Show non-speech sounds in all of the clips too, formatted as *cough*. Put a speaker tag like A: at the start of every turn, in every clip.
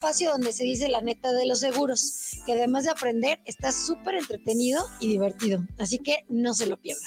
A: espacio donde se dice la neta de los seguros, que además de aprender está súper entretenido y divertido, así que no se lo pierdan.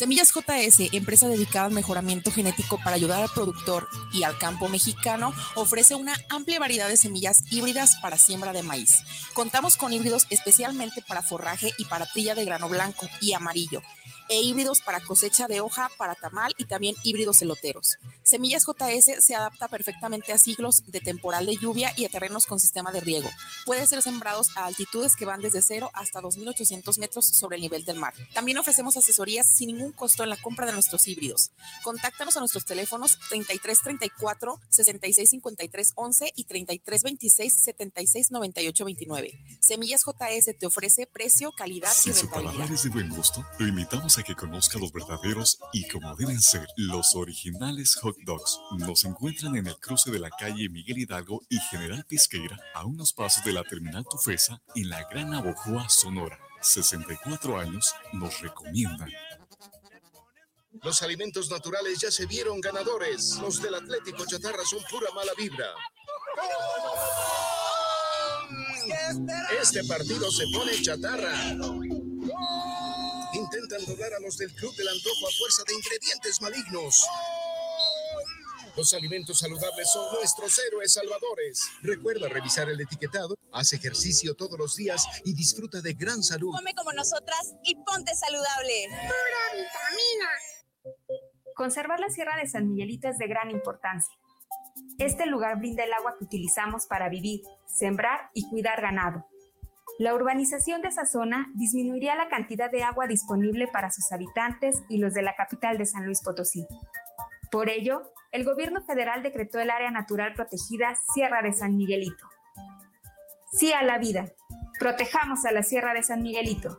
B: Semillas JS, empresa dedicada al mejoramiento genético para ayudar al productor y al campo mexicano, ofrece una amplia variedad de semillas híbridas para siembra de maíz. Contamos con híbridos especialmente para forraje y para trilla de grano blanco y amarillo e híbridos para cosecha de hoja, para tamal y también híbridos eloteros. Semillas JS se adapta perfectamente a siglos de temporal de lluvia y a terrenos con sistema de riego. Puede ser sembrados a altitudes que van desde 0 hasta 2.800 metros sobre el nivel del mar. También ofrecemos asesorías sin ningún costo en la compra de nuestros híbridos. Contáctanos a nuestros teléfonos 3334 6653 11 y 3326 769829 Semillas JS te ofrece precio, calidad y rentabilidad.
C: de buen gusto, lo invitamos a que conozca los verdaderos y como deben ser los originales hot dogs. Nos encuentran en el cruce de la calle Miguel Hidalgo y General Pisqueira, a unos pasos de la terminal Tufesa en la Gran Abojoa, Sonora. 64 años nos recomiendan.
D: Los alimentos naturales ya se vieron ganadores. Los del Atlético Chatarra son pura mala vibra. Este partido se pone chatarra. Intentan doblar a los del Club del Antojo a fuerza de ingredientes malignos. Los alimentos saludables son nuestros héroes salvadores. Recuerda revisar el etiquetado, haz ejercicio todos los días y disfruta de gran salud.
E: Come como nosotras y ponte saludable.
F: Pura vitamina.
G: Conservar la Sierra de San Miguelito es de gran importancia. Este lugar brinda el agua que utilizamos para vivir, sembrar y cuidar ganado. La urbanización de esa zona disminuiría la cantidad de agua disponible para sus habitantes y los de la capital de San Luis Potosí. Por ello, el gobierno federal decretó el área natural protegida Sierra de San Miguelito. Sí a la vida. Protejamos a la Sierra de San Miguelito.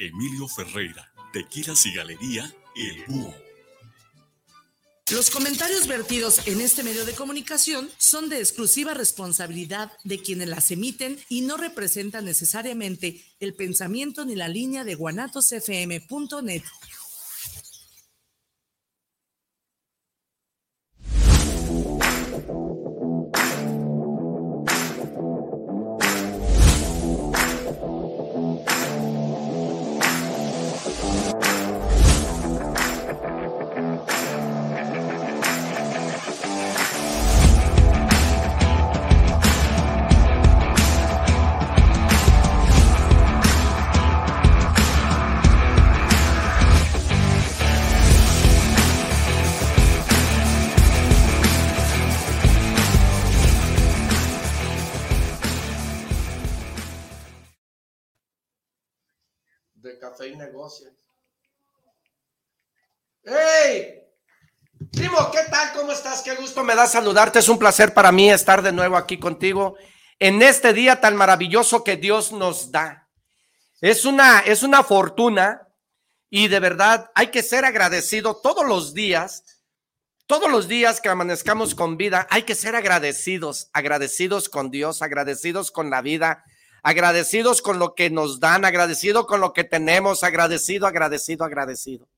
C: Emilio Ferreira. Tequilas y Galería El Búho.
H: Los comentarios vertidos en este medio de comunicación son de exclusiva responsabilidad de quienes las emiten y no representan necesariamente el pensamiento ni la línea de guanatosfm.net.
I: y negocios. ¡Hey! Primo, ¿qué tal? ¿Cómo estás? Qué gusto me da saludarte. Es un placer para mí estar de nuevo aquí contigo en este día tan maravilloso que Dios nos da. Es una, es una fortuna y de verdad hay que ser agradecido todos los días Todos los días que amanezcamos con vida hay que ser agradecidos, agradecidos con Dios, agradecidos con la vida, agradecidos con lo que nos dan, agradecido con lo que tenemos, agradecido, agradecido, agradecido.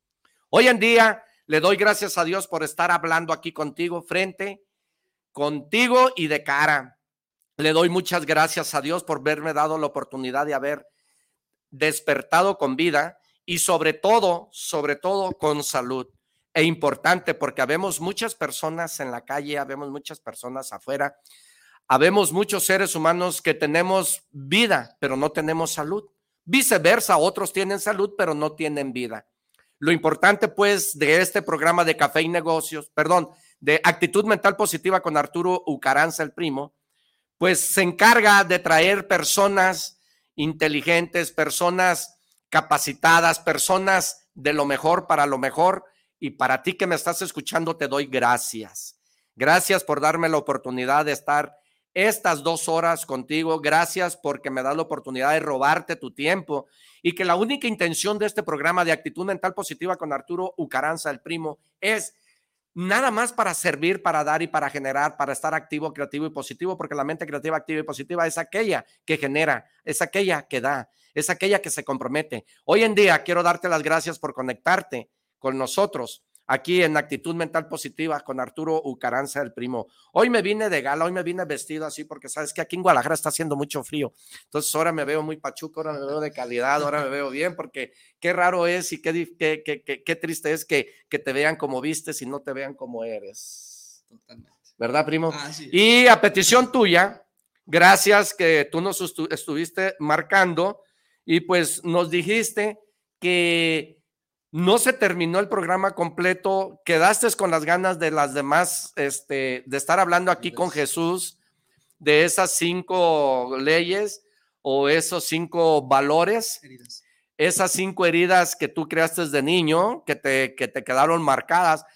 I: Hoy en día le doy gracias a Dios por estar hablando aquí contigo, frente, contigo y de cara. Le doy muchas gracias a Dios por haberme dado la oportunidad de haber despertado con vida y sobre todo, sobre todo con salud. E importante porque habemos muchas personas en la calle, habemos muchas personas afuera, habemos muchos seres humanos que tenemos vida, pero no tenemos salud. Viceversa, otros tienen salud, pero no tienen vida. Lo importante, pues, de este programa de Café y Negocios, perdón, de Actitud Mental Positiva con Arturo Ucaranza, el primo, pues se encarga de traer personas inteligentes, personas capacitadas, personas de lo mejor para lo mejor. Y para ti que me estás escuchando, te doy gracias. Gracias por darme la oportunidad de estar estas dos horas contigo. Gracias porque me da la oportunidad de robarte tu tiempo y que la única intención de este programa de actitud mental positiva con Arturo Ucaranza, el primo, es nada más para servir, para dar y para generar, para estar activo, creativo y positivo, porque la mente creativa, activa y positiva es aquella que genera, es aquella que da, es aquella que se compromete. Hoy en día quiero darte las gracias por conectarte con nosotros aquí en Actitud Mental Positiva con Arturo Ucaranza, el primo. Hoy me vine de gala, hoy me vine vestido así porque sabes que aquí en Guadalajara está haciendo mucho frío. Entonces ahora me veo muy pachuco, ahora me veo de calidad, ahora me veo bien porque qué raro es y qué, qué, qué, qué triste es que, que te vean como vistes y no te vean como eres. Totalmente. ¿Verdad, primo? y a petición tuya, gracias que tú nos estuviste marcando y pues nos dijiste que no se terminó el programa completo, quedaste con las ganas de las demás, este, de estar hablando aquí con Jesús de esas cinco leyes o esos cinco valores, esas cinco heridas que tú creaste de niño, que te, que te quedaron marcadas.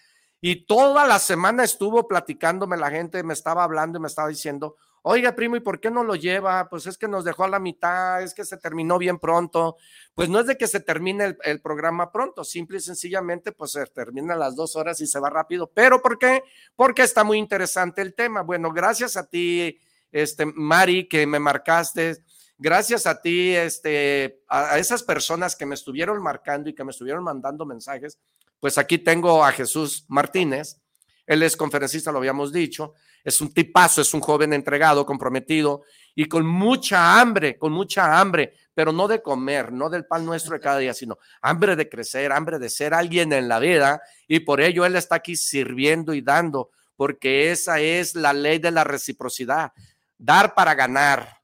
I: Y toda la semana estuvo platicándome la gente, me estaba hablando y me estaba diciendo, Oiga, primo, ¿y por qué no lo lleva? Pues es que nos dejó a la mitad, es que se terminó bien pronto. Pues no es de que se termine el, programa pronto, simple y sencillamente, pues se termina las dos horas y se va rápido. ¿Pero por qué? Porque está muy interesante el tema. Bueno, gracias a ti, este, Mari, que me marcaste. Gracias a ti, este, a esas personas que me estuvieron marcando y que me estuvieron mandando mensajes. Pues aquí tengo a Jesús Martínez. Él es conferencista, lo habíamos dicho es un tipazo, es un joven entregado, comprometido y con mucha hambre, con mucha hambre, pero no de comer, no del pan nuestro de cada día, sino hambre de crecer, hambre de ser alguien en la vida y por ello él está aquí sirviendo y dando, porque esa es la ley de la reciprocidad, dar para ganar.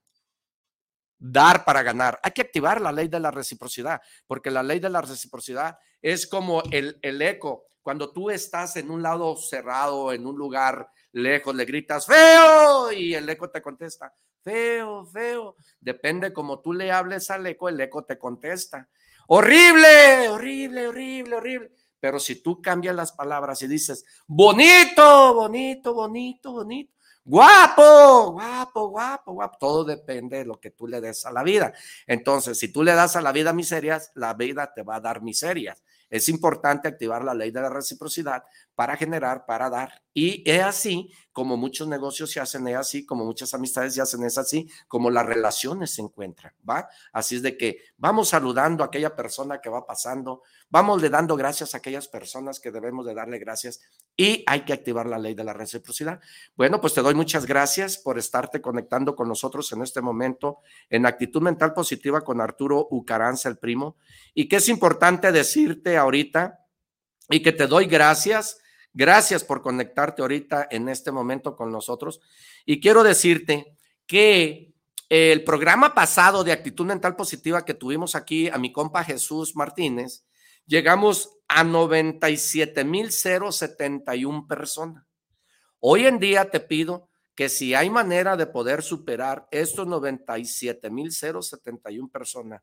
I: Dar para ganar. Hay que activar la ley de la reciprocidad, porque la ley de la reciprocidad es como el, el eco. Cuando tú estás en un lado cerrado, en un lugar lejos le gritas feo y el eco te contesta feo, feo. Depende como tú le hables al eco, el eco te contesta. Horrible, horrible, horrible, horrible. Pero si tú cambias las palabras y dices bonito, bonito, bonito, bonito, guapo, guapo, guapo, guapo, todo depende de lo que tú le des a la vida. Entonces, si tú le das a la vida miserias, la vida te va a dar miserias. Es importante activar la ley de la reciprocidad para generar, para dar. Y es así como muchos negocios se hacen, es así como muchas amistades se hacen, es así como las relaciones se encuentran, ¿va? Así es de que vamos saludando a aquella persona que va pasando, vamos le dando gracias a aquellas personas que debemos de darle gracias y hay que activar la ley de la reciprocidad. Bueno, pues te doy muchas gracias por estarte conectando con nosotros en este momento en Actitud Mental Positiva con Arturo Ucaranza, el primo, y que es importante decirte ahorita y que te doy gracias Gracias por conectarte ahorita en este momento con nosotros. Y quiero decirte que el programa pasado de actitud mental positiva que tuvimos aquí a mi compa Jesús Martínez, llegamos a 97.071 personas. Hoy en día te pido que si hay manera de poder superar estos 97.071 personas,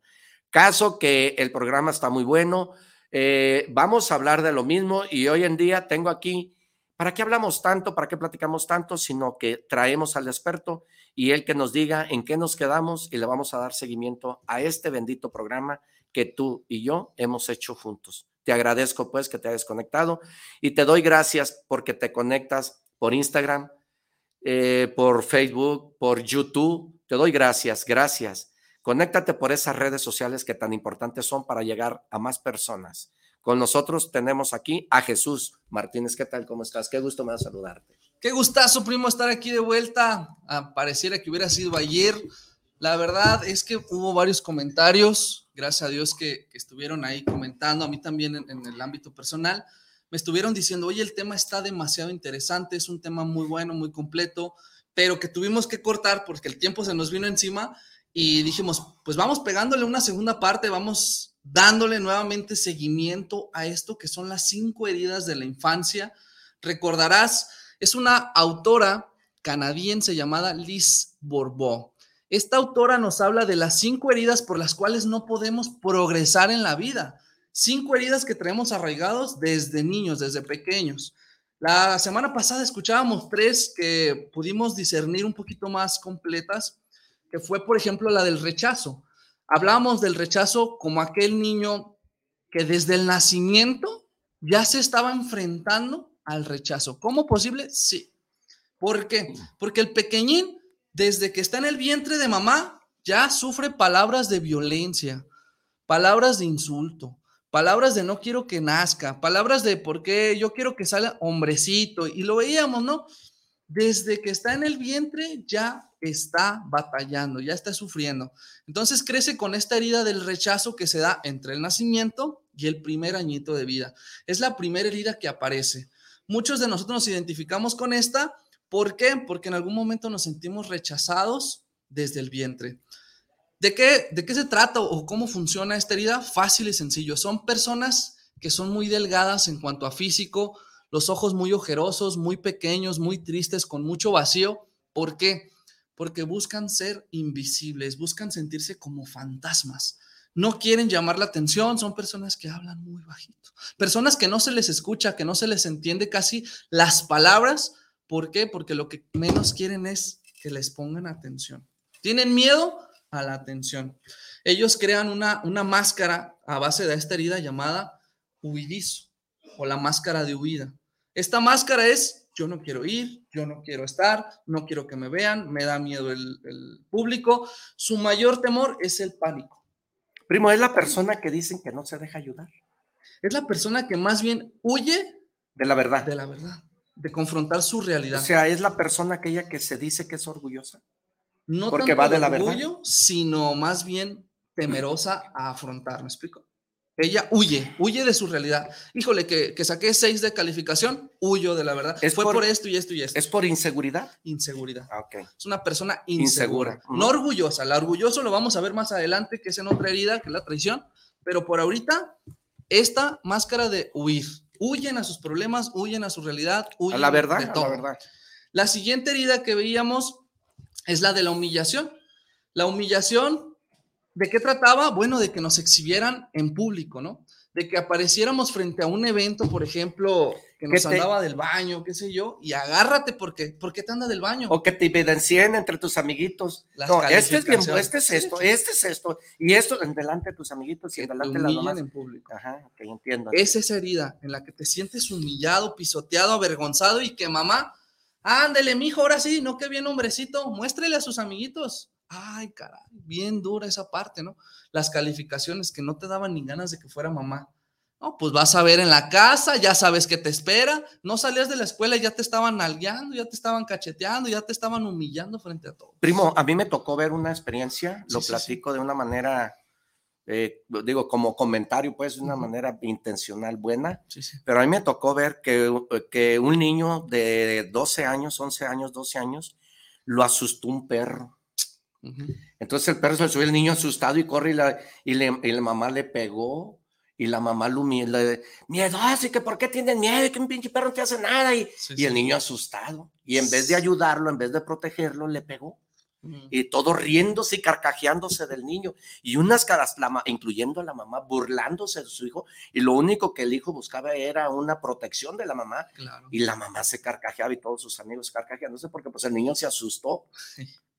I: caso que el programa está muy bueno, eh, vamos a hablar de lo mismo y hoy en día tengo aquí, ¿para qué hablamos tanto? ¿Para qué platicamos tanto? Sino que traemos al experto y él que nos diga en qué nos quedamos y le vamos a dar seguimiento a este bendito programa que tú y yo hemos hecho juntos. te agradezco pues que te hayas conectado y te doy gracias porque te conectas por Instagram, eh, por Facebook, por YouTube. Te doy gracias, gracias. Conéctate por esas redes sociales que tan importantes son para llegar a más personas. Con nosotros tenemos aquí a Jesús Martínez. ¿Qué tal? ¿Cómo estás? Qué gusto me da saludarte.
J: Qué gustazo, primo, estar aquí de vuelta. Ah, pareciera que hubiera sido ayer. La verdad es que hubo varios comentarios, gracias a Dios que, estuvieron ahí comentando, a mí también en, el ámbito personal, me estuvieron diciendo, oye, el tema está demasiado interesante, es un tema muy bueno, muy completo, pero que tuvimos que cortar porque el tiempo se nos vino encima y dijimos, pues vamos pegándole una segunda parte, vamos dándole nuevamente seguimiento a esto que son las cinco heridas de la infancia. Recordarás, es una autora canadiense llamada Liz Bourbeau. Esta autora nos habla de las cinco heridas por las cuales no podemos progresar en la vida. Cinco heridas que traemos arraigados desde niños, desde pequeños. La semana pasada escuchábamos tres que pudimos discernir un poquito más completas, que fue, por ejemplo, la del rechazo. Hablamos del rechazo como aquel niño que desde el nacimiento ya se estaba enfrentando al rechazo. ¿Cómo posible? Sí. ¿Por qué? Porque el pequeñín desde que está en el vientre de mamá, ya sufre palabras de violencia, palabras de insulto, palabras de no quiero que nazca, palabras de por qué yo quiero que salga hombrecito. Y lo veíamos, ¿no? Desde que está en el vientre ya está batallando, ya está sufriendo. Entonces crece con esta herida del rechazo que se da entre el nacimiento y el primer añito de vida. Es la primera herida que aparece. Muchos de nosotros nos identificamos con esta ¿Por qué? Porque en algún momento nos sentimos rechazados desde el vientre. ¿De qué, ¿De qué se trata o cómo funciona esta herida? Fácil y sencillo. Son personas que son muy delgadas en cuanto a físico, los ojos muy ojerosos, muy pequeños, muy tristes, con mucho vacío. ¿Por qué? Porque buscan ser invisibles, buscan sentirse como fantasmas. No quieren llamar la atención, son personas que hablan muy bajito, personas que no se les escucha, que no se les entiende casi las palabras ¿Por qué? Porque lo que menos quieren es que les pongan atención. Tienen miedo a la atención. Ellos crean una, una máscara a base de esta herida llamada huidizo o la máscara de huida. Esta máscara es yo no quiero ir, yo no quiero estar, no quiero que me vean, me da miedo el, el público. Su mayor temor es el pánico.
I: Primo, es la persona que dicen que no se deja ayudar.
J: Es la persona que más bien huye
I: de la verdad.
J: De la verdad de confrontar su realidad.
I: O sea, es la persona aquella que se dice que es orgullosa.
J: No porque va de la orgullo, sino más bien temerosa a afrontar, ¿me explico? Ella huye, huye de su realidad. Híjole, que, que saqué seis de calificación, huyo de la verdad. ¿Es Fue por, esto y esto y esto.
I: ¿Es por inseguridad?
J: Inseguridad.
I: Ah, okay.
J: Es una persona insegura. No orgullosa. La orgulloso lo vamos a ver más adelante, que es en otra herida, que es la traición. Pero por ahorita, esta máscara de huir, huyen a sus problemas, huyen a su realidad, huyen
I: a la verdad, de todo. la verdad.
J: La siguiente herida que veíamos es la de la humillación. La humillación, ¿de qué trataba? Bueno, de que nos exhibieran en público, ¿no? De que apareciéramos frente a un evento, por ejemplo, que nos andaba del baño, qué sé yo, y agárrate porque, porque te anda del baño.
I: O que te evidencien entre tus amiguitos. no, este es bien, este es esto, este es esto, y esto en delante de tus amiguitos y en delante de las mamás.
J: en público.
I: Ajá, ok, entiendo.
J: Es esa herida en la que te sientes humillado, pisoteado, avergonzado y que mamá, ándele, mijo, ahora sí, no que bien hombrecito, muéstrele a sus amiguitos. Ay, caray, bien dura esa parte, ¿no? Las calificaciones que no te daban ni ganas de que fuera mamá no, pues vas a ver en la casa, ya sabes qué te espera. No salías de la escuela y ya te estaban nalgueando, ya te estaban cacheteando, ya te estaban humillando frente a todo.
I: Primo, a mí me tocó ver una experiencia, lo platico de una manera, eh, digo, como comentario, pues, de una manera intencional buena, pero a mí me tocó ver que, que un niño de 12 años, 11 años, 12 años, lo asustó un perro. Entonces el perro se subió el niño asustado y corre y la, y, le, y la mamá le pegó y la mamá lo miedo, miedo, así que ¿por qué tienen miedo? Que un pinche perro no te hace nada. Y, y el niño asustado. Y en vez de ayudarlo, en vez de protegerlo, le pegó. Y todo riéndose y carcajeándose del niño. Y unas caras, incluyendo a la mamá, burlándose de su hijo. Y lo único que el hijo buscaba era una protección de la mamá. Y la mamá se carcajeaba y todos sus amigos carcajeándose porque pues el niño se asustó.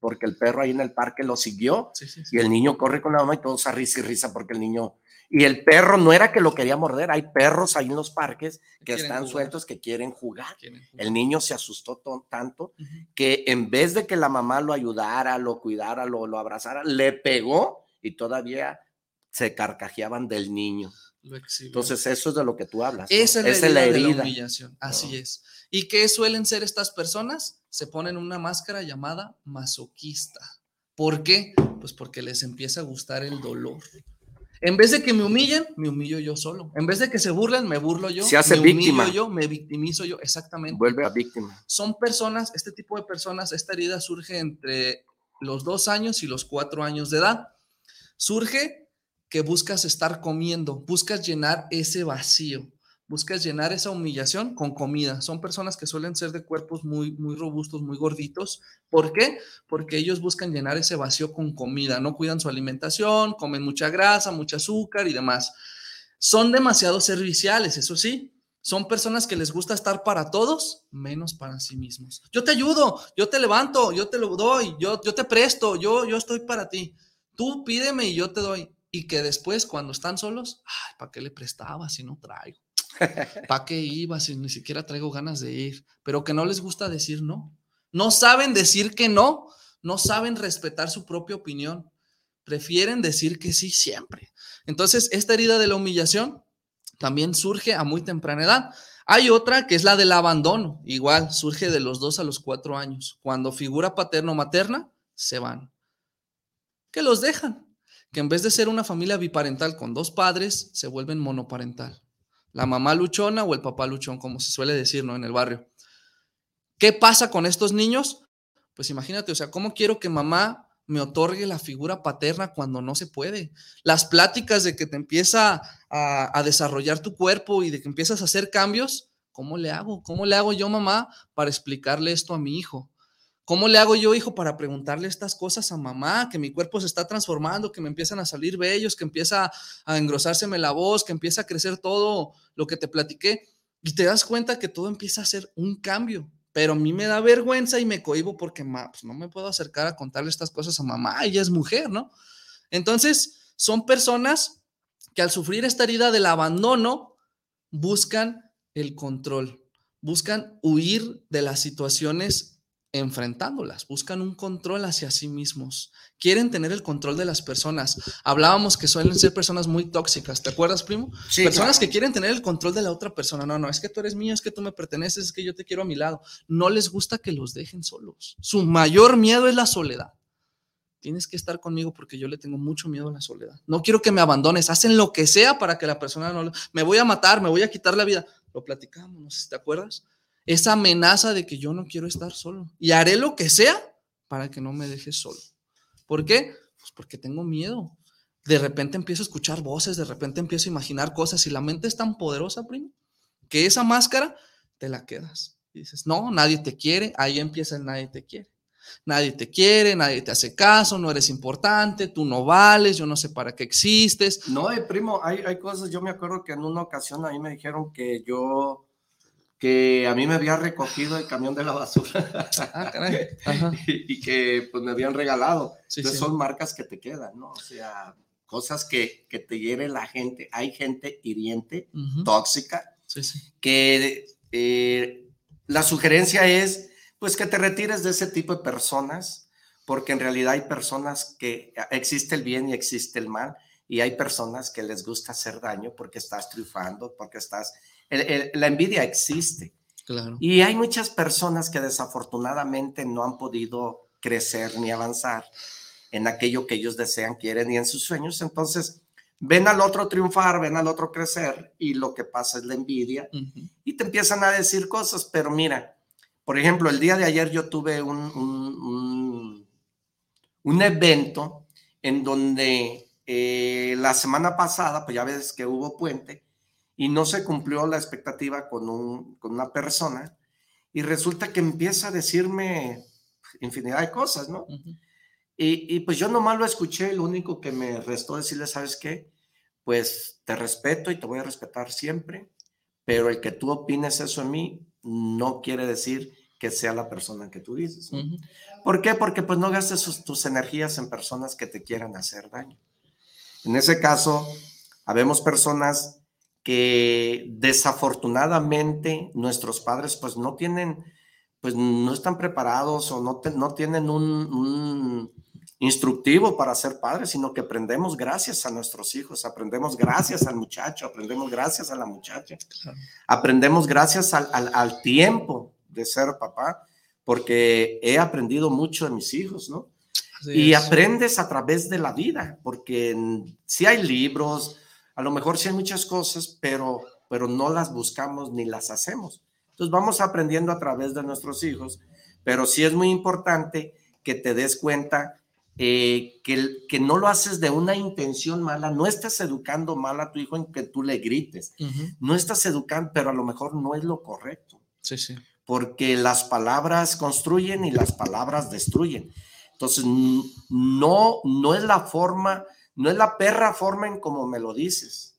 I: Porque el perro ahí en el parque lo siguió y el niño corre con la mamá y todos a risa y risa porque el niño y el perro no era que lo quería morder, hay perros ahí en los parques que están sueltos que quieren jugar. El niño se asustó tanto que en vez de que la mamá lo ayudara, lo cuidara, lo, lo abrazara, le pegó y todavía se carcajeaban del niño. Entonces, eso es de lo que tú hablas.
J: Esa es la herida, De la humillación. Así es. ¿Y qué suelen ser estas personas? Se ponen una máscara llamada masoquista. ¿Por qué? Pues porque les empieza a gustar el dolor. En vez de que me humillen, me humillo yo solo. En vez de que se burlen, me burlo yo.
I: Se hace
J: me
I: víctima.
J: Humillo yo, me victimizo yo, exactamente.
I: Vuelve a víctima.
J: Son personas, este tipo de personas, esta herida surge entre los dos años y los cuatro años de edad. Surge que buscas estar comiendo, buscas llenar ese vacío, buscas llenar esa humillación con comida. Son personas que suelen ser de cuerpos muy, muy robustos, muy gorditos. ¿Por qué? Porque ellos buscan llenar ese vacío con comida, no cuidan su alimentación, comen mucha grasa, mucho azúcar y demás. Son demasiado serviciales, eso sí. Son personas que les gusta estar para todos, menos para sí mismos. Yo te ayudo, yo te levanto, yo te lo doy, yo, yo te presto, yo, yo estoy para ti. Tú pídeme y yo te doy y que después cuando están solos, ay, ¿para qué le prestaba si no traigo? *laughs* ¿Para qué iba si ni siquiera traigo ganas de ir? Pero que no les gusta decir no. No saben decir que no, no saben respetar su propia opinión. Prefieren decir que sí siempre. Entonces, esta herida de la humillación también surge a muy temprana edad. Hay otra que es la del abandono. Igual, surge de los dos a los cuatro años. Cuando figura paterno-materna, se van. Que los dejan que en vez de ser una familia biparental con dos padres, se vuelven monoparental. La mamá luchona o el papá luchón, como se suele decir, ¿no? En el barrio. ¿Qué pasa con estos niños? Pues imagínate, o sea, ¿cómo quiero que mamá me otorgue la figura paterna cuando no se puede? Las pláticas de que te empieza a, a desarrollar tu cuerpo y de que empiezas a hacer cambios, ¿cómo le hago? ¿Cómo le hago yo, mamá, para explicarle esto a mi hijo? ¿Cómo le hago yo, hijo, para preguntarle estas cosas a mamá? Que mi cuerpo se está transformando, que me empiezan a salir vellos, que empieza a engrosárseme la voz, que empieza a crecer todo lo que te platiqué. Y te das cuenta que todo empieza a ser un cambio. Pero a mí me da vergüenza y me cohibo porque pues, no me puedo acercar a contarle estas cosas a mamá. Ella es mujer, ¿no? Entonces, son personas que al sufrir esta herida del abandono buscan el control, buscan huir de las situaciones enfrentándolas, buscan un control hacia sí mismos, quieren tener el control de las personas. Hablábamos que suelen ser personas muy tóxicas, ¿te acuerdas, primo? personas que quieren tener el control de la otra persona. No, no, es que tú eres mío, es que tú me perteneces, es que yo te quiero a mi lado. No les gusta que los dejen solos. Su mayor miedo es la soledad. Tienes que estar conmigo porque yo le tengo mucho miedo a la soledad. No quiero que me abandones. Hacen lo que sea para que la persona no... Me voy a matar, me voy a quitar la vida. Lo platicamos, no sé si te acuerdas esa amenaza de que yo no quiero estar solo y haré lo que sea para que no me dejes solo. ¿Por qué? Pues porque tengo miedo. De repente empiezo a escuchar voces, de repente empiezo a imaginar cosas y la mente es tan poderosa, primo, que esa máscara te la quedas. Y dices, no, nadie te quiere, ahí empieza el nadie te quiere. Nadie te quiere, nadie te hace caso, no eres importante, tú no vales, yo no sé para qué existes.
I: No, primo, hay, hay cosas, yo me acuerdo que en una ocasión a mí me dijeron que yo que a mí me había recogido el camión de la basura ah, *laughs* Y, que pues me habían regalado. Entonces son marcas que te quedan, ¿no? O sea, cosas que, que te hiere la gente. Hay gente hiriente, tóxica, que eh, la sugerencia es pues que te retires de ese tipo de personas, porque en realidad hay personas que existe el bien y existe el mal, y hay personas que les gusta hacer daño porque estás triunfando, porque estás la envidia existe.
J: Claro.
I: Y hay muchas personas que desafortunadamente no han podido crecer ni avanzar en aquello que ellos desean, quieren y en sus sueños. Entonces, ven al otro triunfar, ven al otro crecer y lo que pasa es la envidia y te empiezan a decir cosas. Pero mira, por ejemplo, el día de ayer yo tuve un, un, un, evento en donde eh, la semana pasada, pues ya ves que hubo puente, y no se cumplió la expectativa con, un, con una persona y resulta que empieza a decirme infinidad de cosas, ¿no? y, y, pues yo nomás lo escuché, lo único que me restó decirle, ¿sabes qué? Pues te respeto y te voy a respetar siempre, pero el que tú opines eso en mí no quiere decir que sea la persona que tú dices. ¿no? ¿Por qué? Porque pues no gastes sus- tus energías en personas que te quieran hacer daño. En ese caso, habemos personas que desafortunadamente nuestros padres pues no tienen, pues no están preparados o no, te- no tienen un, un instructivo para ser padres, sino que aprendemos gracias a nuestros hijos, aprendemos gracias al muchacho, aprendemos gracias a la muchacha, aprendemos gracias al, al- al tiempo de ser papá, porque he aprendido mucho de mis hijos, ¿no? Y
J: es.
I: aprendes a través de la vida, porque si hay libros, a lo mejor sí hay muchas cosas, pero, pero no las buscamos ni las hacemos. Entonces vamos aprendiendo a través de nuestros hijos, pero sí es muy importante que te des cuenta eh, que, que no lo haces de una intención mala, no estás educando mal a tu hijo en que tú le grites, no estás educando, pero a lo mejor no es lo correcto
J: Sí, sí.
I: porque las palabras construyen y las palabras destruyen. Entonces, no, no es la forma, no es la perra forma en como me lo dices.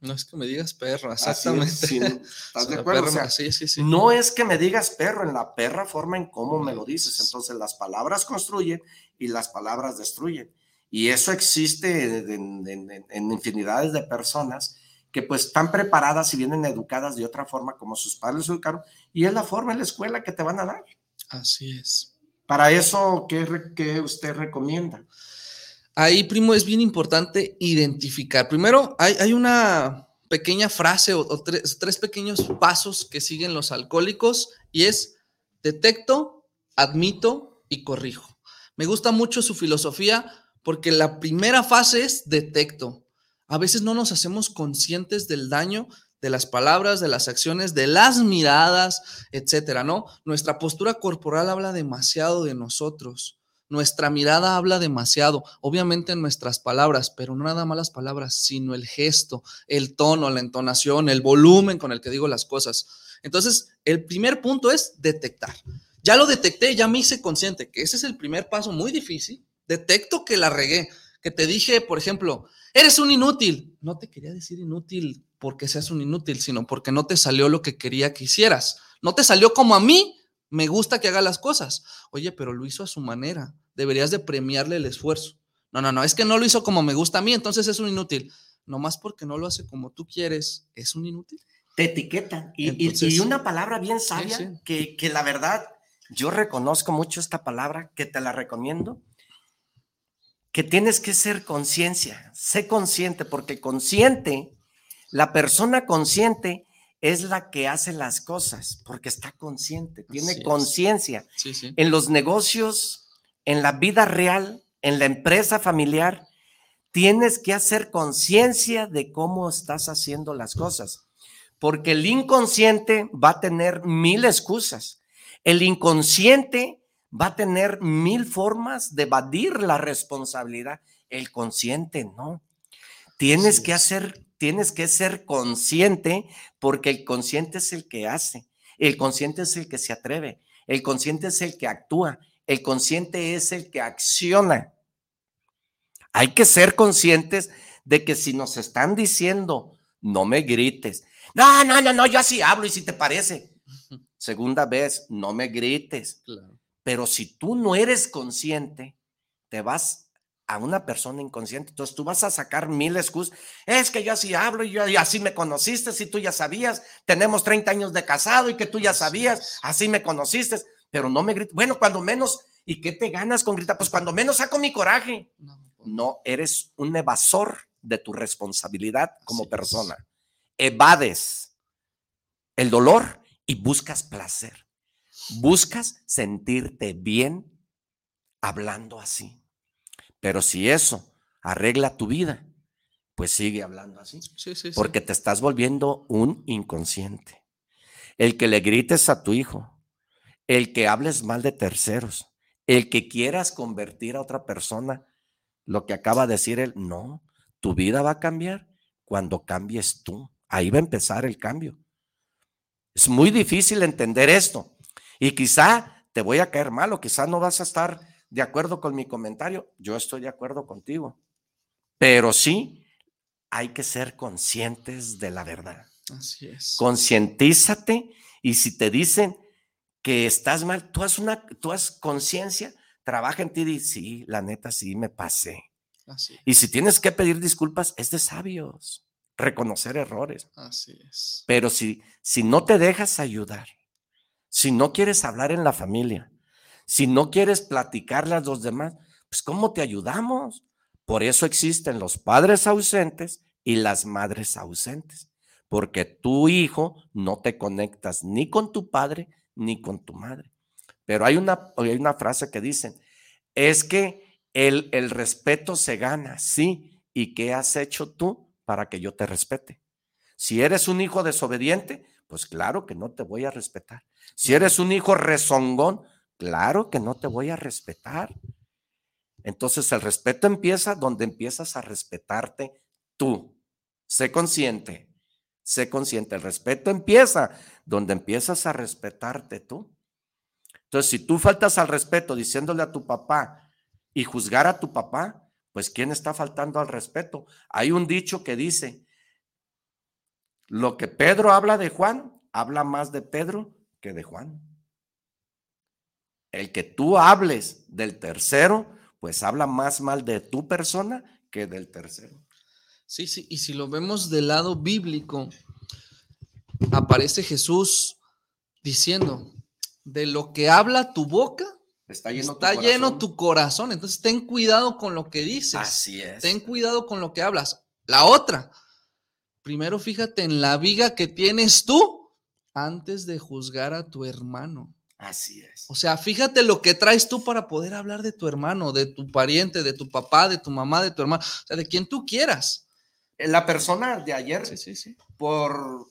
J: No es que me digas
I: es,
J: exactamente.
I: sí, ¿Estás *laughs* de acuerdo?
J: perro,
I: O sea,
J: sí, sí, sí.
I: No es que me digas perro, en la perra forma en cómo me lo dices. Entonces, las palabras construyen y las palabras destruyen. Y eso existe en, en- en- en infinidades de personas que pues están preparadas y vienen educadas de otra forma como sus padres educaron y es la forma en la escuela que te van a dar.
J: Así es.
I: Para eso, ¿qué, qué usted recomienda?
J: Ahí, primo, es bien importante identificar. Primero, hay, hay una pequeña frase o, o tres, tres pequeños pasos que siguen los alcohólicos y es detecto, admito y corrijo. Me gusta mucho su filosofía porque la primera fase es detecto. A veces no nos hacemos conscientes del daño de las palabras, de las acciones, de las miradas, etcétera, ¿no? Nuestra postura corporal habla demasiado de nosotros. Nuestra mirada habla demasiado, obviamente en nuestras palabras, pero no nada más las palabras, sino el gesto, el tono, la entonación, el volumen con el que digo las cosas. Entonces, el primer punto es detectar. Ya lo detecté, ya me hice consciente, que ese es el primer paso muy difícil. Detecto que la regué, que te dije, por ejemplo, eres un inútil. No te quería decir inútil porque seas un inútil, sino porque no te salió lo que quería que hicieras. No te salió como a mí me gusta que haga las cosas. Oye, pero lo hizo a su manera. Deberías de premiarle el esfuerzo. No, no, no, es que no lo hizo como me gusta a mí, entonces es un inútil. Nomás porque no lo hace como tú quieres, es un inútil.
I: Te etiquetan. Y, y-
J: Entonces-
I: y una palabra bien sabia,
J: sí.
I: Que, que la verdad, yo reconozco mucho esta palabra, que te la recomiendo, que tienes que ser conciencia, sé consciente, porque consciente, la persona consciente es la que hace las cosas, porque está consciente, tiene conciencia.
J: Sí, sí.
I: En los negocios, en la vida real, en la empresa familiar, tienes que hacer conciencia de cómo estás haciendo las cosas, porque el inconsciente va a tener mil excusas. El inconsciente va a tener mil formas de evadir la responsabilidad. El consciente no. Tienes que hacer, tienes que ser consciente porque el consciente es el que hace. El consciente es el que se atreve. El consciente es el que actúa. El consciente es el que acciona. Hay que ser conscientes de que si nos están diciendo, no me grites. No, no, no, no, yo así hablo y si te parece. *laughs* Segunda vez, no me grites.
J: Claro.
I: Pero si tú no eres consciente, te vas a una persona inconsciente. Entonces tú vas a sacar mil excusas. Es que yo así hablo y, yo, y así me conociste, si tú ya sabías, tenemos 30 años de casado y que tú ya sabías, así me conociste, pero no me grites. Bueno, cuando menos, ¿y qué te ganas con gritar? Pues cuando menos saco mi coraje. No, eres un evasor de tu responsabilidad como persona. Evades el dolor y buscas placer. Buscas sentirte bien hablando así. Pero si eso arregla tu vida, pues sigue hablando así.
J: Sí, sí, sí.
I: Porque te estás volviendo un inconsciente. El que le grites a tu hijo, el que hables mal de terceros, el que quieras convertir a otra persona, lo que acaba de decir él, no, tu vida va a cambiar cuando cambies tú. Ahí va a empezar el cambio. Es muy difícil entender esto. Y quizá te voy a caer mal o quizá no vas a estar de acuerdo con mi comentario. Yo estoy de acuerdo contigo. Pero sí hay que ser conscientes de la verdad.
J: Así es.
I: Concientízate y si te dicen que estás mal, tú has una, tú has conciencia, trabaja en ti y sí, la neta sí me pasé.
J: Así,
I: Y si tienes que pedir disculpas, es de sabios, reconocer errores.
J: así es.
I: Pero si, si no te dejas ayudar, si no quieres hablar en la familia, si no quieres platicarle a los demás, pues ¿cómo te ayudamos? Por eso existen los padres ausentes y las madres ausentes, porque tu hijo no te conectas ni con tu padre ni con tu madre. Pero hay una, hay una frase que dicen, es que el, el respeto se gana, sí, ¿y qué has hecho tú para que yo te respete? Si eres un hijo desobediente, pues claro que no te voy a respetar. Si eres un hijo rezongón, claro que no te voy a respetar. Entonces el respeto empieza donde empiezas a respetarte tú. Sé consciente, sé consciente. El respeto empieza donde empiezas a respetarte tú. Entonces, si tú faltas al respeto diciéndole a tu papá y juzgar a tu papá, pues ¿quién está faltando al respeto? Hay un dicho que dice, lo que Pedro habla de Juan, habla más de Pedro que de Juan. El que tú hables del tercero, pues habla más mal de tu persona que del tercero.
J: Sí, sí, y si lo vemos del lado bíblico, aparece Jesús diciendo, de lo que habla tu boca,
I: Está lleno,
J: está
I: tu
J: lleno
I: corazón.
J: tu corazón. Entonces, ten cuidado con lo que dices.
I: Así es.
J: Ten cuidado con lo que hablas. La otra, primero fíjate en la viga que tienes tú antes de juzgar a tu hermano.
I: Así es.
J: O sea, fíjate lo que traes tú para poder hablar de tu hermano, de tu pariente, de tu papá, de tu mamá, de tu hermano, o sea, de quien tú quieras.
I: La persona de ayer,
J: Sí, sí, sí.
I: por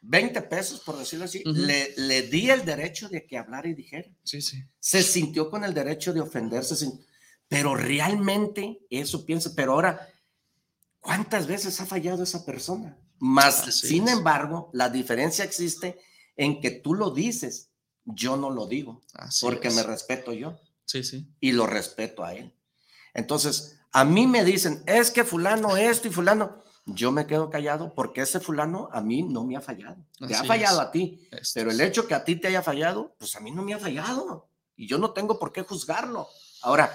I: 20 pesos, por decirlo así, le, le di el derecho de que hablara y dijera.
J: Sí, sí.
I: Se sintió con el derecho de ofenderse, sin- pero realmente eso piensa, pero ahora, ¿cuántas veces ha fallado esa persona? Más,
J: Así
I: sin
J: es.
I: embargo, la diferencia existe en que tú lo dices, yo no lo digo,
J: Así
I: porque
J: es.
I: me respeto yo
J: Sí, sí.
I: y lo respeto a él. Entonces, a mí me dicen, es que fulano esto y fulano, yo me quedo callado porque ese fulano a mí no me ha fallado. Te ha fallado
J: es.
I: a ti,
J: Esto
I: pero el
J: es.
I: hecho que a ti te haya fallado, pues a mí no me ha fallado y yo no tengo por qué juzgarlo. Ahora,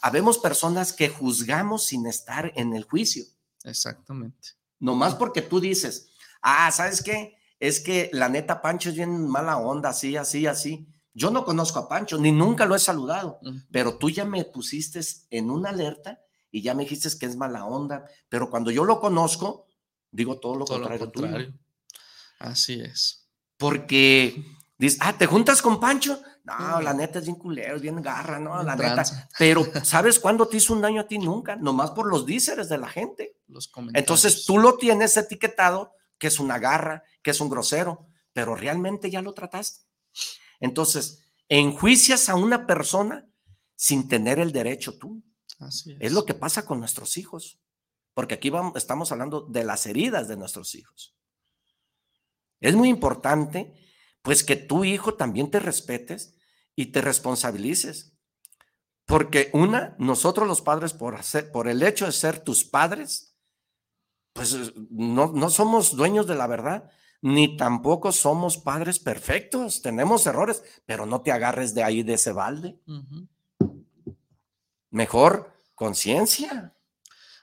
I: habemos personas que juzgamos sin estar en el juicio,
J: Exactamente.
I: nomás porque tú dices, ah, ¿sabes qué? Es que la neta Pancho es bien mala onda, así, así, así. Yo no conozco a Pancho, ni nunca lo he saludado, pero tú ya me pusiste en una alerta y ya me dijiste que es mala onda, pero cuando yo lo conozco, digo todo lo
J: Todo lo
I: contrario,
J: contrario. Así es.
I: Porque dices, ah, ¿te juntas con Pancho? No, la neta es bien culero, es bien garra, no, la neta. Pero, *laughs* ¿sabes cuándo te hizo un daño a ti? Nunca, nomás por los díceres de la gente.
J: Los comentarios.
I: Entonces tú lo tienes etiquetado que es una garra, que es un grosero, pero realmente ya lo trataste. Entonces, enjuicias a una persona sin tener el derecho tú.
J: Así es.
I: Es lo que pasa con nuestros hijos, porque aquí vamos, estamos hablando de las heridas de nuestros hijos. Es muy importante, pues, que tu hijo también te respetes y te responsabilices. Porque una, nosotros los padres, por, hacer, por el hecho de ser tus padres, pues no, no somos dueños de la verdad, ni tampoco somos padres perfectos. Tenemos errores, pero no te agarres de ahí, de ese balde. Mejor conciencia.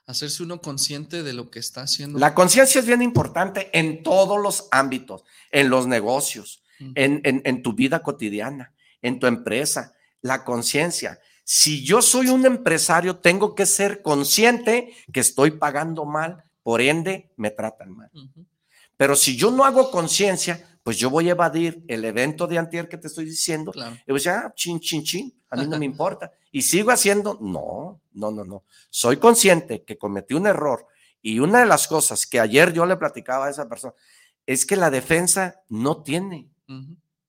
J: Hacerse uno consciente de lo que está haciendo.
I: La conciencia es bien importante en todos los ámbitos, en los negocios, en- en tu vida cotidiana, en tu empresa. La conciencia. Si yo soy un empresario, tengo que ser consciente que estoy pagando mal, por ende me tratan mal. Pero si yo no hago conciencia, pues yo voy a evadir el evento de antier que te estoy diciendo.
J: Claro.
I: Y pues ya, chin, chin, chin, a mí no me *laughs* importa. Y sigo haciendo, no, no, no, no. Soy consciente que cometí un error. Y una de las cosas que ayer yo le platicaba a esa persona es que la defensa no tiene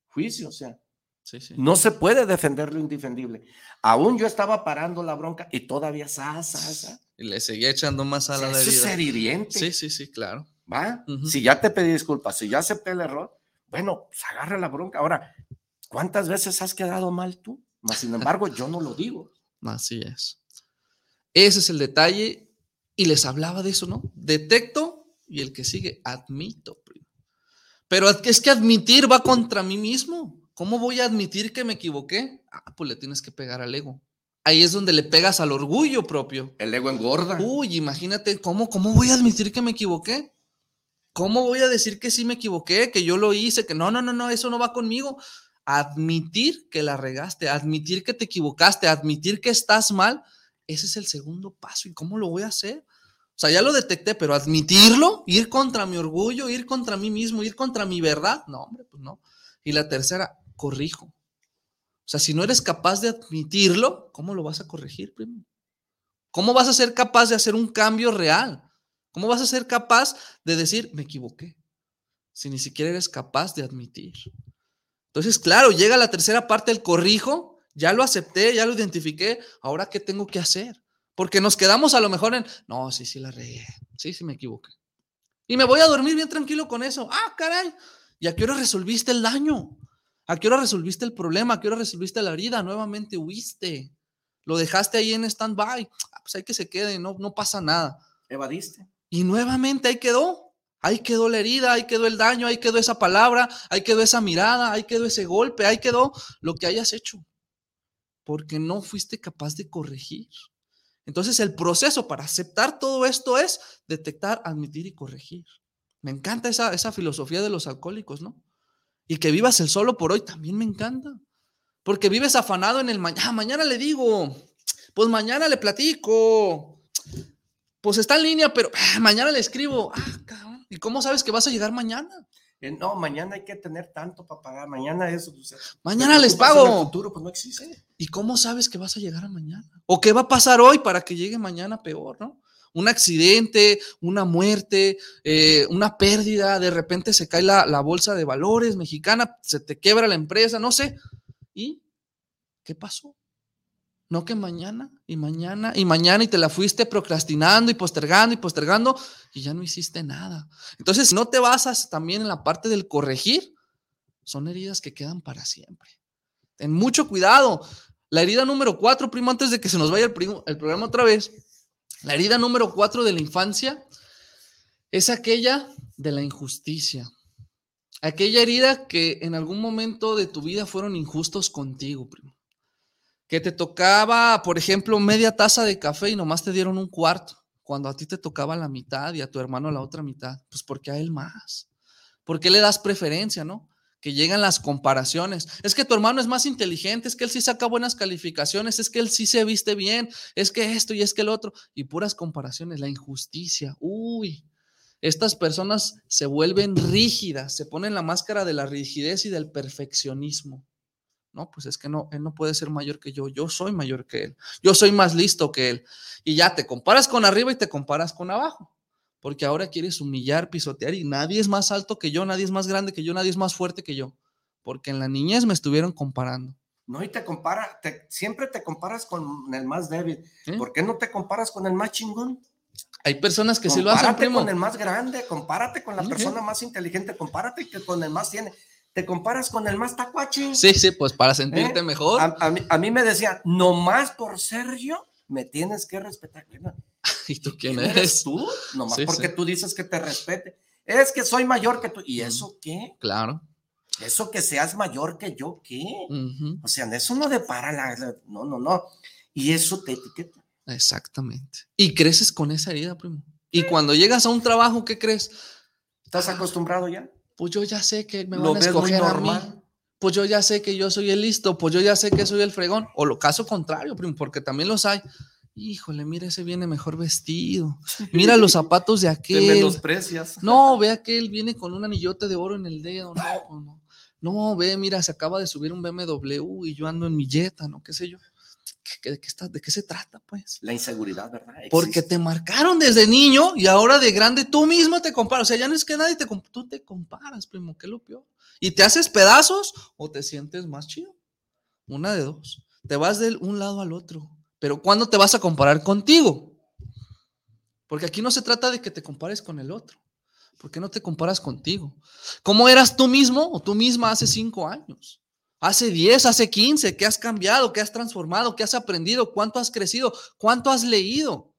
I: juicio, o sea,
J: Sí, sí.
I: no se puede defender lo indefendible. Aún yo estaba parando la bronca y todavía sa, sa, sa.
J: Y le seguía echando más a la
I: eso es
J: herida.
I: ser hiriente.
J: Sí, sí, sí, claro.
I: ¿va? Si ya te pedí disculpas, si ya acepté el error, bueno, pues agarra la bronca. Ahora, ¿cuántas veces has quedado mal tú? Mas, sin embargo, yo no lo digo.
J: Así es. Ese es el detalle. Y les hablaba de eso, ¿no? Detecto y el que sigue, admito. Pero es que admitir va contra mí mismo. ¿Cómo voy a admitir que me equivoqué? Ah, pues le tienes que pegar al ego. Ahí es donde le pegas al orgullo propio.
I: El ego engorda.
J: Uy, imagínate, ¿cómo, cómo voy a admitir que me equivoqué? ¿Cómo voy a decir que sí me equivoqué, que yo lo hice, que no, no, no, no, eso no va conmigo? Admitir que la regaste, admitir que te equivocaste, admitir que estás mal, ese es el segundo paso. ¿Y cómo lo voy a hacer? O sea, ya lo detecté, pero admitirlo, ir contra mi orgullo, ir contra mí mismo, ir contra mi verdad, no, hombre, pues no. Y la tercera, corrijo. O sea, si no eres capaz de admitirlo, ¿cómo lo vas a corregir, primo? ¿Cómo vas a ser capaz de hacer un cambio real? ¿Cómo vas a ser capaz de decir, me equivoqué? Si ni siquiera eres capaz de admitir. Entonces, claro, llega la tercera parte del corrijo, ya lo acepté, ya lo identifiqué, ahora ¿qué tengo que hacer? Porque nos quedamos a lo mejor en, no, sí, sí la regué, sí, sí me equivoqué. Y me voy a dormir bien tranquilo con eso. Ah, caray, ¿y a qué hora resolviste el daño? ¿A qué hora resolviste el problema? ¿A qué hora resolviste la herida? Nuevamente huiste. Lo dejaste ahí en stand-by. Ah, pues hay que se quede, no, no pasa nada.
I: Evadiste.
J: Y nuevamente ahí quedó. Ahí quedó la herida, ahí quedó el daño, ahí quedó esa palabra, ahí quedó esa mirada, ahí quedó ese golpe, ahí quedó lo que hayas hecho. Porque no fuiste capaz de corregir. Entonces el proceso para aceptar todo esto es detectar, admitir y corregir. Me encanta esa, esa filosofía de los alcohólicos, ¿no? Y que vivas el solo por hoy también me encanta. Porque vives afanado en el mañana. mañana le digo, pues mañana le platico. Pues está en línea, pero ah, mañana le escribo. Ah, cabrón. ¿Y cómo sabes que vas a llegar mañana?
I: Eh, no, mañana hay que tener tanto para pagar. Mañana eso.
J: mañana les pago.
I: El futuro, pues no existe.
J: ¿Y cómo sabes que vas a llegar a mañana? ¿O qué va a pasar hoy para que llegue mañana peor, no? Un accidente, una muerte, eh, una pérdida, de repente se cae la, la, bolsa de valores mexicana, se te quebra la empresa, no sé. ¿Y qué pasó? No que mañana y mañana y mañana y te la fuiste procrastinando y postergando y postergando y ya no hiciste nada. Entonces, no te basas también en la parte del corregir, son heridas que quedan para siempre. Ten mucho cuidado. La herida número cuatro, primo, antes de que se nos vaya el, el programa otra vez, la herida número cuatro de la infancia es aquella de la injusticia. Aquella herida que en algún momento de tu vida fueron injustos contigo, primo. Que te tocaba, por ejemplo, media taza de café y nomás te dieron un cuarto, cuando a ti te tocaba la mitad y a tu hermano la otra mitad. Pues porque a él más. ¿Por qué le das preferencia, no? Que llegan las comparaciones. Es que tu hermano es más inteligente, es que él sí saca buenas calificaciones, es que él sí se viste bien, es que esto y es que el otro. Y puras comparaciones, la injusticia. Uy, estas personas se vuelven rígidas, se ponen la máscara de la rigidez y del perfeccionismo. No, pues es que no, él no puede ser mayor que yo, yo soy mayor que él, yo soy más listo que él. Y ya te comparas con arriba y te comparas con abajo porque ahora quieres humillar, pisotear y nadie es más alto que yo, nadie es más grande que yo, nadie es más fuerte que yo, porque en la niñez me estuvieron comparando.
I: No, y te compara, siempre te comparas con el más débil. ¿Por qué no te comparas con el más chingón?
J: Hay personas que sí lo hacen,
I: primo. con el más grande, compárate con la persona más inteligente, compárate con el más tiene. Te comparas con el más tacuachi.
J: Sí, sí, pues para sentirte ¿Eh? mejor.
I: A, mí, a, mí, me decían, nomás por ser yo, me tienes que respetar. *laughs*
J: ¿Y tú quién eres?
I: tú? Nomás porque tú dices que te respete. Es que soy mayor que tú. ¿Y eso qué?
J: Claro.
I: Eso que seas mayor que yo, ¿qué? O sea, eso no depara la, No, no, no. Y eso te etiqueta.
J: Exactamente. Y creces con esa herida, primo. Y cuando llegas a un trabajo, ¿qué crees?
I: ¿Estás acostumbrado ya?
J: Pues yo ya sé que me van a escoger a mí. Pues yo ya sé que yo soy el listo. Pues yo ya sé que soy el fregón. O lo caso contrario, primo, porque también los hay híjole, mira, ese viene mejor vestido. *laughs* Mira los zapatos de aquel.
I: precios.
J: No, ve aquel, viene con un anillote de oro en el dedo. No, *laughs* no. No, ve, mira, se acaba de subir un BMW y yo ando en mi Jetta, ¿no? ¿Qué sé yo? ¿De qué, está, ¿De qué se trata, pues?
I: La inseguridad, ¿verdad?
J: Porque te marcaron desde niño y ahora de grande tú mismo te comparas. O sea, ya no es que nadie te tú te comparas, primo, ¿qué lo peor? ¿Y te haces pedazos o te sientes más chido? Una de dos. Te vas de un lado al otro. Pero ¿cuándo te vas a comparar contigo? Porque aquí no se trata de que te compares con el otro. ¿Por qué no te comparas contigo? ¿Cómo eras tú mismo o tú misma hace cinco años? Hace diez, hace quince, ¿qué has cambiado? ¿Qué has transformado? ¿Qué has aprendido? ¿Cuánto has crecido? ¿Cuánto has leído?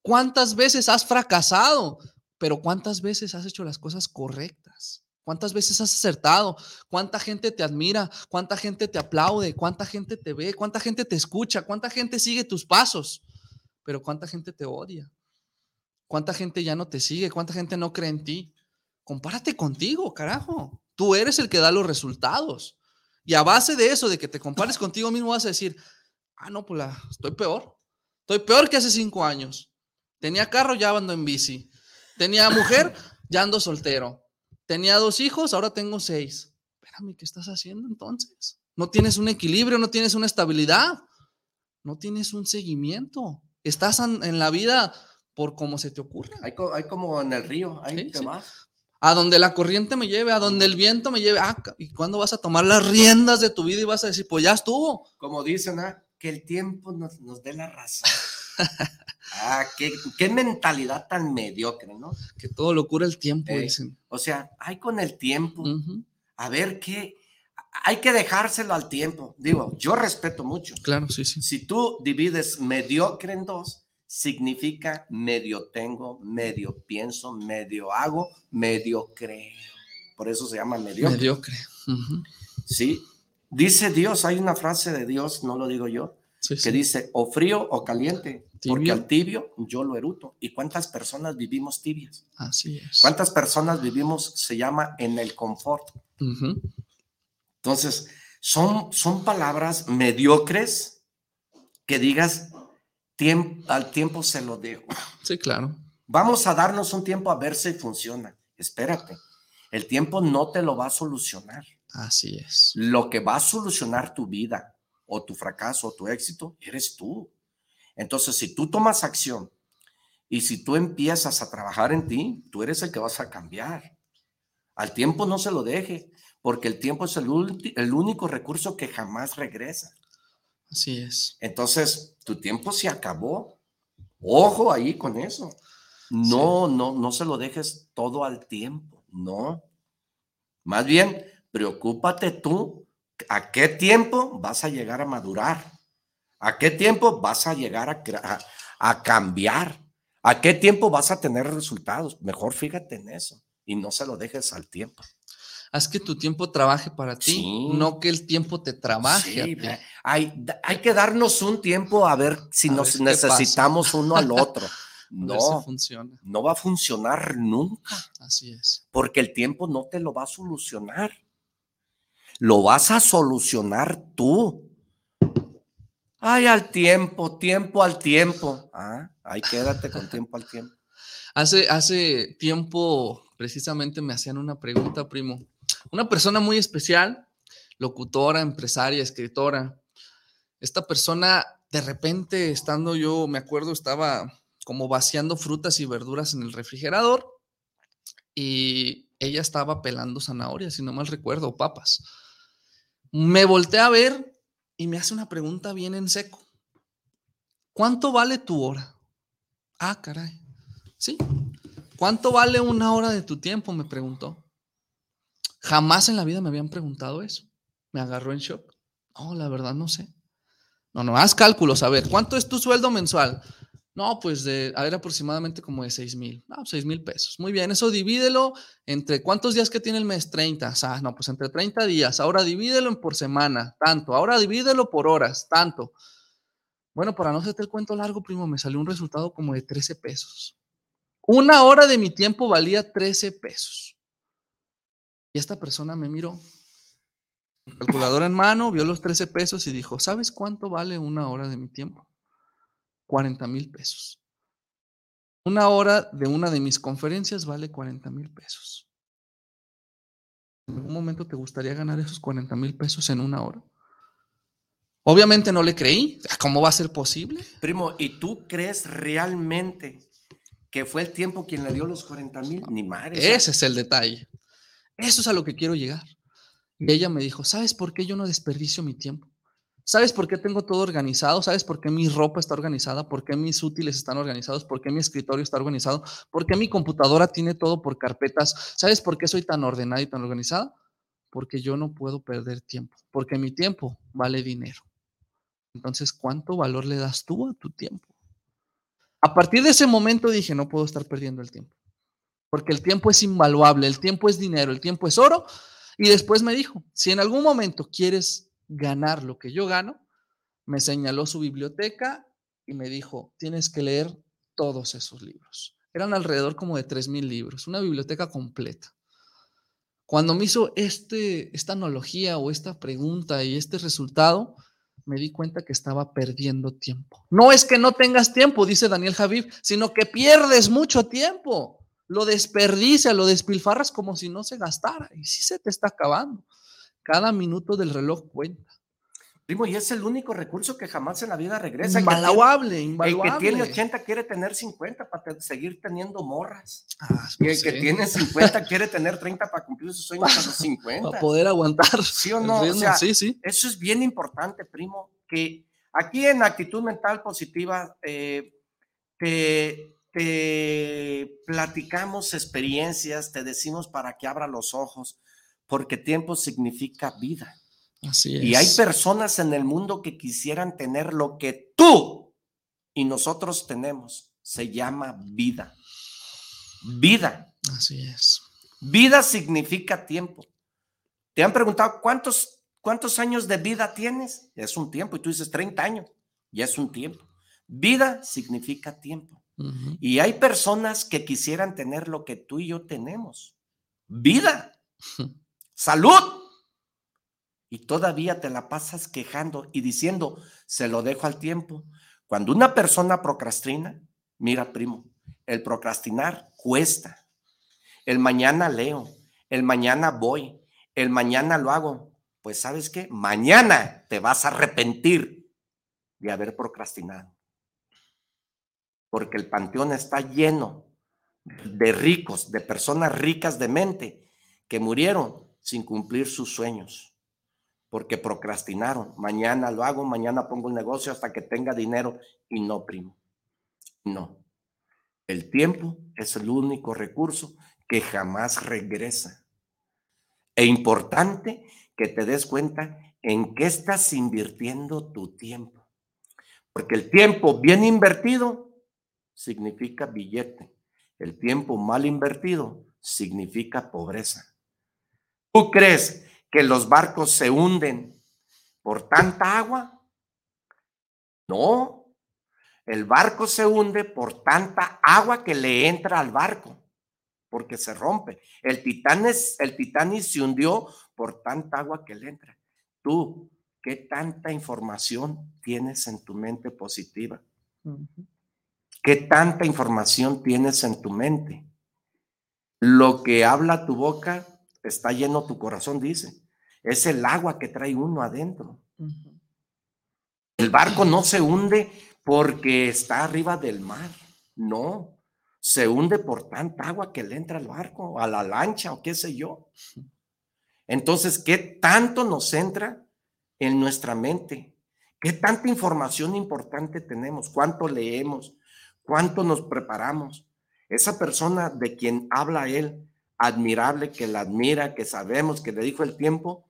J: ¿Cuántas veces has fracasado? Pero ¿cuántas veces has hecho las cosas correctas? ¿Cuántas veces has acertado? ¿Cuánta gente te admira? ¿Cuánta gente te aplaude? ¿Cuánta gente te ve? ¿Cuánta gente te escucha? ¿Cuánta gente sigue tus pasos? Pero ¿cuánta gente te odia? ¿Cuánta gente ya no te sigue? ¿Cuánta gente no cree en ti? Compárate contigo, carajo. Tú eres el que da los resultados. Y a base de eso, de que te compares contigo mismo, vas a decir, ah, no, pues estoy peor. Estoy peor que hace cinco años. Tenía carro, ya ando en bici. Tenía mujer, ya ando soltero. Tenía dos hijos, ahora tengo seis. Espérame, ¿qué estás haciendo entonces? No tienes un equilibrio, no tienes una estabilidad, no tienes un seguimiento. Estás en la vida por como se te ocurre.
I: Hay, como en el río, te vas.
J: A donde la corriente me lleve, a donde el viento me lleve. Ah, ¿y cuándo vas a tomar las riendas de tu vida y vas a decir, pues ya estuvo?
I: Como dicen, ¿ah? que el tiempo nos, nos dé la razón. *laughs* Ah, qué, mentalidad tan mediocre, ¿no?
J: Que todo lo cura el tiempo, eh, dicen.
I: O sea, hay con el tiempo. A ver qué. Hay que dejárselo al tiempo. Digo, yo respeto mucho.
J: Claro, sí, sí.
I: Si tú divides mediocre en dos, significa medio tengo, medio pienso, medio hago, medio creo. Por eso se llama mediocre.
J: Mediocre.
I: Sí. Dice Dios, hay una frase de Dios, no lo digo yo, que dice o frío o caliente, porque al tibio yo lo eruto. ¿Y cuántas personas vivimos tibias?
J: Así es.
I: ¿Cuántas personas vivimos, se llama, en el confort? Entonces, son, son palabras mediocres que digas, al tiempo se lo dejo.
J: Sí, claro.
I: Vamos a darnos un tiempo a ver si funciona. Espérate, el tiempo no te lo va a solucionar.
J: Así es.
I: Lo que va a solucionar tu vida o tu fracaso o tu éxito, eres tú. Entonces, si tú tomas acción y si tú empiezas a trabajar en ti, tú eres el que vas a cambiar. Al tiempo no se lo deje, porque el tiempo es el, el único recurso que jamás regresa.
J: Así es.
I: Entonces, tu tiempo se acabó. Ojo ahí con eso. No, no, no se lo dejes todo al tiempo. No. Más bien, preocúpate tú ¿A qué tiempo vas a llegar a madurar? ¿A qué tiempo vas a llegar a, a, cambiar? ¿A qué tiempo vas a tener resultados? Mejor fíjate en eso y no se lo dejes al tiempo.
J: Haz que tu tiempo trabaje para ti, no que el tiempo te trabaje.
I: Hay, hay que darnos un tiempo a ver si nos necesitamos uno al *laughs* otro. No,
J: funciona.
I: no va a funcionar nunca.
J: Así es.
I: Porque el tiempo no te lo va a solucionar lo vas a solucionar tú. Ay, al tiempo, tiempo al tiempo. Ah, ahí quédate con tiempo al tiempo. *laughs*
J: Hace, hace tiempo, precisamente me hacían una pregunta, primo. Una persona muy especial, locutora, empresaria, escritora. Esta persona, de repente, estando yo, me acuerdo, estaba como vaciando frutas y verduras en el refrigerador y ella estaba pelando zanahorias, si no mal recuerdo, papas. Me volteé a ver y me hace una pregunta bien en seco. ¿Cuánto vale tu hora? Ah, caray. Sí. ¿Cuánto vale una hora de tu tiempo? Me preguntó. Jamás en la vida me habían preguntado eso. Me agarró en shock. No, la verdad no sé. No, no, haz cálculos. A ver, ¿cuánto es tu sueldo mensual? No, pues de, a ver, aproximadamente como de 6 mil. No, 6 mil pesos. Muy bien, eso divídelo entre cuántos días que tiene el mes? 30. Ah, no, pues entre 30 días. Ahora divídelo por semana, tanto. Ahora divídelo por horas, tanto. Bueno, para no hacerte el cuento largo, primo, me salió un resultado como de 13 pesos. Una hora de mi tiempo valía 13 pesos. Y esta persona me miró, calculadora en mano, vio los 13 pesos y dijo, ¿sabes cuánto vale una hora de mi tiempo? 40 mil pesos. Una hora de una de mis conferencias vale 40 mil pesos. ¿En algún momento te gustaría ganar esos 40 mil pesos en una hora? Obviamente no le creí. ¿Cómo va a ser posible?
I: Primo, ¿y tú crees realmente que fue el tiempo quien le dio los 40 mil? Ni madre.
J: Ese es el detalle. Eso es a lo que quiero llegar. Y ella me dijo, ¿sabes por qué yo no desperdicio mi tiempo? ¿Sabes por qué tengo todo organizado? ¿Sabes por qué mi ropa está organizada? ¿Por qué mis útiles están organizados? ¿Por qué mi escritorio está organizado? ¿Por qué mi computadora tiene todo por carpetas? ¿Sabes por qué soy tan ordenada y tan organizada? Porque yo no puedo perder tiempo, porque mi tiempo vale dinero. Entonces, ¿cuánto valor le das tú a tu tiempo? A partir de ese momento dije, no puedo estar perdiendo el tiempo. porque el tiempo es invaluable, el tiempo es dinero, el tiempo es oro. Y después me dijo, si en algún momento quieres ganar lo que yo gano, me señaló su biblioteca y me dijo, tienes que leer todos esos libros. Eran alrededor como de 3.000 libros, una biblioteca completa. Cuando me hizo este, esta analogía o esta pregunta y este resultado, me di cuenta que estaba perdiendo tiempo. No es que no tengas tiempo, dice Daniel Javid, sino que pierdes mucho tiempo. Lo desperdicia, lo despilfarras como si no se gastara. Y sí se te está acabando. Cada minuto del reloj cuenta.
I: Primo, y es el único recurso que jamás en la vida regresa.
J: Invaluable,
I: El
J: invaluable.
I: que tiene 80 quiere tener 50 para seguir teniendo morras.
J: Ah,
I: Y el que tiene 50 *laughs* quiere tener 30 para cumplir sus sueños a los 50.
J: Para poder aguantar.
I: ¿Sí o
J: el
I: no? O
J: ritmo,
I: sea,
J: sí, sí.
I: Eso es bien importante, primo, que aquí en actitud mental positiva eh, te, te platicamos experiencias, te decimos para que abra los ojos, porque tiempo significa vida.
J: Así es.
I: Y hay personas en el mundo que quisieran tener lo que tú y nosotros tenemos. Se llama vida. Vida.
J: Así es.
I: Vida significa tiempo. Te han preguntado cuántos, cuántos años de vida tienes. Es un tiempo. Y tú dices 30 años. Ya es un tiempo. Vida significa tiempo. Y hay personas que quisieran tener lo que tú y yo tenemos. Vida. *laughs* Salud. Y todavía te la pasas quejando y diciendo, se lo dejo al tiempo. Cuando una persona procrastina, mira, primo, el procrastinar cuesta. El mañana leo, el mañana voy, el mañana lo hago. Pues sabes qué, mañana te vas a arrepentir de haber procrastinado. Porque el panteón está lleno de ricos, de personas ricas de mente que murieron sin cumplir sus sueños. Porque procrastinaron. Mañana lo hago, mañana pongo el negocio hasta que tenga dinero. Y no, primo. No. El tiempo es el único recurso que jamás regresa. E importante que te des cuenta en qué estás invirtiendo tu tiempo. Porque el tiempo bien invertido significa billete. El tiempo mal invertido significa pobreza. ¿Tú crees que los barcos se hunden por tanta agua? No. El barco se hunde por tanta agua que le entra al barco, porque se rompe. El Titanic, el Titanic se hundió por tanta agua que le entra. Tú, ¿qué tanta información tienes en tu mente positiva? ¿Qué tanta información tienes en tu mente? Lo que habla tu boca está lleno tu corazón, dice. Es el agua que trae uno adentro. El barco no se hunde porque está arriba del mar. No, se hunde por tanta agua que le entra al barco, a la lancha o qué sé yo. Entonces, ¿qué tanto nos entra en nuestra mente? ¿Qué tanta información importante tenemos? ¿Cuánto leemos? ¿Cuánto nos preparamos? Esa persona de quien habla él, admirable, que la admira, que sabemos, que le dijo el tiempo,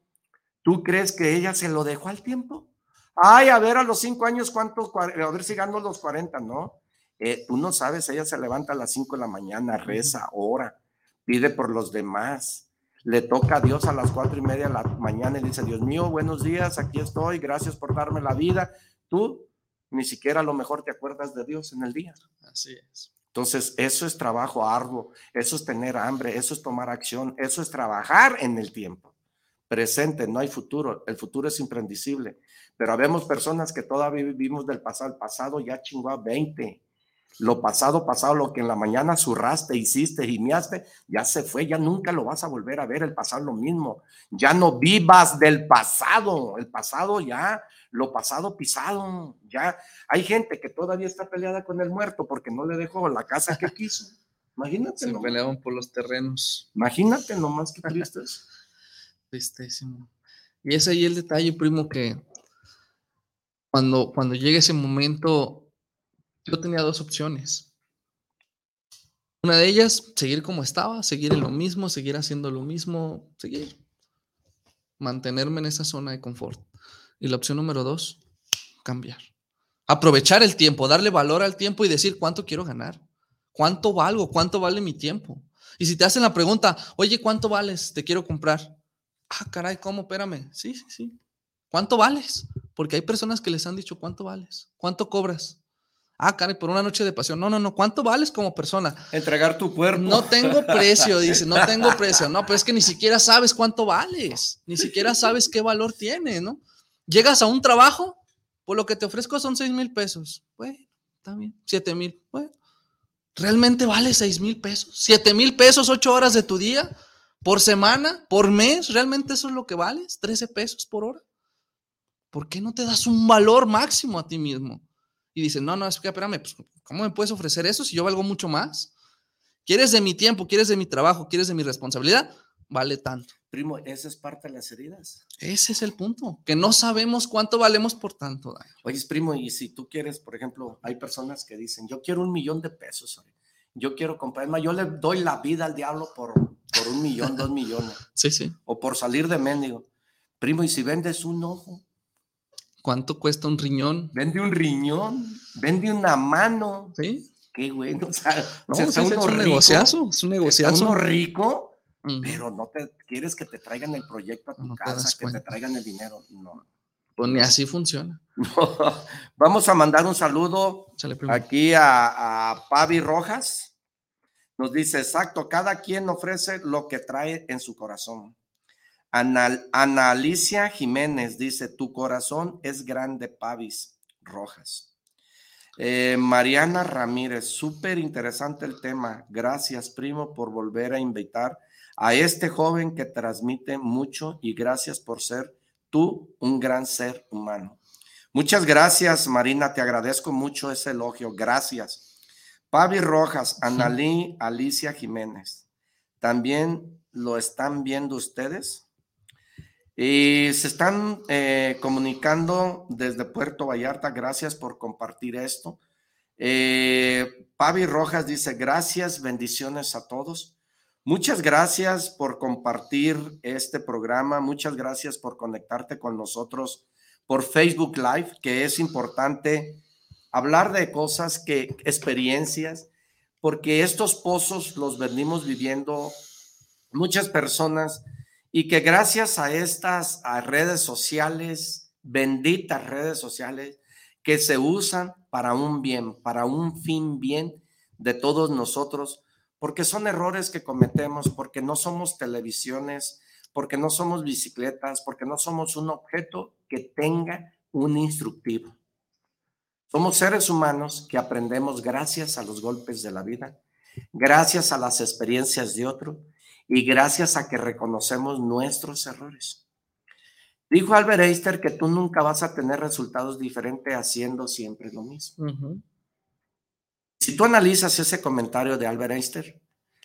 I: ¿tú crees que ella se lo dejó al tiempo? Ay, a ver, a los cinco años, ¿cuánto? A ver si gano los 40, ¿no? Eh, tú no sabes, ella se levanta a las 5 de la mañana, reza, ora, pide por los demás. Le toca a Dios a las cuatro y media de la mañana y dice, Dios mío, buenos días, aquí estoy, gracias por darme la vida. Tú ni siquiera a lo mejor te acuerdas de Dios en el día.
J: Así es.
I: Entonces, eso es trabajo arduo, eso es tener hambre, eso es tomar acción, eso es trabajar en el tiempo. Presente, no hay futuro, el futuro es imprendicible. Pero habemos personas que todavía vivimos del pasado, el pasado ya chingó a 20. Lo pasado, pasado, lo que en la mañana zurraste, hiciste, gimiaste, ya se fue, ya nunca lo vas a volver a ver, el pasado lo mismo. Ya no vivas del pasado, el pasado ya, lo pasado pisado, ya. Hay gente que todavía está peleada con el muerto porque no le dejó la casa que *laughs* quiso. Imagínate,
J: Se
I: nomás.
J: peleaban por los terrenos.
I: imagínate nomás que tristes. *laughs*
J: Tristísimo. Y ese ahí el detalle, primo, que cuando, cuando llegue ese momento, yo tenía dos opciones. Una de ellas, seguir como estaba, seguir en lo mismo, seguir haciendo lo mismo, seguir, mantenerme en esa zona de confort. Y la opción número dos, cambiar. Aprovechar el tiempo, darle valor al tiempo y decir cuánto quiero ganar, cuánto valgo, cuánto vale mi tiempo. Y si te hacen la pregunta, oye, ¿cuánto vales? Te quiero comprar. Ah, caray, ¿cómo? Espérame. Sí, sí, sí. ¿Cuánto vales? Porque hay personas que les han dicho, ¿cuánto vales? ¿Cuánto cobras? Ah, caray, por una noche de pasión. No, no, no. ¿Cuánto vales como persona?
I: Entregar tu cuerpo.
J: No tengo *laughs* precio, dice. No tengo precio. No, pero es que ni siquiera sabes cuánto vales. Ni siquiera sabes qué valor tiene, ¿no? Llegas a un trabajo, por lo que te ofrezco son seis mil pesos. Bueno, está bien. Siete mil. Bueno, ¿realmente vale seis mil pesos? ¿Siete mil pesos, ocho horas de tu día? ¿Por semana? ¿Por mes? ¿Realmente eso es lo que vales? ¿13 pesos por hora? ¿Por qué no te das un valor máximo a ti mismo? Y dicen, no, no, espérame, pues, ¿cómo me puedes ofrecer eso si yo valgo mucho más? ¿Quieres de mi tiempo? ¿Quieres de mi trabajo? ¿Quieres de mi responsabilidad? Vale tanto.
I: Primo, esa es parte de las heridas.
J: Ese es el punto, que no sabemos cuánto valemos por tanto daño.
I: Oye, primo, y si tú quieres, por ejemplo, hay personas que dicen, yo quiero un millón de pesos, yo quiero comprar, yo le doy la vida al diablo por, por un millón, dos millones. *laughs*
J: Sí, sí.
I: O por salir de mendigo. Primo, y si vendes un ojo,
J: ¿Cuánto cuesta un riñón?
I: Vende un riñón, vende una mano.
J: Sí.
I: Qué bueno. *laughs* O sea,
J: no, es, un negociazo, es un negociazo.
I: Uno rico, pero no te quieres que te traigan el proyecto a tu casa, que te traigan el dinero. No.
J: Pues ni así funciona. *laughs*
I: Vamos a mandar un saludo aquí a, a Pavi Rojas. Nos dice, exacto, cada quien ofrece lo que trae en su corazón. Ana, Alicia Jiménez dice, tu corazón es grande, Pavis Rojas. Eh, Mariana Ramírez, súper interesante el tema. Gracias, primo, por volver a invitar a este joven que transmite mucho y gracias por ser tú un gran ser humano. Muchas gracias, Marina, te agradezco mucho ese elogio. Gracias. Pavi Rojas, Analí Alicia Jiménez, ¿también lo están viendo ustedes? Y se están eh, comunicando desde Puerto Vallarta. Gracias por compartir esto. Eh, Rojas dice, gracias, bendiciones a todos. Muchas gracias por compartir este programa. Muchas gracias por conectarte con nosotros por Facebook Live, que es importante hablar de cosas que, experiencias, porque estos pozos los venimos viviendo muchas personas y que gracias a estas redes sociales, benditas redes sociales, que se usan para un bien, para un fin bien de todos nosotros, porque son errores que cometemos, porque no somos televisiones, porque no somos bicicletas, porque no somos un objeto que tenga un instructivo. Somos seres humanos que aprendemos gracias a los golpes de la vida, gracias a las experiencias de otro y gracias a que reconocemos nuestros errores. Dijo Albert Einstein que tú nunca vas a tener resultados diferentes haciendo siempre lo mismo. Si tú analizas ese comentario de Albert Einstein,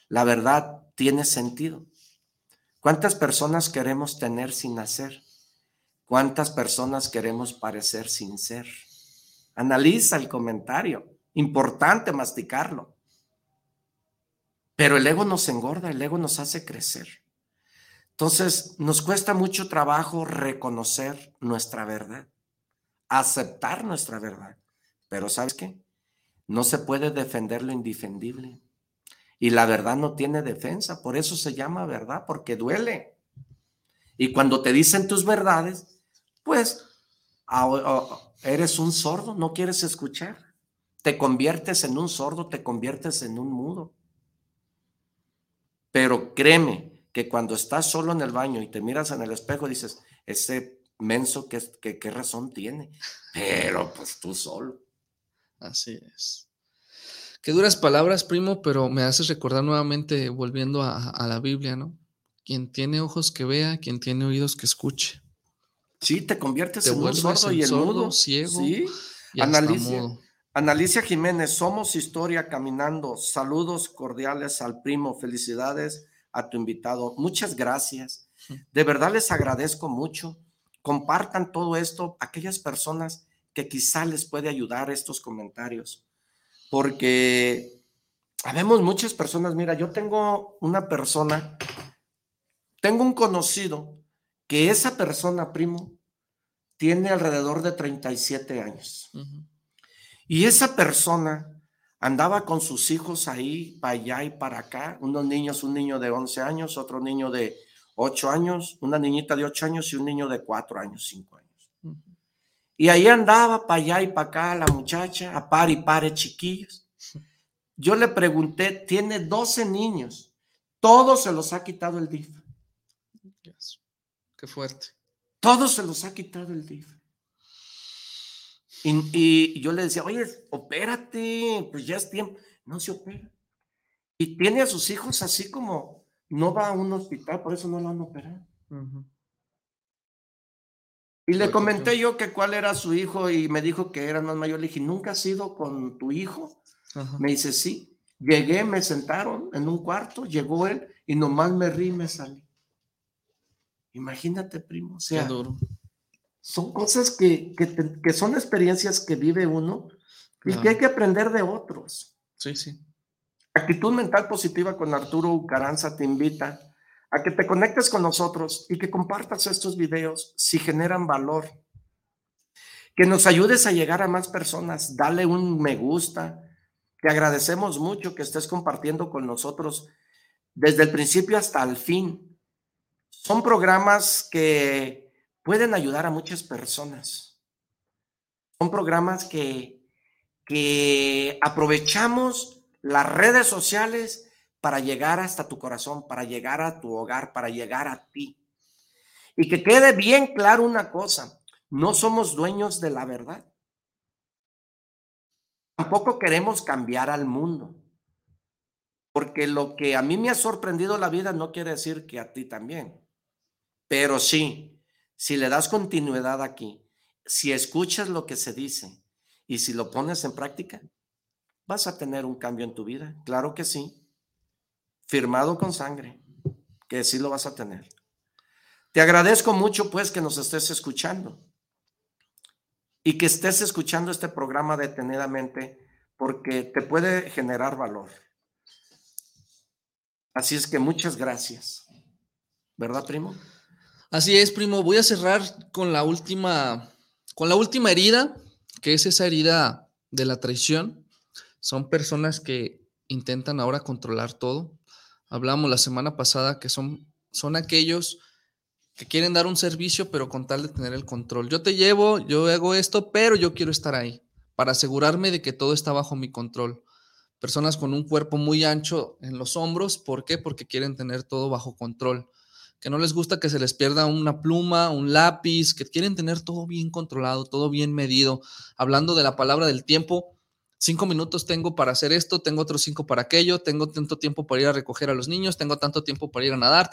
I: la verdad tiene sentido. ¿Cuántas personas queremos tener sin hacer? ¿Cuántas personas queremos parecer sin ser? Analiza el comentario. Importante masticarlo. Pero el ego nos engorda, el ego nos hace crecer. Entonces, nos cuesta mucho trabajo reconocer nuestra verdad, aceptar nuestra verdad. Pero ¿sabes qué? No se puede defender lo indefendible. Y la verdad no tiene defensa, por eso se llama verdad, porque duele. Y cuando te dicen tus verdades, pues eres un sordo, no quieres escuchar. Te conviertes en un sordo, te conviertes en un mudo. Pero créeme que cuando estás solo en el baño y te miras en el espejo, dices, ese menso, ¿qué, qué, razón tiene? Pero pues tú solo.
J: Así es. Qué duras palabras, primo, pero me haces recordar nuevamente, volviendo a, la Biblia, ¿no? Quien tiene ojos que vea, quien tiene oídos que escuche.
I: Sí, te conviertes en un sordo y el mudo.
J: ciego.
I: Sí,
J: y mudo.
I: Analicia Jiménez, somos historia caminando. Saludos cordiales al primo. Felicidades a tu invitado. Muchas gracias. De verdad les agradezco mucho. Compartan todo esto a aquellas personas que quizá les puede ayudar estos comentarios. Porque habemos muchas personas. Mira, yo tengo una persona, tengo un conocido que esa persona, primo, tiene alrededor de 37 años. Y esa persona andaba con sus hijos ahí, para allá y para acá, unos niños, un niño de 11 años, otro niño de 8 años, una niñita de 8 años y un niño de 4 años, 5 años. Y ahí andaba para allá y para acá la muchacha, a par y pare chiquillos. Yo le pregunté, tiene 12 niños, todos se los ha quitado el DIF.
J: Qué fuerte.
I: Todos se los ha quitado el DIF. Y, y, yo le decía, oye, opérate, pues ya es tiempo. No se opera. Y tiene a sus hijos así como no va a un hospital, por eso no lo han operado. Y le comenté yo que cuál era su hijo y me dijo que era más mayor. Le dije, ¿nunca has ido con tu hijo? Me dice, sí. Llegué, me sentaron en un cuarto, llegó él y nomás me rí y me salí. Imagínate, primo. O sea,
J: duro.
I: Son cosas que, que, te- que son experiencias que vive uno y que hay que aprender de otros.
J: Sí, sí.
I: Actitud mental positiva con Arturo Ucaranza te invita a que te conectes con nosotros y que compartas estos videos si generan valor. Que nos ayudes a llegar a más personas. Dale un me gusta. Te agradecemos mucho que estés compartiendo con nosotros desde el principio hasta el fin. Son programas que pueden ayudar a muchas personas. Son programas que, que aprovechamos las redes sociales para llegar hasta tu corazón, para llegar a tu hogar, para llegar a ti. Y que quede bien claro una cosa, no somos dueños de la verdad. Tampoco queremos cambiar al mundo. Porque lo que a mí me ha sorprendido la vida no quiere decir que a ti también. Pero sí, si le das continuidad aquí, si escuchas lo que se dice y si lo pones en práctica, vas a tener un cambio en tu vida. Claro que sí. Firmado con sangre, que sí lo vas a tener. Te agradezco mucho pues que nos estés escuchando y que estés escuchando este programa detenidamente porque te puede generar valor. Así es que muchas gracias. ¿Verdad, primo?
J: Así es, primo. Voy a cerrar con la última, con la última herida, que es esa herida de la traición. Son personas que intentan ahora controlar todo. Hablamos la semana pasada que son, son aquellos que quieren dar un servicio, pero con tal de tener el control. Yo te llevo, yo hago esto, pero yo quiero estar ahí para asegurarme de que todo está bajo mi control. Personas con un cuerpo muy ancho en los hombros, ¿por qué? Porque quieren tener todo bajo control que no les gusta que se les pierda una pluma, un lápiz, que quieren tener todo bien controlado, todo bien medido. Hablando de la palabra del tiempo, cinco minutos tengo para hacer esto, tengo otros cinco para aquello, tengo tanto tiempo para ir a recoger a los niños, tengo tanto tiempo para ir a nadar,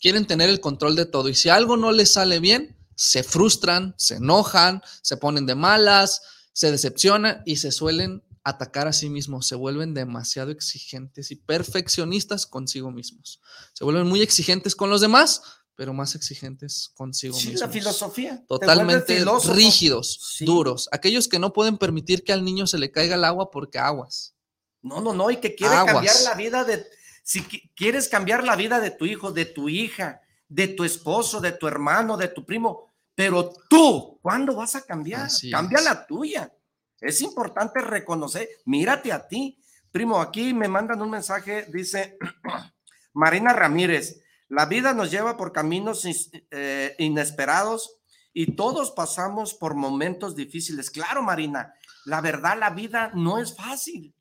J: quieren tener el control de todo. Y si algo no les sale bien, se frustran, se enojan, se ponen de malas, se decepcionan y se suelen atacar a sí mismos, se vuelven demasiado exigentes y perfeccionistas consigo mismos. Se vuelven muy exigentes con los demás, pero más exigentes consigo
I: Sí,
J: mismos.
I: la filosofía. Te
J: Totalmente rígidos,
I: Sí.
J: duros. Aquellos que no pueden permitir que al niño se le caiga el agua porque aguas.
I: No, no, no, y que quiere
J: Aguas.
I: cambiar la vida de, si qui- quieres cambiar la vida de tu hijo, de tu hija, de tu esposo, de tu hermano, de tu primo, pero tú, ¿cuándo vas a cambiar?
J: Así
I: Cambia
J: es.
I: la tuya. Es importante reconocer, mírate a ti. Primo, aquí me mandan un mensaje, dice *clears throat* Marina Ramírez, la vida nos lleva por caminos eh, inesperados y todos pasamos por momentos difíciles. Claro, Marina, la verdad, la vida no es fácil.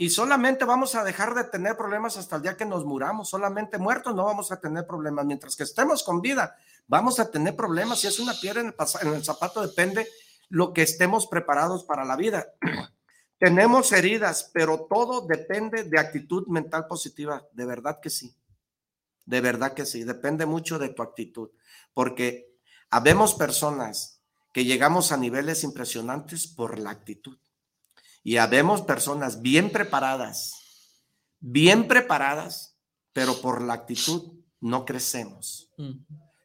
I: Y solamente vamos a dejar de tener problemas hasta el día que nos muramos. Solamente muertos no vamos a tener problemas. Mientras que estemos con vida, vamos a tener problemas. Si es una piedra en el zapato, depende lo que estemos preparados para la vida. *clears throat* Tenemos heridas, pero todo depende de actitud mental positiva. De verdad que sí. De verdad que sí. Depende mucho de tu actitud. Porque habemos personas que llegamos a niveles impresionantes por la actitud. Y habemos personas bien preparadas, bien preparadas, pero por la actitud no crecemos.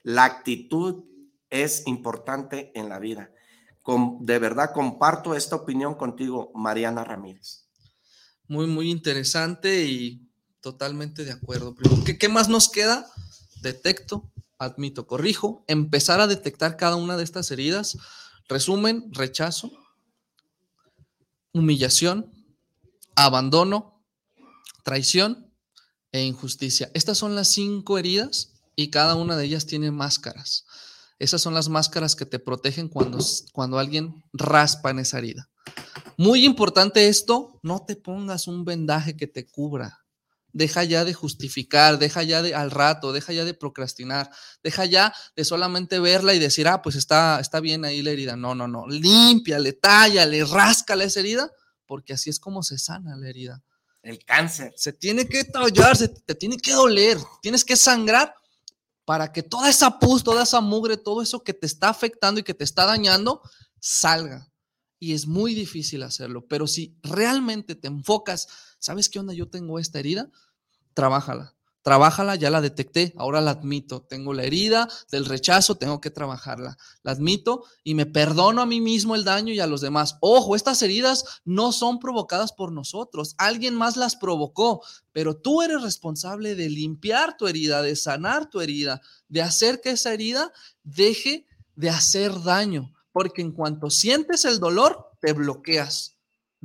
I: La actitud es importante en la vida. De verdad comparto esta opinión contigo, Mariana Ramírez.
J: Muy, muy interesante y totalmente de acuerdo. primo. ¿Qué, qué más nos queda? Detecto, admito, corrijo, empezar a detectar cada una de estas heridas. Resumen, rechazo, humillación, abandono, traición e injusticia. Estas son las cinco heridas y cada una de ellas tiene máscaras. Esas son las máscaras que te protegen cuando, cuando alguien raspa en esa herida. Muy importante esto, no te pongas un vendaje que te cubra. Deja ya de justificar, deja ya de al rato, deja ya de procrastinar, deja ya de solamente verla y decir, ah, pues está, está bien ahí la herida. No, no, no. Límpiale, tállale, ráscale esa herida, porque así es como se sana la herida.
I: El cáncer.
J: Se tiene que tallar, se te tiene que doler, tienes que sangrar para que toda esa pus, toda esa mugre, todo eso que te está afectando y que te está dañando, salga y es muy difícil hacerlo, pero si realmente te enfocas, ¿sabes qué onda? Yo tengo esta herida, trabájala. Trabájala, ya la detecté, ahora la admito. Tengo la herida del rechazo, tengo que trabajarla. La admito y me perdono a mí mismo el daño y a los demás. Ojo, estas heridas no son provocadas por nosotros, alguien más las provocó, pero tú eres responsable de limpiar tu herida, de sanar tu herida, de hacer que esa herida deje de hacer daño porque en cuanto sientes el dolor, te bloqueas.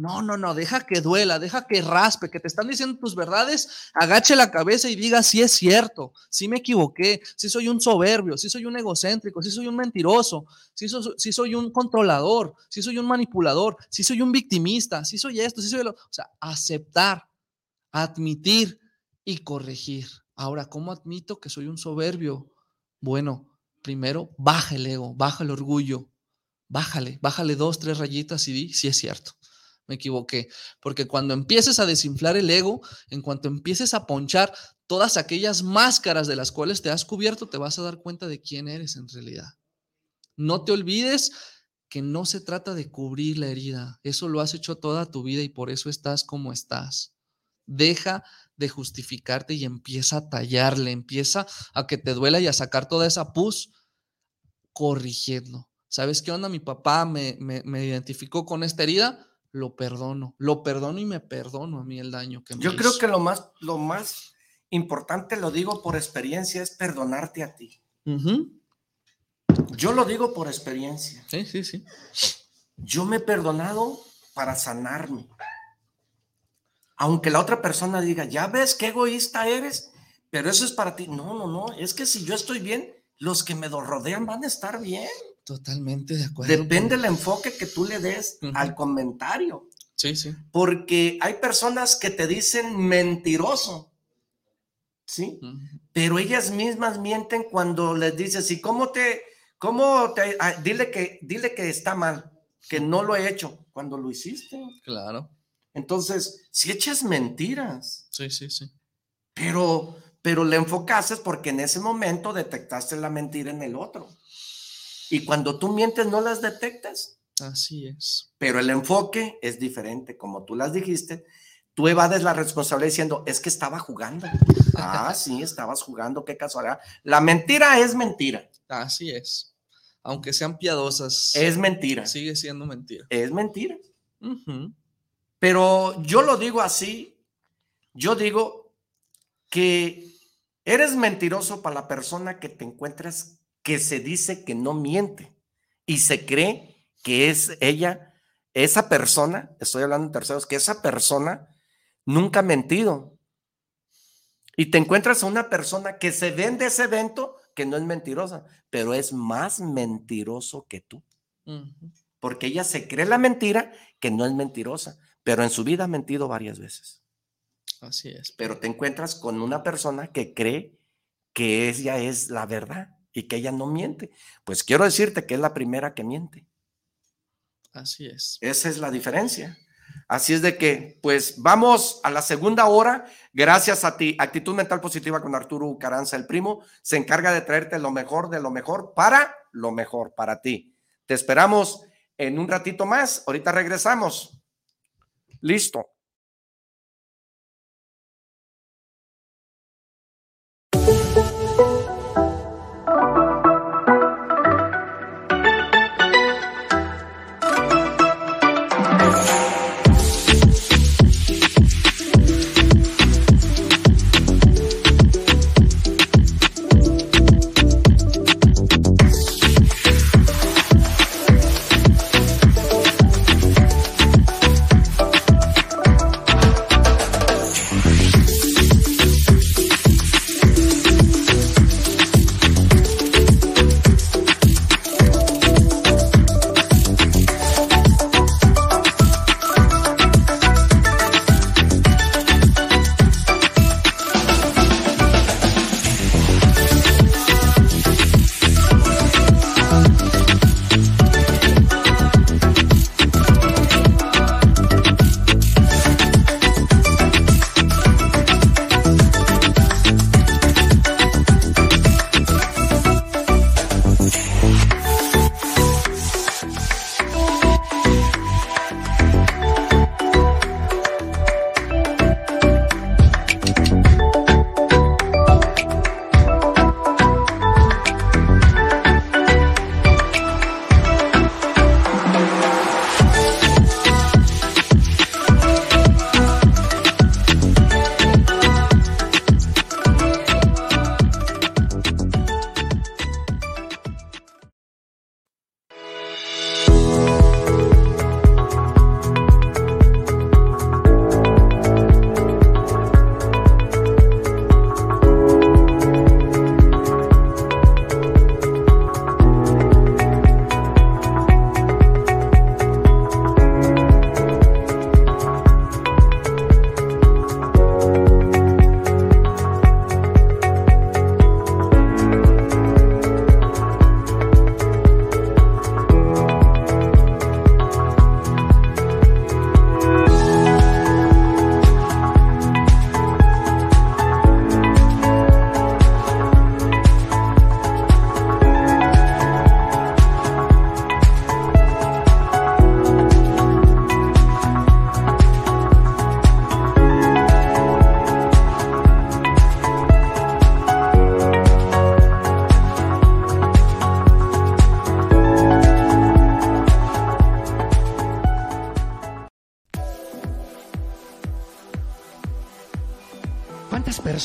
J: No, no, no, deja que duela, deja que raspe, que te están diciendo tus verdades, agache la cabeza y diga si es cierto, si me equivoqué, si soy un soberbio, si soy un egocéntrico, si soy un mentiroso, si soy, si un controlador, si soy un manipulador, si soy un victimista, si soy esto, si soy lo... O sea, aceptar, admitir y corregir. Ahora, ¿cómo admito que soy un soberbio? Bueno, primero, baja el ego, baja el orgullo, bájale, bájale dos, tres rayitas y di, sí es cierto, me equivoqué. Porque cuando empieces a desinflar el ego, en cuanto empieces a ponchar todas aquellas máscaras de las cuales te has cubierto, te vas a dar cuenta de quién eres en realidad. No te olvides que no se trata de cubrir la herida, eso lo has hecho toda tu vida y por eso estás como estás. Deja de justificarte y empieza a tallarle, empieza a que te duela y a sacar toda esa pus corrigiendo ¿Sabes qué onda? Mi papá me, me, identificó con esta herida, lo perdono, lo perdono y me perdono a mí el daño que me
I: Yo creo que lo más, lo más importante, lo digo por experiencia, es perdonarte a ti. Yo lo digo por experiencia.
J: Sí, sí, sí.
I: Yo me he perdonado para sanarme. Aunque la otra persona diga, ya ves qué egoísta eres, pero eso es para ti. No, no, no. Es que si yo estoy bien, los que me rodean van a estar bien.
J: Totalmente de acuerdo.
I: Depende del enfoque que tú le des al comentario.
J: Sí, sí.
I: Porque hay personas que te dicen mentiroso. ¿Sí? Pero ellas mismas mienten cuando les dices, ¿y cómo te, cómo te, ah, dile que, dile que está mal, que no lo he hecho cuando lo hiciste?
J: Claro.
I: Entonces, si echas mentiras.
J: Sí, sí, sí.
I: Pero, pero le enfocaste porque en ese momento detectaste la mentira en el otro. Y cuando tú mientes no las detectas.
J: Así es.
I: Pero el enfoque es diferente, como tú las dijiste. Tú evades la responsabilidad diciendo, es que estaba jugando. *laughs* ah, sí, estabas jugando, qué casualidad. La mentira es mentira.
J: Así es. Aunque sean piadosas.
I: Es mentira.
J: Sigue siendo mentira.
I: Es mentira. Pero yo lo digo así. Yo digo que eres mentiroso para la persona que te encuentras que se dice que no miente y se cree que es ella, esa persona, estoy hablando en terceros, que esa persona nunca ha mentido. Y te encuentras a una persona que se vende ese evento que no es mentirosa, pero es más mentiroso que tú. Porque ella se cree la mentira que no es mentirosa, pero en su vida ha mentido varias veces.
J: Así es.
I: Pero te encuentras con una persona que cree que ella es la verdad y que ella no miente. Pues quiero decirte que es la primera que miente.
J: Así es.
I: Esa es la diferencia. Así es de que, pues vamos a la segunda hora. Gracias a ti, Actitud Mental Positiva con Arturo Caranza, el primo, se encarga de traerte lo mejor de lo mejor para lo mejor para ti. Te esperamos en un ratito más. Ahorita regresamos. Listo.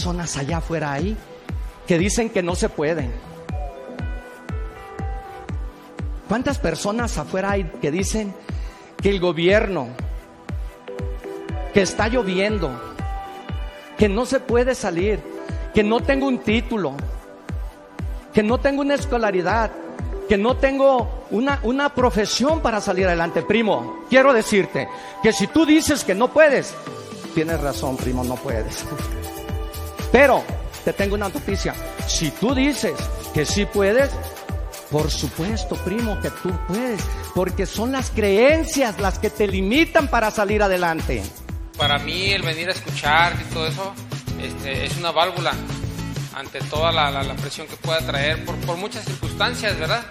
I: Personas allá afuera hay que dicen que no se pueden? ¿Cuántas personas afuera hay que dicen que el gobierno, que está lloviendo, que no se puede salir, que no tengo un título, que no tengo una escolaridad, que no tengo una, una profesión para salir adelante? Primo, quiero decirte que si tú dices que no puedes, tienes razón, primo, no puedes. *laughs* Pero te tengo una noticia, si tú dices que sí puedes, por supuesto, primo, que tú puedes, porque son las creencias las que te limitan para salir adelante.
K: Para mí el venir a escuchar y todo eso este, es una válvula ante toda la, presión que pueda traer por, por muchas circunstancias, ¿verdad?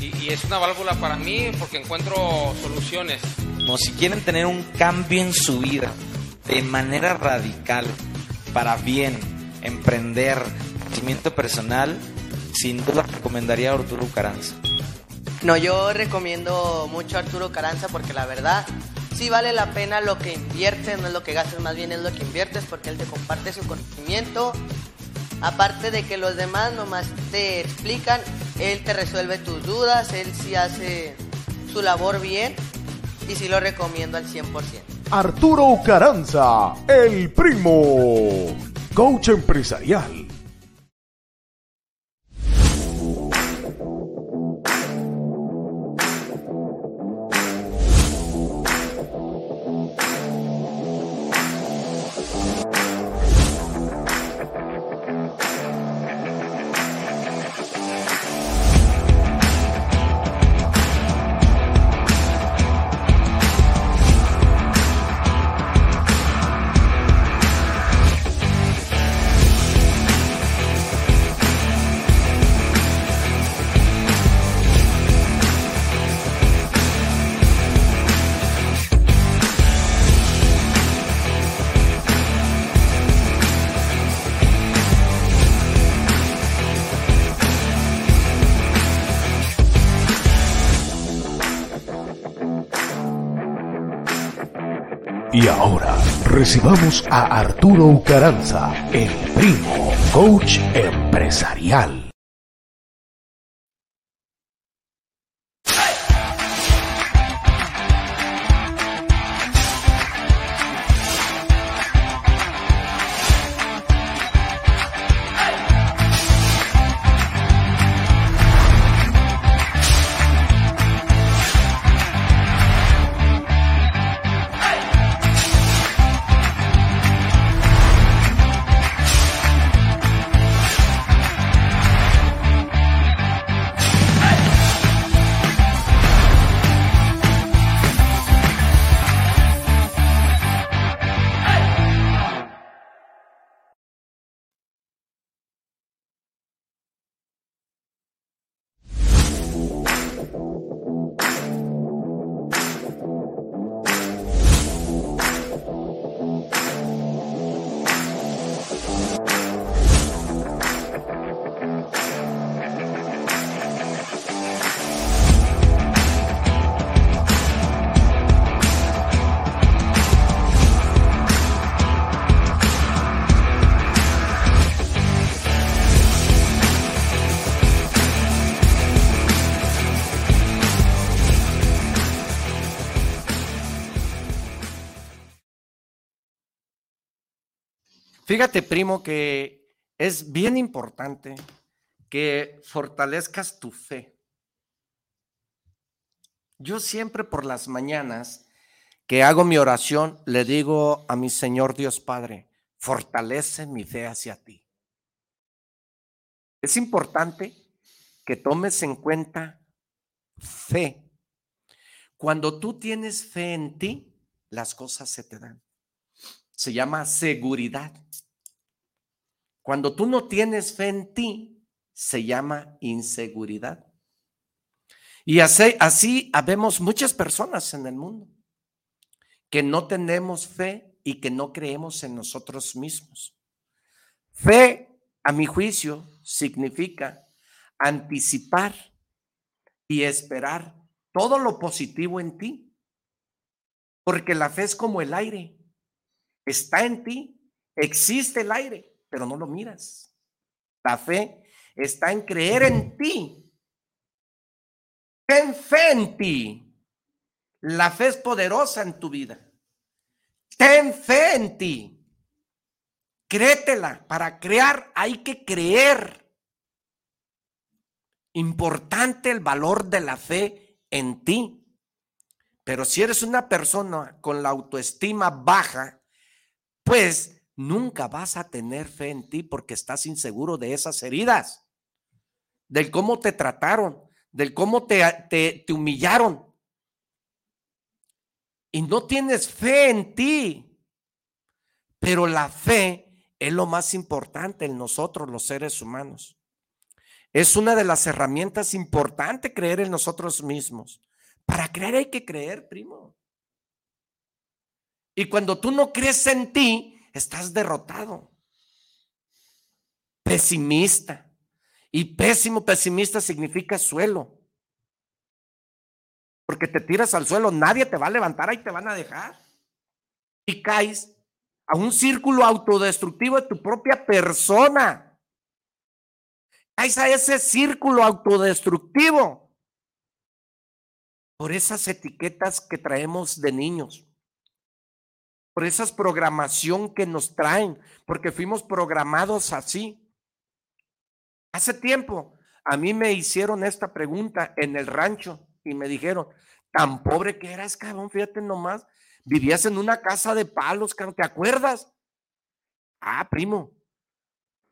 K: Y, y, es una válvula para mí porque encuentro soluciones.
L: No, si quieren tener un cambio en su vida de manera radical, para bien, emprender, crecimiento personal, sin duda recomendaría a Arturo Caranza.
M: No, yo recomiendo mucho a Arturo Caranza porque la verdad sí vale la pena lo que inviertes, no es lo que gastes, más bien es lo que inviertes porque él te comparte su conocimiento. Aparte de que los demás nomás te explican, él te resuelve tus dudas, él sí hace su labor bien y sí lo recomiendo al 100%.
N: Arturo Caranza, el primo, coach empresarial Y ahora recibamos a Arturo Ucaranza, el primo coach empresarial.
I: Fíjate, primo, que es bien importante que fortalezcas tu fe. Yo siempre por las mañanas que hago mi oración, le digo a mi Señor Dios Padre, fortalece mi fe hacia ti. Es importante que tomes en cuenta fe. Cuando tú tienes fe en ti, las cosas se te dan se llama seguridad. Cuando tú no tienes fe en ti, se llama inseguridad. Y así, así habemos muchas personas en el mundo que no tenemos fe y que no creemos en nosotros mismos. Fe, a mi juicio, significa anticipar y esperar todo lo positivo en ti, porque la fe es como el aire está en ti Existe el aire, pero no lo miras. La fe está en creer en ti. Ten fe en ti. La fe es poderosa en tu vida. Ten fe en ti. Créetela. Para crear hay que creer. Importante el valor de la fe en ti. Pero si eres una persona con la autoestima baja, pues nunca vas a tener fe en ti porque estás inseguro de esas heridas, del cómo te trataron, del cómo te, te, humillaron. Y no tienes fe en ti. Pero la fe es lo más importante en nosotros, los seres humanos. Es una de las herramientas importantes creer en nosotros mismos. Para creer hay que creer, primo. Y cuando tú no crees en ti, estás derrotado. Pesimista. Y pésimo pesimista significa suelo. Porque te tiras al suelo, nadie te va a levantar, ahí te van a dejar. Y caes a un círculo autodestructivo de tu propia persona. Caes a ese círculo autodestructivo por esas etiquetas que traemos de niños, por esa programación que nos traen, porque fuimos programados así. Hace tiempo a mí me hicieron esta pregunta en el rancho y me dijeron, tan pobre que eras, cabrón, fíjate nomás, vivías en una casa de palos, cabrón, ¿te acuerdas? Ah, primo,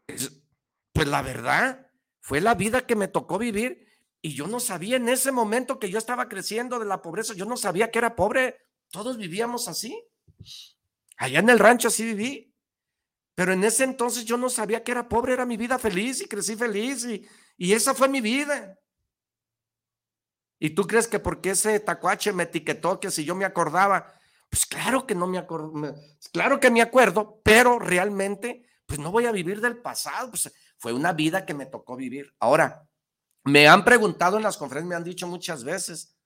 I: pues, pues la verdad, fue la vida que me tocó vivir y yo no sabía en ese momento que yo estaba creciendo de la pobreza, yo no sabía que era pobre. Todos vivíamos así. Allá en el rancho así viví. Pero en ese entonces yo no sabía que era pobre, era mi vida feliz y crecí feliz y, y esa fue mi vida. ¿Y tú crees que porque ese tacuache me etiquetó que si yo me acordaba? Pues claro que no me acuerdo, claro que me acuerdo, pero realmente pues no voy a vivir del pasado, pues fue una vida que me tocó vivir. Ahora, me han preguntado en las conferencias, me han dicho muchas veces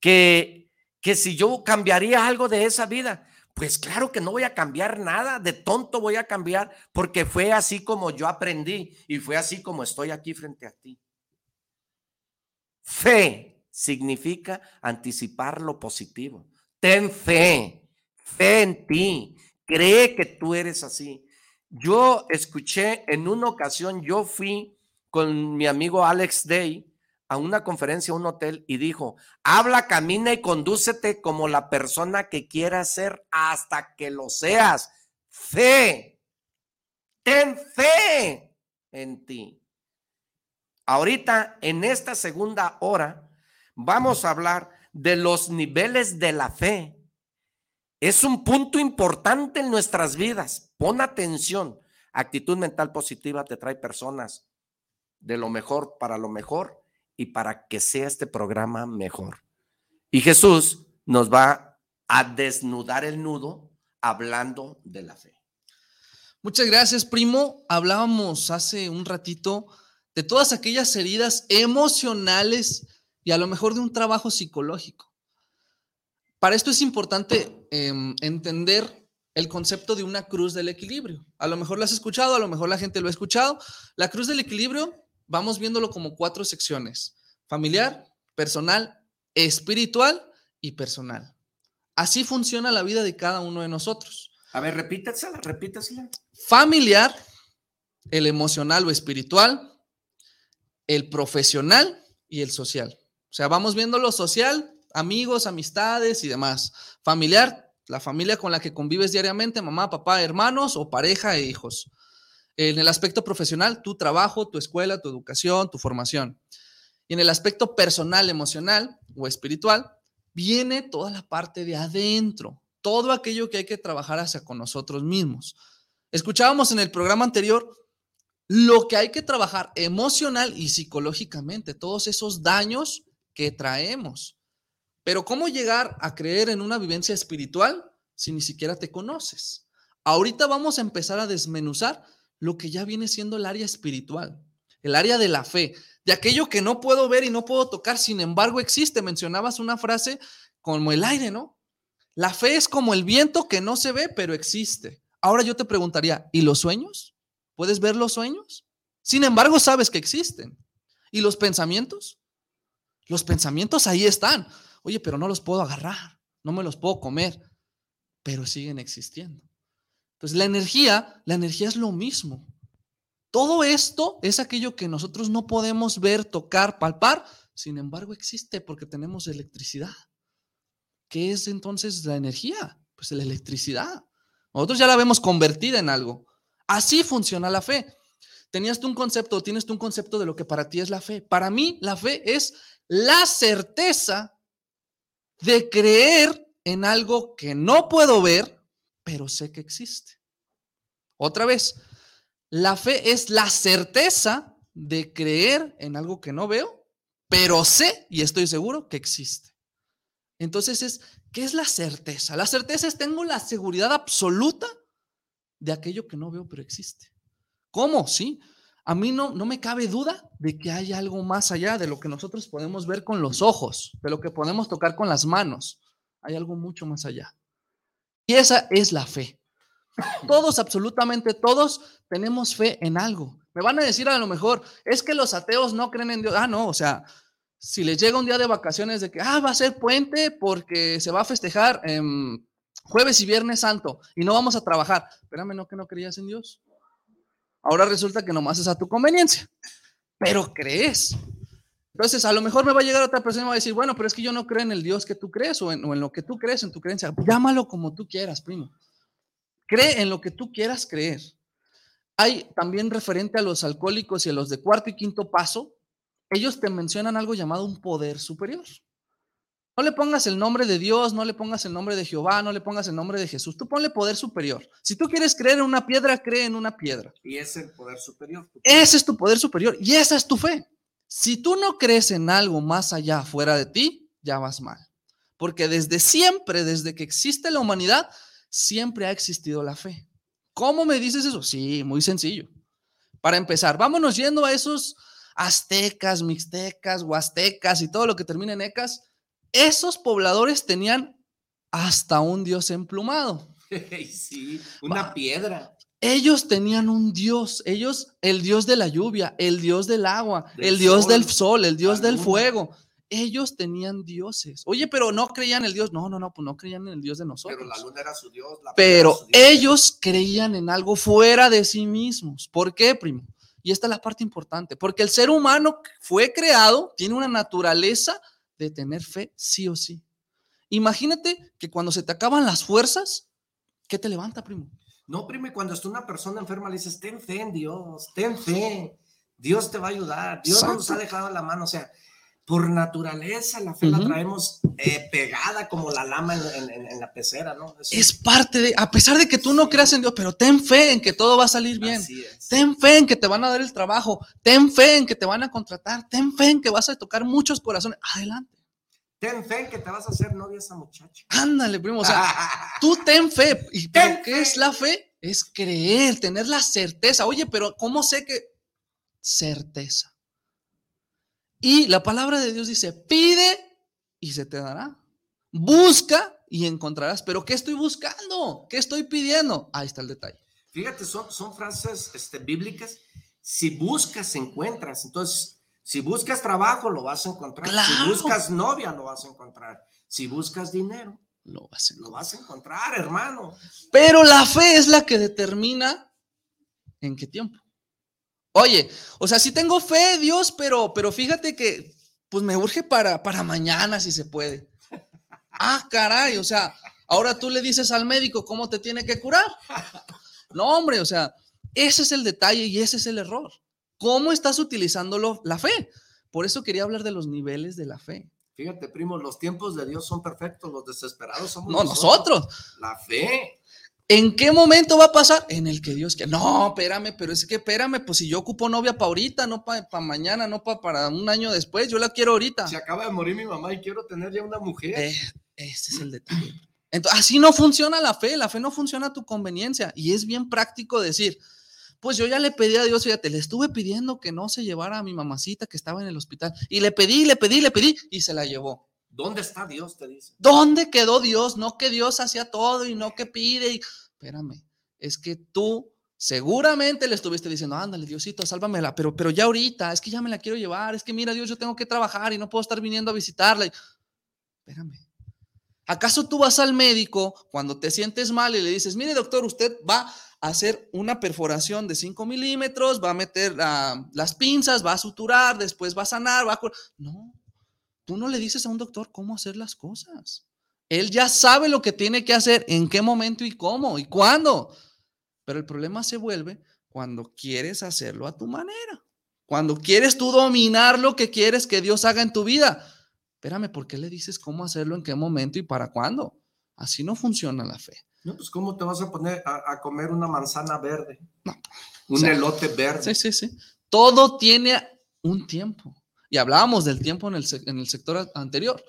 I: que, que si yo cambiaría algo de esa vida, pues claro que no voy a cambiar nada, de tonto voy a cambiar, porque fue así como yo aprendí y fue así como estoy aquí frente a ti. Fe significa anticipar lo positivo. Ten fe, fe en ti, cree que tú eres así. Yo escuché en una ocasión, yo fui con mi amigo Alex Day a una conferencia, a un hotel, y dijo, habla, camina y condúcete como la persona que quieras ser hasta que lo seas. Fe. Ten fe en ti. Ahorita, en esta segunda hora, vamos a hablar de los niveles de la fe. Es un punto importante en nuestras vidas. Pon atención. Actitud mental positiva te trae personas de lo mejor para lo mejor y para que sea este programa mejor. Y Jesús nos va a desnudar el nudo hablando de la fe.
J: Muchas gracias, primo. Hablábamos hace un ratito de todas aquellas heridas emocionales y a lo mejor de un trabajo psicológico. Para esto es importante em, entender el concepto de una cruz del equilibrio. A lo mejor lo has escuchado, a lo mejor la gente lo ha escuchado. La cruz del equilibrio vamos viéndolo como cuatro secciones, familiar, personal, espiritual y personal. Así funciona la vida de cada uno de nosotros.
I: A ver, repítesela, repítesela.
J: Familiar, el emocional o espiritual, el profesional y el social. O sea, vamos viendo lo social, amigos, amistades y demás. Familiar, la familia con la que convives diariamente, mamá, papá, hermanos o pareja e hijos en el aspecto profesional, tu trabajo, tu escuela, tu educación, tu formación. Y en el aspecto personal, emocional o espiritual, viene toda la parte de adentro, todo aquello que hay que trabajar hacia con nosotros mismos. Escuchábamos en el programa anterior lo que hay que trabajar emocional y psicológicamente, todos esos daños que traemos. Pero ¿cómo llegar a creer en una vivencia espiritual si ni siquiera te conoces? Ahorita vamos a empezar a desmenuzar lo que ya viene siendo el área espiritual, el área de la fe, de aquello que no puedo ver y no puedo tocar, sin embargo existe. Mencionabas una frase como el aire, ¿no? La fe es como el viento que no se ve, pero existe. Ahora yo te preguntaría, ¿y los sueños? ¿Puedes ver los sueños? Sin embargo, sabes que existen. ¿Y los pensamientos? Los pensamientos ahí están. Oye, pero no los puedo agarrar, no me los puedo comer, pero siguen existiendo. Entonces, la energía, la energía es lo mismo. Todo esto es aquello que nosotros no podemos ver, tocar, palpar, sin embargo existe porque tenemos electricidad. ¿Qué es entonces la energía? Pues la electricidad. Nosotros ya la vemos convertida en algo. Así funciona la fe. Tenías tú un concepto, tienes tú un concepto de lo que para ti es la fe. Para mí, la fe es la certeza de creer en algo que no puedo ver, pero sé que existe. Otra vez, la fe es la certeza de creer en algo que no veo, pero sé y estoy seguro que existe. Entonces es, ¿qué es la certeza? La certeza es tengo la seguridad absoluta de aquello que no veo, pero existe. ¿Cómo? Sí. A mí no, no me cabe duda de que hay algo más allá de lo que nosotros podemos ver con los ojos, de lo que podemos tocar con las manos. Hay algo mucho más allá. Y esa es la fe. Todos, absolutamente todos, tenemos fe en algo. Me van a decir a lo mejor, es que los ateos no creen en Dios. Ah, no, o sea, si les llega un día de vacaciones de que, ah, va a ser puente porque se va a festejar jueves y viernes santo y no vamos a trabajar. Espérame, no que no creías en Dios. Ahora resulta que nomás es a tu conveniencia, pero crees. Entonces, a lo mejor me va a llegar otra persona y me va a decir, bueno, pero es que yo no creo en el Dios que tú crees o en, o en lo que tú crees, en tu creencia. Llámalo como tú quieras, primo. Cree en lo que tú quieras creer. Hay también referente a los alcohólicos y a los de cuarto y quinto paso, ellos te mencionan algo llamado un poder superior. No le pongas el nombre de Dios, no le pongas el nombre de Jehová, no le pongas el nombre de Jesús. Tú ponle poder superior. Si tú quieres creer en una piedra, cree en una piedra.
I: Y es el poder superior.
J: Ese es tu poder superior y esa es tu fe. Si tú no crees en algo más allá, fuera de ti, ya vas mal. Porque desde siempre, desde que existe la humanidad, siempre ha existido la fe. ¿Cómo me dices eso? Sí, muy sencillo. Para empezar, vámonos yendo a esos aztecas, mixtecas, huastecas y todo lo que termina en ecas. Esos pobladores tenían hasta un dios emplumado. *laughs*
I: Sí, una piedra.
J: Ellos tenían un dios, ellos, el dios de la lluvia, el dios del agua, el dios del sol, el dios del fuego ellos tenían dioses. Oye, pero no creían en el Dios. No, no, no, pues no creían en el Dios de nosotros.
I: Pero la luna era su Dios.
J: pero ellos creían en algo fuera de sí mismos. ¿Por qué, primo? Y esta es la parte importante. Porque el ser humano fue creado, tiene una naturaleza de tener fe sí o sí. Imagínate que cuando se te acaban las fuerzas, ¿qué te levanta, primo?
I: No, primo, cuando está una persona enferma le dices, ten fe en Dios, ten fe. Dios te va a ayudar. Dios nos ha dejado en la mano. O sea, por naturaleza la fe la traemos eh, pegada como la lama en, la pecera, ¿no?
J: Es parte de, a pesar de que tú no creas en Dios, pero ten fe en que todo va a salir bien. Ten fe en que te van a dar el trabajo. Ten fe en que te van a contratar. Ten fe en que vas a tocar muchos corazones. Adelante.
I: Ten fe que te vas a hacer novia esa muchacha.
J: Ándale, primo. O sea, tú ten fe. ¿Y qué es la fe? Es creer, tener la certeza. Oye, pero ¿cómo sé que? Certeza. Y la palabra de Dios dice, pide y se te dará. Busca y encontrarás. Pero ¿qué estoy buscando? ¿Qué estoy pidiendo? Ahí está el detalle.
I: Fíjate, son, son frases este, bíblicas. Si buscas, encuentras. Entonces, si buscas trabajo, lo vas a encontrar. Si buscas novia, lo vas a encontrar. Si buscas dinero,
J: lo vas, a
I: lo vas a encontrar, hermano.
J: Pero la fe es la que determina en qué tiempo. Oye, o sea, sí tengo fe, Dios, pero, pero fíjate que pues me urge para, para mañana si se puede. Ah, caray, o sea, ahora tú le dices al médico cómo te tiene que curar. No, hombre, o sea, ese es el detalle y ese es el error. ¿Cómo estás utilizando la fe? Por eso quería hablar de los niveles de la fe.
I: Fíjate, primo, los tiempos de Dios son perfectos, los desesperados somos
J: no, nosotros.
I: La fe.
J: ¿En qué momento va a pasar? En el que Dios quiera. No, espérame, pero es que espérame, pues si yo ocupo novia para ahorita, no para mañana, no para un año después, yo la quiero ahorita.
I: Se acaba de morir mi mamá y quiero tener ya una mujer.
J: Eh, ese es el detalle. Entonces, así no funciona la fe, la fe no funciona a tu conveniencia y es bien práctico decir, pues yo ya le pedí a Dios, fíjate, le estuve pidiendo que no se llevara a mi mamacita que estaba en el hospital y le pedí, le pedí, le pedí y se la llevó.
I: ¿Dónde está Dios? Te dice.
J: ¿Dónde quedó Dios? No que Dios hacía todo y no que pide. Y... Espérame, es que tú seguramente le estuviste diciendo, ándale, Diosito, sálvamela, pero, pero ya ahorita, es que ya me la quiero llevar, es que mira, Dios, yo tengo que trabajar y no puedo estar viniendo a visitarla. Espérame. ¿Acaso tú vas al médico cuando te sientes mal y le dices, mire, doctor, usted va hacer una perforación de 5 milímetros, va a meter las pinzas, va a suturar, después va a sanar, va a... No, tú no le dices a un doctor cómo hacer las cosas. Él ya sabe lo que tiene que hacer, en qué momento y cómo y cuándo. Pero el problema se vuelve cuando quieres hacerlo a tu manera. Cuando quieres tú dominar lo que quieres que Dios haga en tu vida. Espérame, ¿por qué le dices cómo hacerlo, en qué momento y para cuándo? Así no funciona la fe.
I: No, pues ¿cómo te vas a poner a, comer una manzana verde? Un elote verde.
J: Sí, sí, sí. Todo tiene un tiempo. Y hablábamos del tiempo en el, en el sector anterior.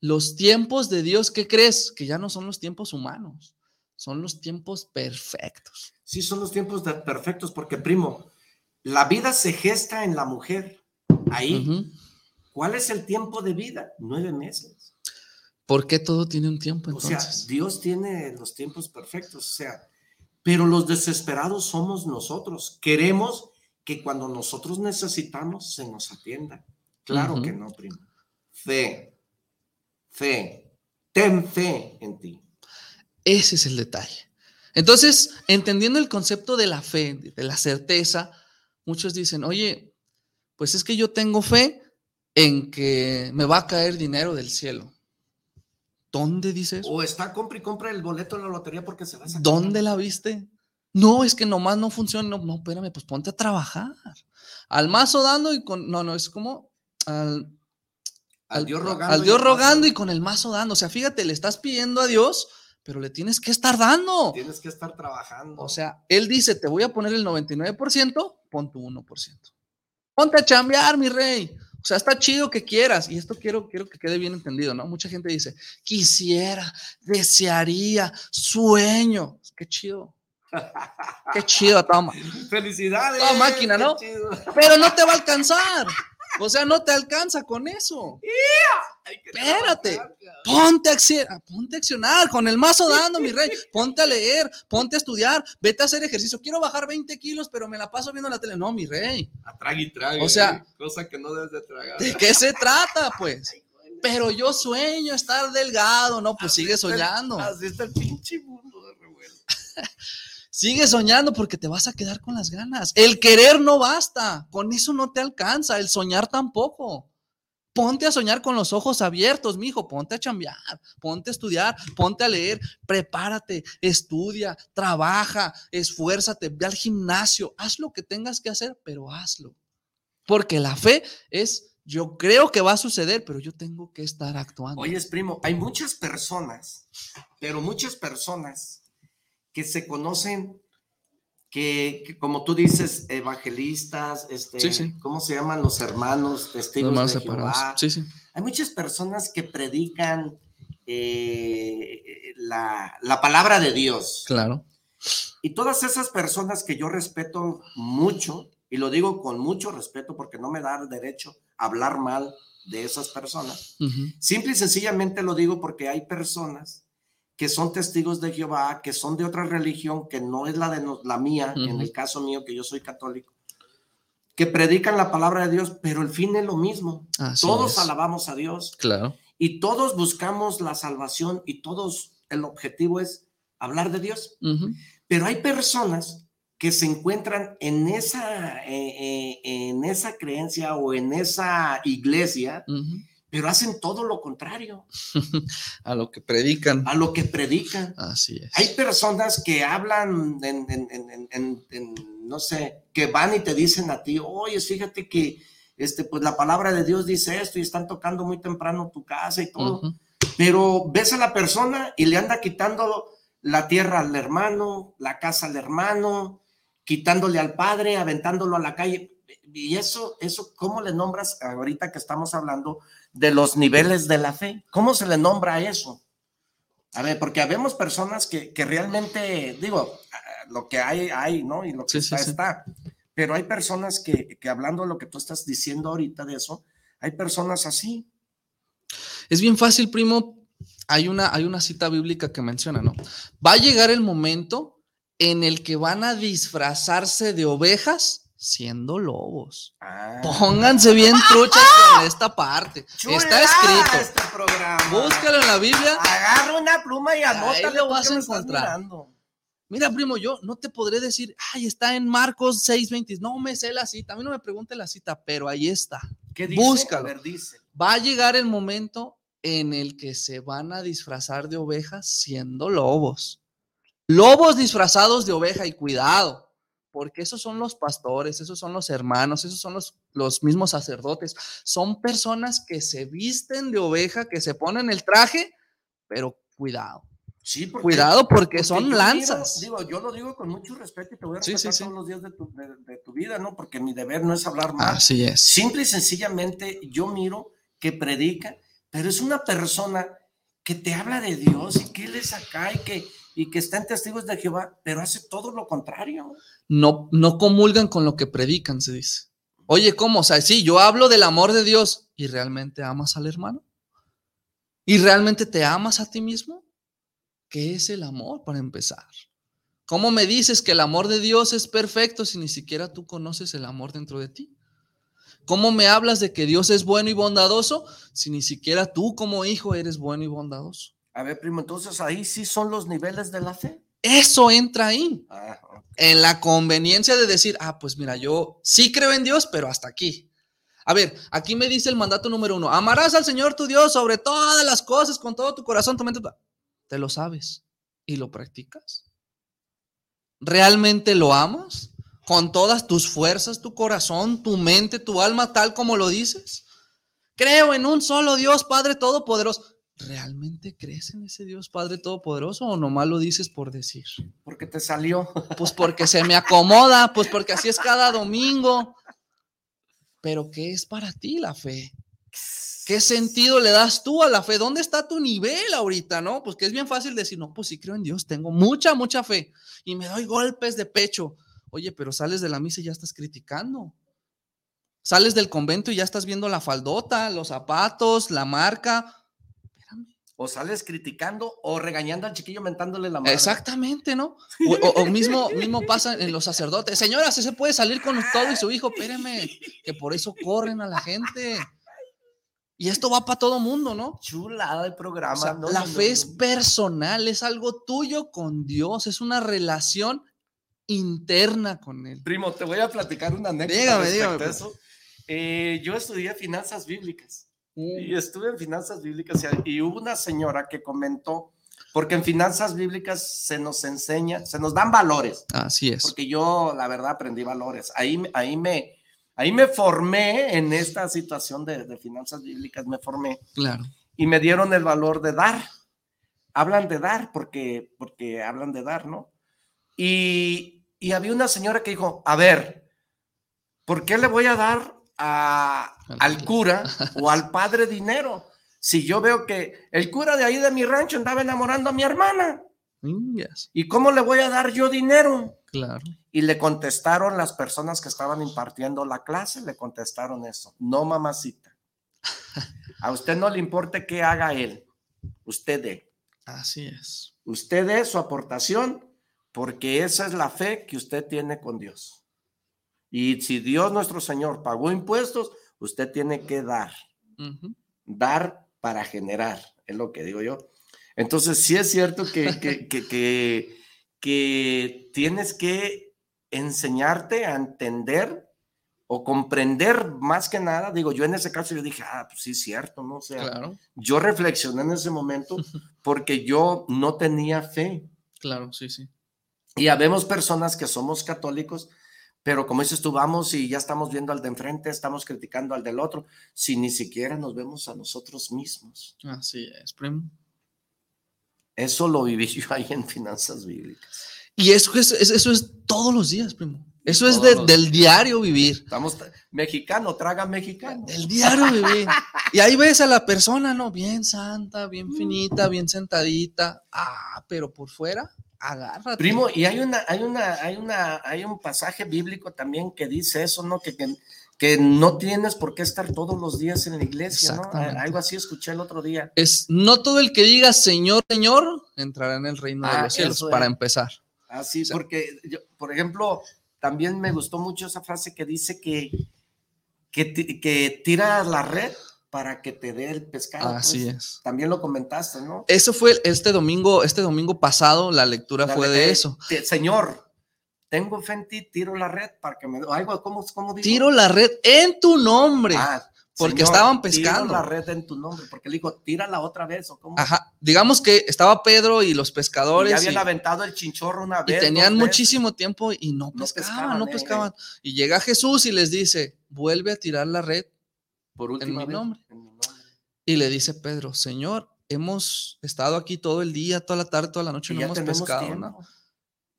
J: Los tiempos de Dios, ¿qué crees? Que ya no son los tiempos humanos, son los tiempos perfectos.
I: Sí, son los tiempos perfectos, porque primo, la vida se gesta en la mujer. Ahí. ¿Cuál es el tiempo de vida? Nueve meses.
J: ¿Por qué todo tiene un tiempo entonces?
I: O sea, Dios tiene los tiempos perfectos, o sea, pero los desesperados somos nosotros. Queremos que cuando nosotros necesitamos se nos atienda. Claro que no, primo. Fe, fe, ten fe en ti.
J: Ese es el detalle. Entonces, entendiendo el concepto de la fe, de la certeza, muchos dicen, oye, pues es que yo tengo fe en que me va a caer dinero del cielo. ¿Dónde dices?
I: O está compra y compra el boleto en la lotería porque se va a sacar.
J: ¿Dónde la viste? No, es que nomás no funciona. No, no, espérame, pues ponte a trabajar. Al mazo dando y con. No, no, es como al.
I: Al, Dios rogando.
J: Al Dios rogando y con el mazo dando. O sea, fíjate, le estás pidiendo a Dios, pero le tienes que estar dando.
I: Tienes que estar trabajando.
J: O sea, Él dice, te voy a poner el 99%, pon tu 1%. Ponte a chambear, mi rey. O sea, está chido que quieras, y esto quiero, quiero que quede bien entendido, ¿no? Mucha gente dice, quisiera, desearía, sueño. Qué chido. Qué chido, toma. *laughs*
I: Felicidades.
J: Toda máquina, ¿no? Pero no te va a alcanzar. O sea, no te alcanza con eso. Espérate. Ponte a, accionar, ponte a accionar con el mazo dando, mi rey. Ponte a leer, ponte a estudiar, vete a hacer ejercicio. Quiero bajar 20 kilos, pero me la paso viendo la tele. No, mi rey.
I: A y trague.
J: O sea,
I: cosa que no debes de tragar.
J: ¿De qué se trata, pues? Pero yo sueño estar delgado, no, pues sigue soñando.
I: así está el pinche mundo de revuelo. *laughs*
J: Sigue soñando porque te vas a quedar con las ganas. El querer no basta, con eso no te alcanza, el soñar tampoco. Ponte a soñar con los ojos abiertos, mijo, ponte a chambear, ponte a estudiar, ponte a leer, prepárate, estudia, trabaja, esfuérzate, ve al gimnasio, haz lo que tengas que hacer, pero hazlo. Porque la fe es, yo creo que va a suceder, pero yo tengo que estar actuando.
I: Oye, primo, hay muchas personas, pero muchas personas que se conocen, que, como tú dices, evangelistas, este, ¿cómo se llaman los hermanos testigos de Jehová? Hay muchas personas que predican eh, la, la, palabra de Dios.
J: Claro.
I: Y todas esas personas que yo respeto mucho, y lo digo con mucho respeto porque no me da derecho a hablar mal de esas personas, simple y sencillamente lo digo porque hay personas que son testigos de Jehová, que son de otra religión que no es la de la mía, en el caso mío que yo soy católico, que predican la palabra de Dios, pero el fin es lo mismo. todos alabamos a Dios.
J: Claro.
I: Y todos buscamos la salvación y todos el objetivo es hablar de Dios. Pero hay personas que se encuentran en esa, eh, eh, en esa creencia o en esa iglesia pero hacen todo lo contrario. *laughs*
J: a lo que predican.
I: A lo que predican.
J: Así es.
I: Hay personas que hablan, en, no sé, que van y te dicen a ti, oye, fíjate que este, pues la palabra de Dios dice esto y están tocando muy temprano tu casa y todo. Pero ves a la persona y le anda quitando la tierra al hermano, la casa al hermano, quitándole al padre, aventándolo a la calle. Y eso, eso, ¿cómo le nombras ahorita que estamos hablando de los niveles de la fe. ¿Cómo se le nombra eso? A ver, porque habemos personas que, realmente, digo, lo que hay, hay, ¿no? Y lo que está, está. Pero hay personas que, que, hablando de lo que tú estás diciendo ahorita de eso, hay personas así.
J: Es bien fácil, primo. Hay una, hay una cita bíblica que menciona, ¿no? Va a llegar el momento en el que van a disfrazarse de ovejas siendo lobos. Pónganse bien truchas con esta parte. Está escrito.
I: Este programa.
J: Búscalo en la Biblia.
I: Agarra una pluma y anota.
J: Ahí lo vas a encontrar. Mira, primo, yo no te podré decir, ay, está en Marcos 6:20. No me sé la cita. A mí no me pregunte la cita, pero ahí está.
I: ¿Qué dice?
J: Búscalo.
I: A ver, dice.
J: Va a llegar el momento en el que se van a disfrazar de ovejas siendo lobos. Lobos disfrazados de oveja y cuidado, porque esos son los pastores, esos son los hermanos, esos son los, los mismos sacerdotes. Son personas que se visten de oveja, que se ponen el traje, pero cuidado.
I: Sí, porque-
J: Cuidado porque,
I: porque
J: son lanzas.
I: Digo, digo, yo lo digo con mucho respeto y te voy a respetar
J: sí, sí.
I: todos los días de tu, de- de tu vida, ¿no? Porque mi deber no es hablar mal.
J: Así es.
I: Simple y sencillamente yo miro que predica, pero es una persona que te habla de Dios y que él es acá y que, y que está en testigos de Jehová, pero hace todo lo contrario.
J: no, no comulgan con lo que predican, se dice. Oye, ¿cómo? O sea, sí, yo hablo del amor de Dios y realmente amas al hermano. ¿Y realmente te amas a ti mismo? ¿Qué es el amor para empezar? ¿Cómo me dices que el amor de Dios es perfecto si ni siquiera tú conoces el amor dentro de ti? ¿Cómo me hablas de que Dios es bueno y bondadoso si ni siquiera tú como hijo eres bueno y bondadoso?
I: A ver, primo, entonces ahí sí son los niveles de la fe.
J: Eso entra ahí.
I: Ah,
J: en la conveniencia de decir, ah, pues mira, yo sí creo en Dios, pero hasta aquí. A ver, aquí me dice el mandato número uno, amarás al Señor tu Dios sobre todas las cosas, con todo tu corazón, tu mente. ¿Te lo sabes y lo practicas? ¿Realmente lo amas? ¿Con todas tus fuerzas, tu corazón, tu mente, tu alma, tal como lo dices? Creo en un solo Dios, Padre Todopoderoso. ¿Realmente crees en ese Dios Padre Todopoderoso o nomás lo dices por decir?
I: Porque te salió.
J: Pues porque se me acomoda, pues porque así es cada domingo. Pero ¿qué es para ti la fe? ¿Qué sentido le das tú a la fe? ¿Dónde está tu nivel ahorita, no? Pues que es bien fácil decir, no, pues sí creo en Dios, tengo mucha, mucha fe y me doy golpes de pecho. Oye, pero sales de la misa y ya estás criticando. Sales del convento y ya estás viendo la faldota, los zapatos, la marca.
I: O sales criticando o regañando al chiquillo mentándole la madre.
J: Exactamente, ¿no? *laughs* O, o- o mismo, mismo pasa en los sacerdotes. Señora, se puede salir con todo y su hijo, espéreme, que por eso corren a la gente. Y esto va para todo mundo, ¿no?
I: Chulada de programa.
J: O sea,
I: no,
J: la
I: no,
J: fe
I: no,
J: es personal, es algo tuyo con Dios, es una relación interna con Él.
I: Primo, te voy a platicar una anécdota
J: Dígame, dígame,
I: eso. Eh, yo estudié finanzas bíblicas. Y estuve en finanzas bíblicas y, hubo una señora que comentó, porque en finanzas bíblicas se nos enseña, se nos dan valores,
J: Así es.
I: porque yo la verdad aprendí valores. Ahí, me- ahí, me, ahí me formé en esta situación de, de finanzas bíblicas, me formé
J: Claro.
I: y me dieron el valor de dar. Hablan de dar porque, porque hablan de dar, ¿no? Y, y había una señora que dijo, a ver, ¿por qué le voy a dar a- al cura o al *laughs* padre dinero? Si yo veo que el cura de ahí de mi rancho andaba enamorando a mi hermana,
J: yes,
I: ¿y cómo le voy a dar yo dinero?
J: Claro.
I: Y le contestaron las personas que estaban impartiendo la clase, le contestaron eso, no mamacita. *laughs* A usted no le importa qué haga él, usted dé.
J: Así es.
I: Usted dé su aportación porque esa es la fe que usted tiene con Dios. Y si Dios nuestro Señor pagó impuestos, usted tiene que dar, dar para generar, es lo que digo yo. Entonces, sí es cierto que, que, que, que, que tienes que enseñarte a entender o comprender más que nada. Digo, yo en ese caso yo dije, ah, pues sí es cierto, ¿no? O sea,
J: Claro.
I: yo reflexioné en ese momento *laughs* porque yo no tenía fe.
J: Claro, sí, sí.
I: Y habemos personas que somos católicos, pero como dices tú, vamos y ya estamos viendo al de enfrente, estamos criticando al del otro, si ni siquiera nos vemos a nosotros mismos.
J: Así es, primo.
I: Eso lo viví *laughs* yo ahí en finanzas bíblicas.
J: Y eso es, es- eso es todos los días, primo. Eso es de-
I: los
J: del diario vivir.
I: Estamos mexicano, traga mexicano.
J: El diario vivir. *laughs* Y ahí ves a la persona, ¿no? Bien santa, bien finita, bien sentadita. Ah, pero por fuera, agárrate.
I: Primo, y hay una, hay una, hay una, hay un pasaje bíblico también que dice eso, ¿no? Que, que, que no tienes por qué estar todos los días en la iglesia, ¿no? Algo así escuché el otro día.
J: Es no todo el que diga Señor, Señor, entrará en el reino de
I: Ah,
J: los cielos, para empezar.
I: Así, porque, yo, por ejemplo, también me gustó mucho esa frase que dice que, que, que tira la red para que te dé el pescado.
J: Así
I: pues.
J: es.
I: También lo comentaste, ¿no?
J: Eso fue este domingo, este domingo pasado, la lectura
I: La
J: fue de
I: eh,
J: eso.
I: te- señor, tengo fe en ti, tiro la red para que me... Algo, ¿cómo, cómo dijo?
J: Tiro la red en tu nombre.
I: Ah,
J: porque
I: señor,
J: estaban
I: tiro
J: pescando.
I: la red en tu nombre, porque le dijo, tírala otra vez, ¿o cómo?
J: Ajá. Digamos que estaba Pedro y los
I: Y
J: pescadores.
I: ya habían
J: y-
I: aventado el chinchorro una
J: y
I: vez.
J: tenían
I: dos veces.
J: muchísimo tiempo y no pescaban,
I: pescaban,
J: no
I: eh.
J: pescaban. Y llega Jesús y les dice, vuelve a tirar la red
I: Por
J: en mi nombre.
I: en mi nombre.
J: Y le dice Pedro, Señor, hemos estado aquí todo el día, toda la tarde, toda la noche,
I: Y
J: no hemos pescado nada.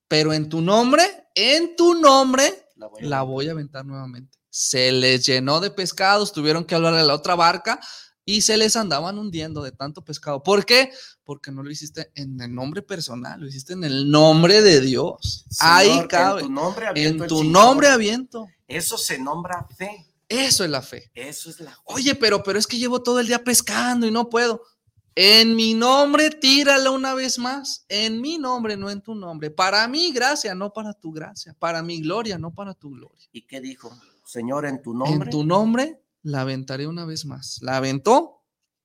J: Pero en tu nombre, en tu nombre,
I: La voy a
J: la voy a aventar nuevamente. Se les llenó de pescados, tuvieron que hablarle a la otra barca y se les andaban hundiendo de tanto pescado. ¿Por qué? Porque no lo hiciste en el nombre personal, lo hiciste en el nombre de Dios. Ahí cabe.
I: En tu nombre
J: En
I: aviento el
J: tu nombre aviento.
I: Eso se nombra fe.
J: Eso es la fe.
I: Eso es la fe.
J: Oye, pero, pero es que llevo todo el día pescando y no puedo. En mi nombre, tírala una vez más. En mi nombre, no en tu nombre. Para mi gracia, no para tu gracia. Para mi gloria, no para tu gloria.
I: ¿Y qué dijo? Señor, en tu nombre.
J: En tu nombre, la aventaré una vez más. La aventó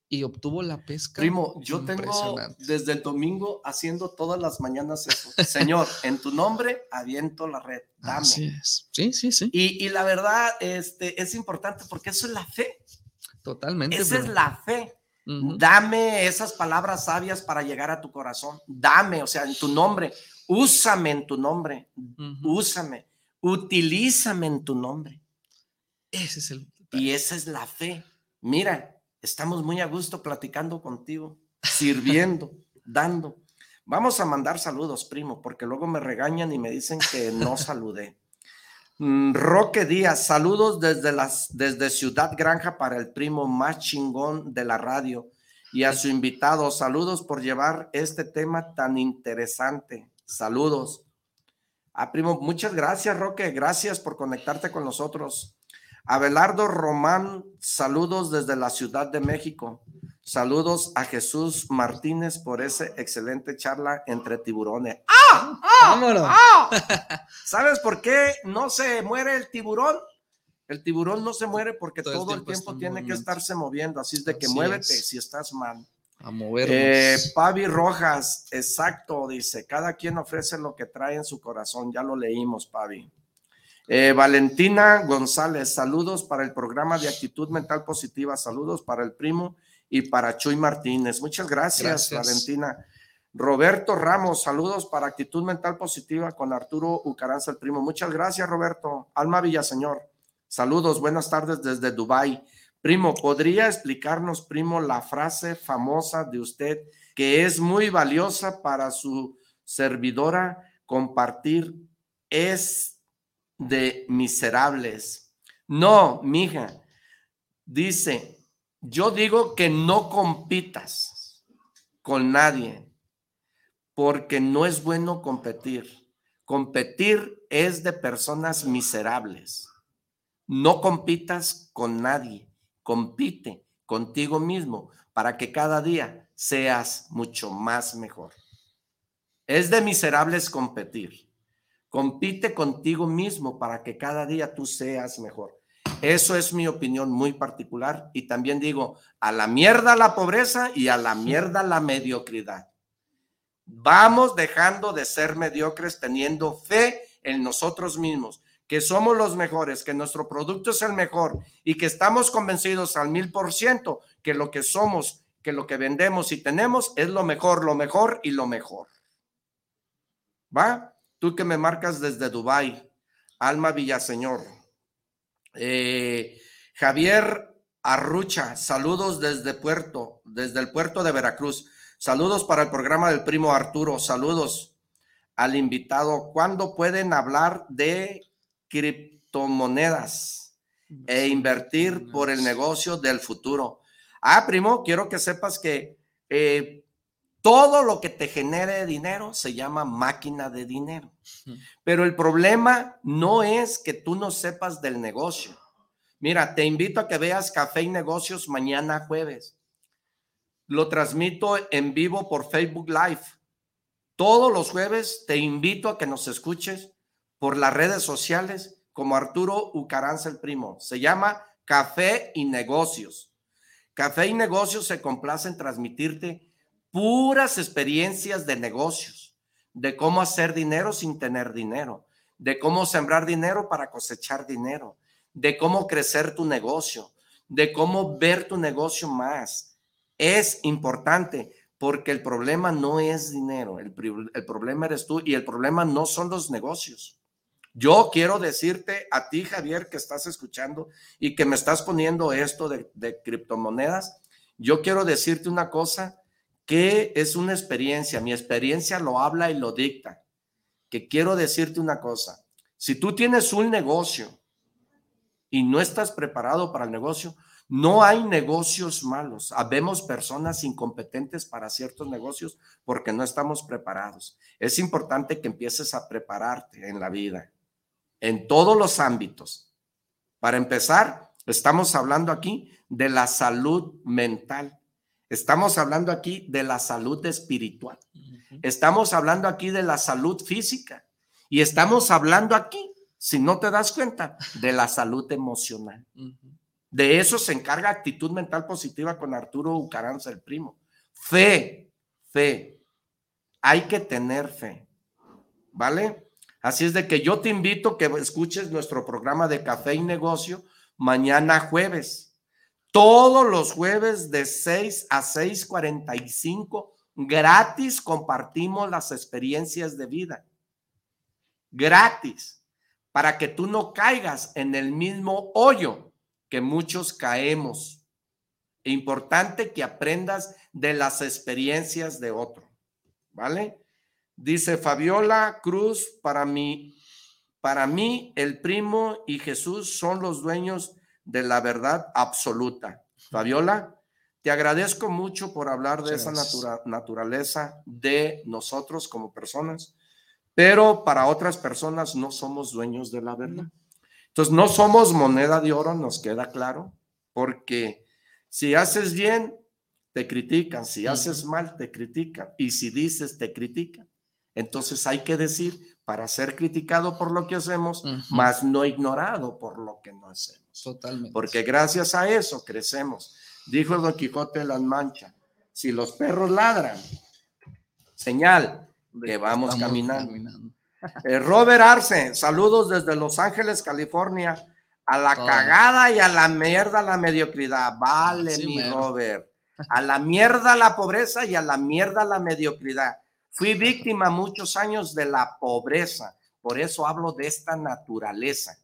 J: y obtuvo la pesca.
I: Primo, yo tengo desde el domingo haciendo todas las mañanas eso. *laughs* Señor, en tu nombre aviento la red. Dame.
J: Así es. Sí, sí, sí.
I: Y, y la verdad, este, es importante porque eso es la fe.
J: Totalmente.
I: Esa es la fe. Dame esas palabras sabias para llegar a tu corazón. Dame, o sea, en tu nombre. Úsame en tu nombre. Úsame. Utilízame en tu nombre.
J: Ese es el.
I: Y esa es la fe. Mira, estamos muy a gusto platicando contigo, sirviendo, *laughs* dando. Vamos a mandar saludos, primo, porque luego me regañan y me dicen que no *laughs* saludé. Mm, Roque Díaz, saludos desde, las, desde Ciudad Granja para el primo más chingón de la radio y a su invitado. Saludos por llevar este tema tan interesante. Saludos. Ah, primo, muchas gracias, Roque. Gracias por conectarte con nosotros. Abelardo Román, saludos desde la Ciudad de México. Saludos a Jesús Martínez por esa excelente charla entre tiburones. ¡Ah! ¡Ah!
J: Vámonos.
I: ¡Ah! *laughs* ¿Sabes por qué no se muere el tiburón? El tiburón no se muere porque
J: Todo el
I: todo, el
J: tiempo
I: tiene que estarse moviendo. Así es de que
J: Así
I: muévete
J: es.
I: si estás mal.
J: A movernos.
I: Eh, Pavi Rojas, exacto, dice, cada quien ofrece lo que trae en su corazón, ya lo leímos, Pavi. Eh, Valentina González, saludos para el programa de actitud mental positiva, saludos para el primo y para Chuy Martínez. Muchas gracias,
J: Gracias.
I: Valentina. Roberto Ramos, saludos para actitud mental positiva con Arturo Ucaranza, el primo. Muchas gracias, Roberto. Alma Villaseñor, saludos, buenas tardes desde Dubái. Primo, ¿podría explicarnos, primo, la frase famosa de usted que es muy valiosa para su servidora compartir? Es de miserables. No, mija. Dice, yo digo que no compitas con nadie porque no es bueno competir. Competir es de personas miserables. No compitas con nadie, compite contigo mismo para que cada día seas mucho más mejor. Es de miserables competir. Compite contigo mismo para que cada día tú seas mejor. Eso es mi opinión muy particular y también digo, a la mierda la pobreza y a la mierda la mediocridad. Vamos dejando de ser mediocres teniendo fe en nosotros mismos, que somos los mejores, que nuestro producto es el mejor y que estamos convencidos al mil por ciento que lo que somos, que lo que vendemos y tenemos es lo mejor, lo mejor y lo mejor. ¿Va? Tú que me marcas desde Dubai, Alma Villaseñor. Eh, Javier Arrucha, saludos desde Puerto, desde el puerto de Veracruz. Saludos para el programa del primo Arturo. Saludos al invitado. ¿Cuándo pueden hablar de criptomonedas e invertir por el negocio del futuro? Ah, primo, quiero que sepas que eh, todo lo que te genere dinero se llama máquina de dinero. Pero el problema no es que tú no sepas del negocio. Mira, te invito a que veas Café y Negocios mañana jueves. Lo transmito en vivo por Facebook Live. Todos los jueves te invito a que nos escuches por las redes sociales como Arturo Ucaranza el primo. Se llama Café y Negocios. Café y Negocios se complace en transmitirte puras experiencias de negocios, de cómo hacer dinero sin tener dinero, de cómo sembrar dinero para cosechar dinero, de cómo crecer tu negocio, de cómo ver tu negocio más. Es importante porque el problema no es dinero, el, el problema eres tú y el problema no son los negocios. Yo quiero decirte a ti, Javier, que estás escuchando y que me estás poniendo esto de, de criptomonedas, yo quiero decirte una cosa que es una experiencia, mi experiencia lo habla y lo dicta, que quiero decirte una cosa, si tú tienes un negocio y no estás preparado para el negocio, no hay negocios malos. Habemos personas incompetentes para ciertos negocios porque no estamos preparados. Es importante que empieces a prepararte en la vida en todos los ámbitos. Para empezar, estamos hablando aquí de la salud mental. Estamos hablando aquí de la salud espiritual. Estamos hablando aquí de la salud física. Y estamos hablando aquí, si no te das cuenta, de la salud emocional. De eso se encarga actitud mental positiva con Arturo Ucaranza, el primo. Fe, fe. Hay que tener fe. ¿Vale? Así es de que yo te invito que escuches nuestro programa de café y negocio mañana jueves. Todos los jueves de 6 a 6:45 gratis compartimos las experiencias de vida. Gratis. Para que tú no caigas en el mismo hoyo que muchos caemos. Importante que aprendas de las experiencias de otro. ¿Vale? Dice Fabiola Cruz, para mí, para mí el primo y Jesús son los dueños de la verdad absoluta. Fabiola, te agradezco mucho por hablar de esa naturaleza de nosotros como personas, pero para otras personas no somos dueños de la verdad. Entonces, no somos moneda de oro, nos queda claro, porque si haces bien, te critican, si haces mal, te critican, y si dices, te critican. Entonces hay que decir para ser criticado por lo que hacemos, más no ignorado por lo que no hacemos.
J: Totalmente.
I: Porque gracias a eso crecemos. Dijo Don Quijote de las Manchas, si los perros ladran, señal que vamos, caminando. Eh, Robert Arce, saludos desde Los Ángeles, California, a la cagada y a la mierda la mediocridad. Vale, mi Robert. A la mierda la pobreza y a la mierda la mediocridad. Fui víctima muchos años de la pobreza, por eso hablo de esta naturaleza,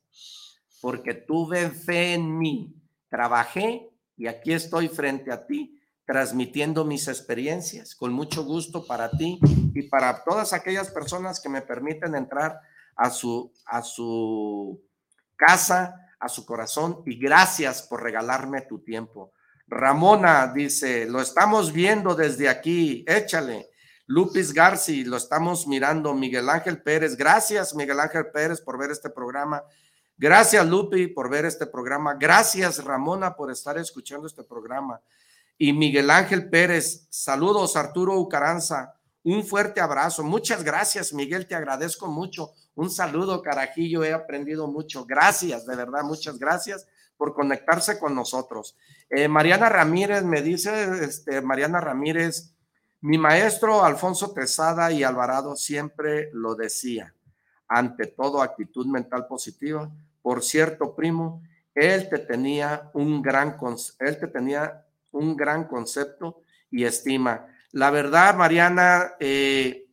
I: porque tuve fe en mí, trabajé y aquí estoy frente a ti transmitiendo mis experiencias con mucho gusto para ti y para todas aquellas personas que me permiten entrar a su a su casa, a su corazón y gracias por regalarme tu tiempo. Ramona dice, lo estamos viendo desde aquí, échale. Lupis Garci, lo estamos mirando. Miguel Ángel Pérez, gracias Miguel Ángel Pérez por ver este programa. Gracias Lupi por ver este programa. Gracias Ramona por estar escuchando este programa. Y Miguel Ángel Pérez, saludos Arturo Ucaranza. Un fuerte abrazo. Muchas gracias Miguel, te agradezco mucho. Un saludo Carajillo, he aprendido mucho. Gracias, de verdad, muchas gracias por conectarse con nosotros. Eh, Mariana Ramírez me dice, este, Mariana Ramírez, mi maestro Alfonso Tesada y Alvarado siempre lo decía, ante todo actitud mental positiva. Por cierto, primo, él te tenía un gran, él te tenía un gran concepto y estima. La verdad, Mariana, eh,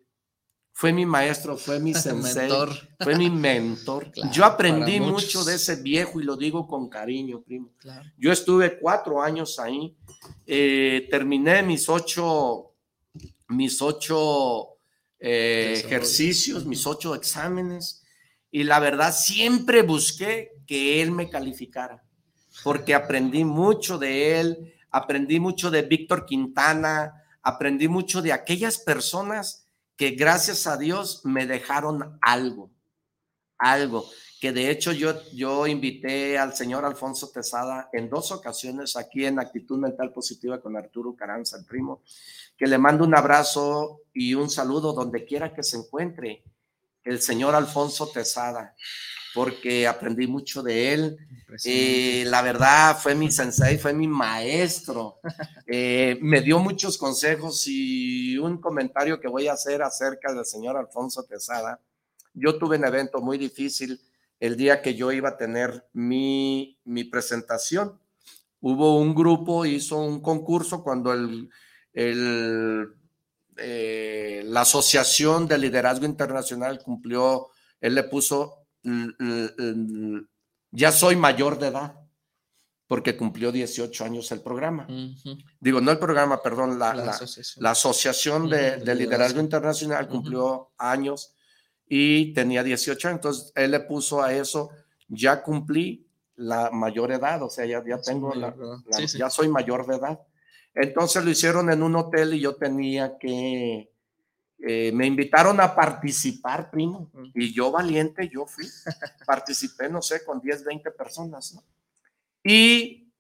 I: fue mi maestro, fue mi *laughs* sensei, fue mi mentor. *laughs* Yo aprendí mucho de ese viejo y lo digo con cariño, primo. Yo estuve cuatro años ahí, eh, terminé mis ocho mis ocho eh, ejercicios, mis ocho exámenes, y la verdad siempre busqué que él me calificara, porque aprendí mucho de él, aprendí mucho de Víctor Quintana, aprendí mucho de aquellas personas que gracias a Dios me dejaron algo, algo. que de hecho yo, yo invité al señor Alfonso Tesada en dos ocasiones aquí en Actitud Mental Positiva con Arturo Caranza, el primo, que le mando un abrazo y un saludo donde quiera que se encuentre el señor Alfonso Tesada, porque aprendí mucho de él. Eh, la verdad, fue mi sensei, fue mi maestro. *laughs* Eh, me dio muchos consejos y un comentario que voy a hacer acerca del señor Alfonso Tesada. Yo tuve un evento muy difícil el día que yo iba a tener mi, mi presentación. Hubo un grupo, hizo un concurso cuando el, el eh, la Asociación de Liderazgo Internacional cumplió, él le puso, ya soy mayor de edad, porque cumplió 18 años el programa. Digo, no el programa, perdón, la, la, Asociación, de, Liderazgo. Internacional cumplió años y tenía 18 años, entonces él le puso a eso, ya cumplí la mayor edad, o sea, ya, ya tengo la, ya soy mayor de edad. Entonces lo hicieron en un hotel y yo tenía que, eh, me invitaron a participar, primo, y yo valiente, yo fui, *laughs* participé, no sé, con 10, 20 personas, ¿no? Y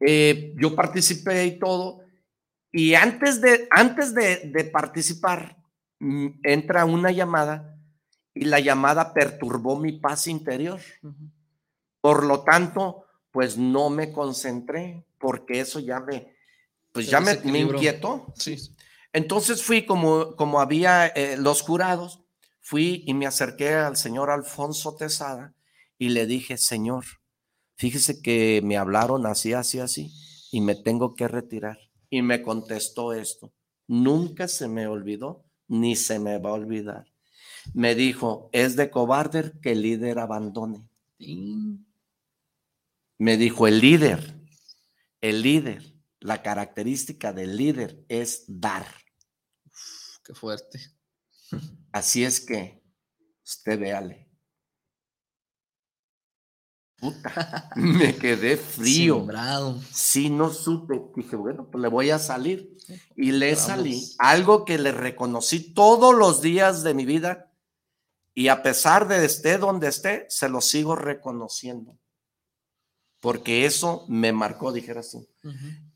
I: eh, yo participé y todo, y antes de, antes de, participar, mm, entra una llamada y la llamada perturbó mi paz interior. Por lo tanto, pues no me concentré, porque eso ya me, pues ya me, inquietó. Sí. Entonces fui como, como había eh, los jurados, fui y me acerqué al señor Alfonso Tesada y le dije, señor, fíjese que me hablaron así, así, así, y me tengo que retirar. Y me contestó esto, nunca se me olvidó, ni se me va a olvidar. Me dijo, es de cobarde que el líder abandone. Me dijo, el líder el líder, la característica del líder es dar.
J: qué fuerte. *laughs*
I: Así es que usted véale. Puta, *laughs* me quedé frío. Sembrado. Sí, no supe. Dije, bueno, pues le voy a salir. Y le salí. Algo que le reconocí todos los días de mi vida. Y a pesar de esté donde esté, se lo sigo reconociendo porque eso me marcó, dijeras tú.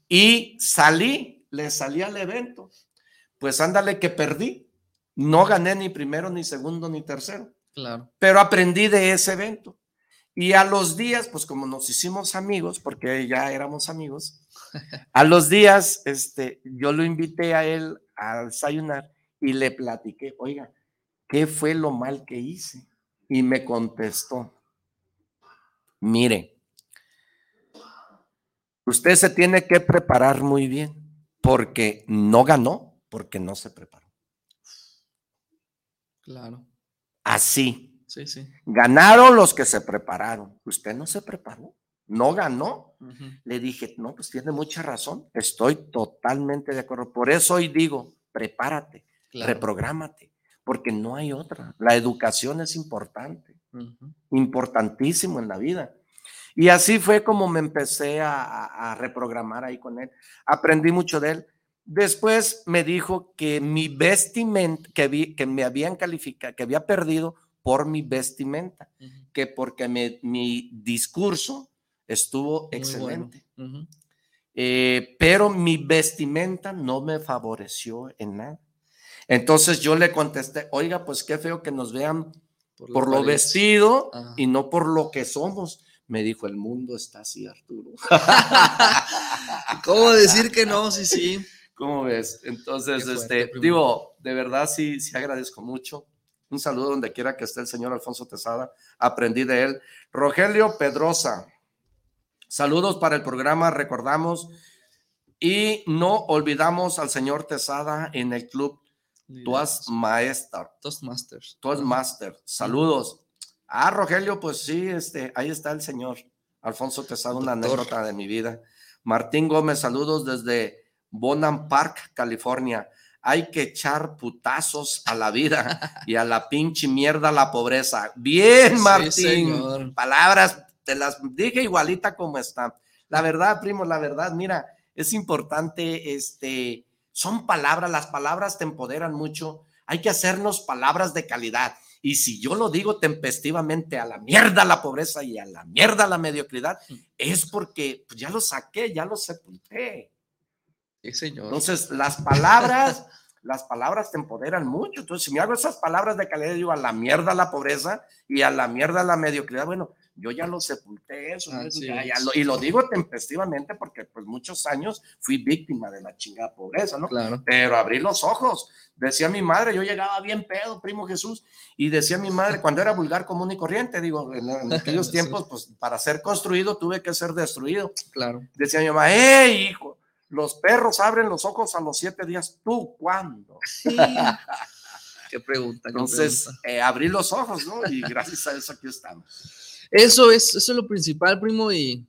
I: Y salí, le salí al evento. Pues ándale que perdí. No gané ni primero, ni segundo, ni tercero.
J: Claro.
I: Pero aprendí de ese evento. Y a los días, pues como nos hicimos amigos, porque ya éramos amigos, *laughs* a los días, este, yo lo invité a él a desayunar y le platiqué, oiga, ¿qué fue lo mal que hice? Y me contestó, mire, Usted se tiene que preparar muy bien porque no ganó, porque no se preparó.
J: Claro.
I: Así.
J: Sí, sí.
I: Ganaron los que se prepararon. Usted no se preparó, no ganó. Le dije, no, pues tiene mucha razón. Estoy totalmente de acuerdo. Por eso hoy digo, prepárate, reprográmate, porque no hay otra. La educación es importante, importantísimo en la vida. Y así fue como me empecé a, reprogramar ahí con él. Aprendí mucho de él. Después me dijo que mi vestimenta, que, vi, que me habían calificado, que había perdido por mi vestimenta, que porque mi discurso estuvo excelente. Eh, pero mi vestimenta no me favoreció en nada. Entonces yo le contesté, oiga, pues qué feo que nos vean por, lo vestido y no por lo que somos me dijo, el mundo está así, Arturo. *laughs*
J: ¿Cómo decir que no? Sí, sí.
I: ¿Cómo ves? Entonces, este, digo, de verdad sí, sí agradezco mucho. Un saludo donde quiera que esté el señor Alfonso Tesada. Aprendí de él. Rogelio Pedrosa. Saludos para el programa, recordamos. Y no olvidamos al señor Tesada en el club Toastmaster.
J: Toastmasters.
I: Toastmaster. Saludos. Ah, Rogelio, pues sí, este, ahí está el señor. Alfonso Tesada, una anécdota de mi vida. Martín Gómez, saludos desde Bonham Park, California. Hay que echar putazos a la vida *laughs* y a la pinche mierda la pobreza. Bien, Martín. Palabras, te las dije igualita como están. La verdad, primo, la verdad, mira, es importante, este, son palabras, las palabras te empoderan mucho. Hay que hacernos palabras de calidad Y si yo lo digo tempestivamente a la mierda la pobreza y a la mierda la mediocridad, es porque pues, ya lo saqué, ya lo sepulté.
J: Sí, señor.
I: Entonces, las palabras, *laughs* las palabras te empoderan mucho. Entonces, si me hago esas palabras de calidad, digo a la mierda la pobreza y a la mierda la mediocridad, bueno, yo ya lo sepulté eso, lo- y lo digo tempestivamente porque pues muchos años fui víctima de la chingada pobreza, ¿no?
J: Claro.
I: Pero abrí los ojos, decía mi madre, yo llegaba bien pedo, primo Jesús, y decía mi madre, cuando era vulgar, común y corriente, digo, en, en aquellos *laughs*
J: Sí.
I: tiempos, pues para ser construido tuve que ser destruido.
J: Claro.
I: Decía mi mamá, ¡hey, hijo! Los perros abren los ojos a los siete días, ¿tú cuándo? *laughs*
J: Qué pregunta. qué
I: Entonces,
J: pregunta.
I: eh, abrí los ojos, ¿no? Y gracias a eso aquí estamos.
J: Eso es, eso es lo principal, primo, y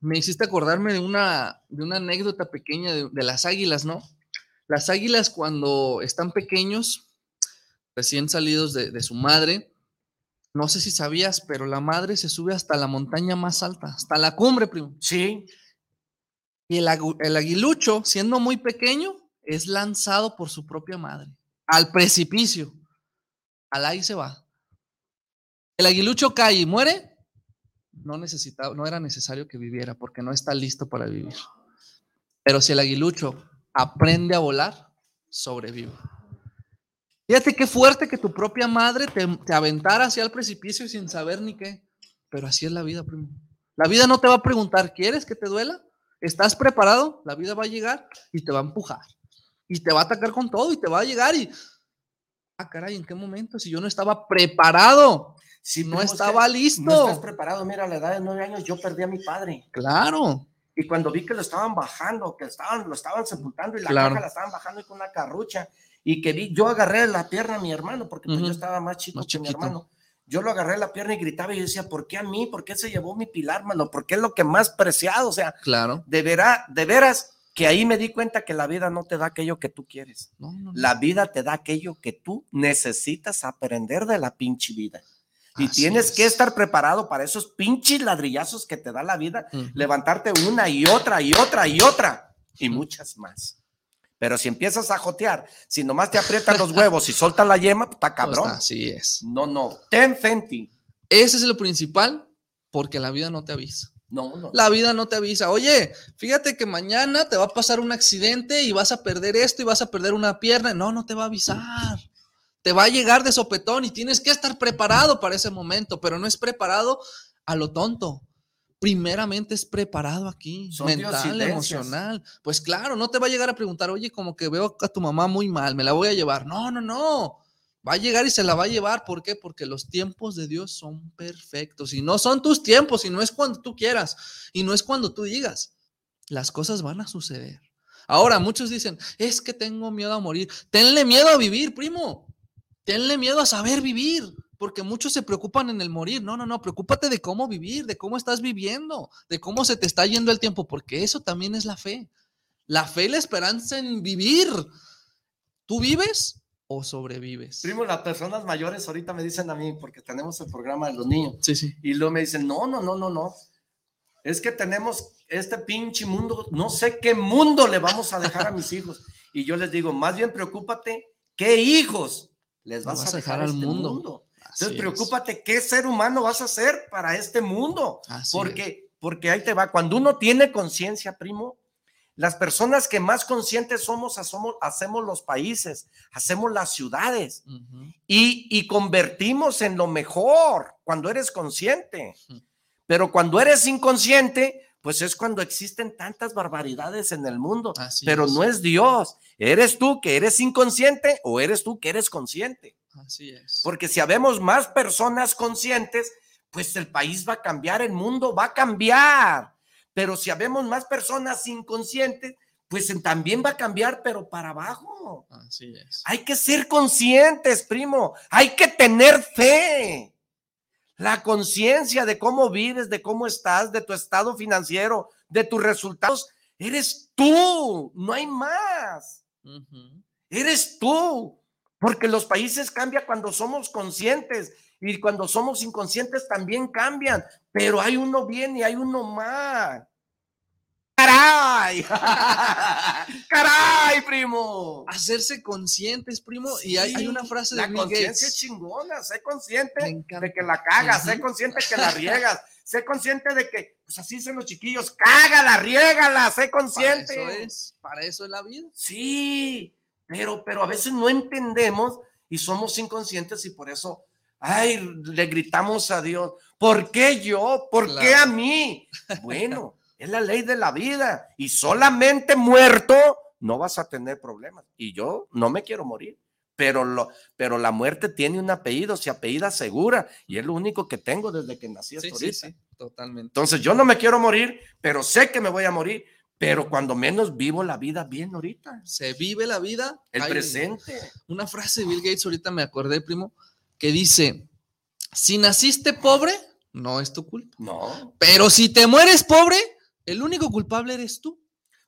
J: me hiciste acordarme de una, de una anécdota pequeña de, de las águilas, ¿no? Las águilas cuando están pequeños, recién salidos de, de su madre, no sé si sabías, pero la madre se sube hasta la montaña más alta, hasta la cumbre, primo.
I: Sí.
J: Y el, el aguilucho, siendo muy pequeño, es lanzado por su propia madre al precipicio. Al ahí se va. El aguilucho cae y muere. No no era necesario que viviera porque no está listo para vivir. Pero si el aguilucho aprende a volar, sobrevive. Fíjate qué fuerte que tu propia madre te, te aventara hacia el precipicio sin saber ni qué. Pero así es la vida, primo. La vida no te va a preguntar, ¿quieres que te duela? ¿Estás preparado? La vida va a llegar y te va a empujar. Y te va a atacar con todo y te va a llegar y... Ah, caray, ¿en qué momento? Si yo no estaba preparado.
I: Sí,
J: no estaba listo.
I: No estás preparado. Mira, a la edad de nueve años yo perdí a mi padre.
J: Claro.
I: Y cuando vi que lo estaban bajando, que estaban, lo estaban sepultando y la
J: Claro.
I: caja la estaban bajando y con una carrucha, y que vi, yo agarré la pierna a mi hermano, porque pues, yo estaba más chico
J: Más
I: que mi hermano. Yo lo agarré la pierna y gritaba y yo decía, ¿por qué a mí? ¿Por qué se llevó mi pilar, mano? ¿Por qué es lo que más preciado? O sea,
J: Claro.
I: de, vera- de veras que ahí me di cuenta que la vida no te da aquello que tú quieres.
J: No, no, no.
I: La vida te da aquello que tú necesitas aprender de la pinche vida. Y
J: Así
I: tienes
J: es.
I: que estar preparado para esos pinches ladrillazos que te da la vida, levantarte una y otra y otra y otra y muchas más. Pero si empiezas a jotear, si nomás te aprietan los huevos y *laughs* soltan la yema, pues, está cabrón.
J: Así es.
I: No, no. Ten fenti.
J: Ese es lo principal, porque la vida no te avisa.
I: No, no.
J: La vida no te avisa. Oye, fíjate que mañana te va a pasar un accidente y vas a perder esto y vas a perder una pierna. No, no te va a avisar. Te va a llegar de sopetón y tienes que estar preparado para ese momento, pero no es preparado a lo tonto. Primeramente es preparado aquí,
I: Son
J: mental, emocional. Pues claro, no te va a llegar a preguntar, oye, como que veo a tu mamá muy mal, me la voy a llevar. No, no, no. Va a llegar y se la va a llevar. ¿Por qué? Porque los tiempos de Dios son perfectos. Y no son tus tiempos, y no es cuando tú quieras, y no es cuando tú digas. Las cosas van a suceder. Ahora, muchos dicen, es que tengo miedo a morir. Tenle miedo a vivir, primo. Tenle miedo a saber vivir. Porque muchos se preocupan en el morir. No, no, no. Preocúpate de cómo vivir, de cómo estás viviendo, de cómo se te está yendo el tiempo, porque eso también es la fe. La fe y la esperanza en vivir. ¿Tú vives o sobrevives?
I: Primo, las personas mayores ahorita me dicen a mí, porque tenemos el programa de los niños,
J: Sí, sí.
I: y luego me dicen, no, no, no, no, no. Es que tenemos este pinche mundo, no sé qué mundo le vamos a dejar a mis hijos. Y yo les digo, más bien preocúpate qué hijos les vas, a dejar,
J: al
I: este
J: mundo.
I: mundo. Entonces
J: es.
I: preocúpate qué ser humano vas a ser para este mundo.
J: Así
I: porque, porque ahí te va, cuando uno tiene conciencia, primo, las personas que más conscientes somos, hacemos, hacemos los países, hacemos las ciudades y, y convertimos en lo mejor cuando eres consciente. Pero cuando eres inconsciente, pues es cuando existen tantas barbaridades en el mundo.
J: Así
I: pero
J: es.
I: no es Dios. ¿Eres tú que eres inconsciente o eres tú que eres consciente?
J: Así es.
I: Porque si habemos más personas conscientes, pues el país va a cambiar, el mundo va a cambiar. Pero si habemos más personas inconscientes, pues también va a cambiar, pero para abajo.
J: Así es.
I: Hay que ser conscientes, primo. Hay que tener fe. La conciencia de cómo vives, de cómo estás, de tu estado financiero, de tus resultados. Eres tú, no hay más. Eres tú. Porque los países cambian cuando somos conscientes y cuando somos inconscientes también cambian. Pero hay uno bien y hay uno mal. caray. *laughs* caray, primo.
J: Hacerse conscientes, primo. y hay, hay una frase de
I: La conciencia chingona. Sé consciente de que la cagas. Sé consciente que la *laughs* riegas. Sé consciente de que, pues así son los chiquillos. Cágala, riégala. Sé consciente.
J: Para eso es, para eso es la vida.
I: Sí, pero, pero a veces no entendemos y somos inconscientes y por eso, ay, le gritamos a Dios, ¿por qué yo? ¿Por qué a mí? Bueno, *laughs* es la ley de la vida y solamente muerto no vas a tener problemas. Y yo no me quiero morir. Pero, lo, pero la muerte tiene un apellido, se apellida segura, y es lo único que tengo desde que nací hasta
J: Sí, sí,
I: ahorita.
J: sí, totalmente.
I: Entonces yo no me quiero morir, pero sé que me voy a morir, pero cuando menos vivo la vida bien ahorita.
J: Se vive la vida.
I: El
J: Hay
I: presente.
J: Una frase de Bill Gates, ahorita me acordé, primo, que dice: Si naciste pobre, no es tu culpa.
I: No.
J: Pero si te mueres pobre, el único culpable eres tú.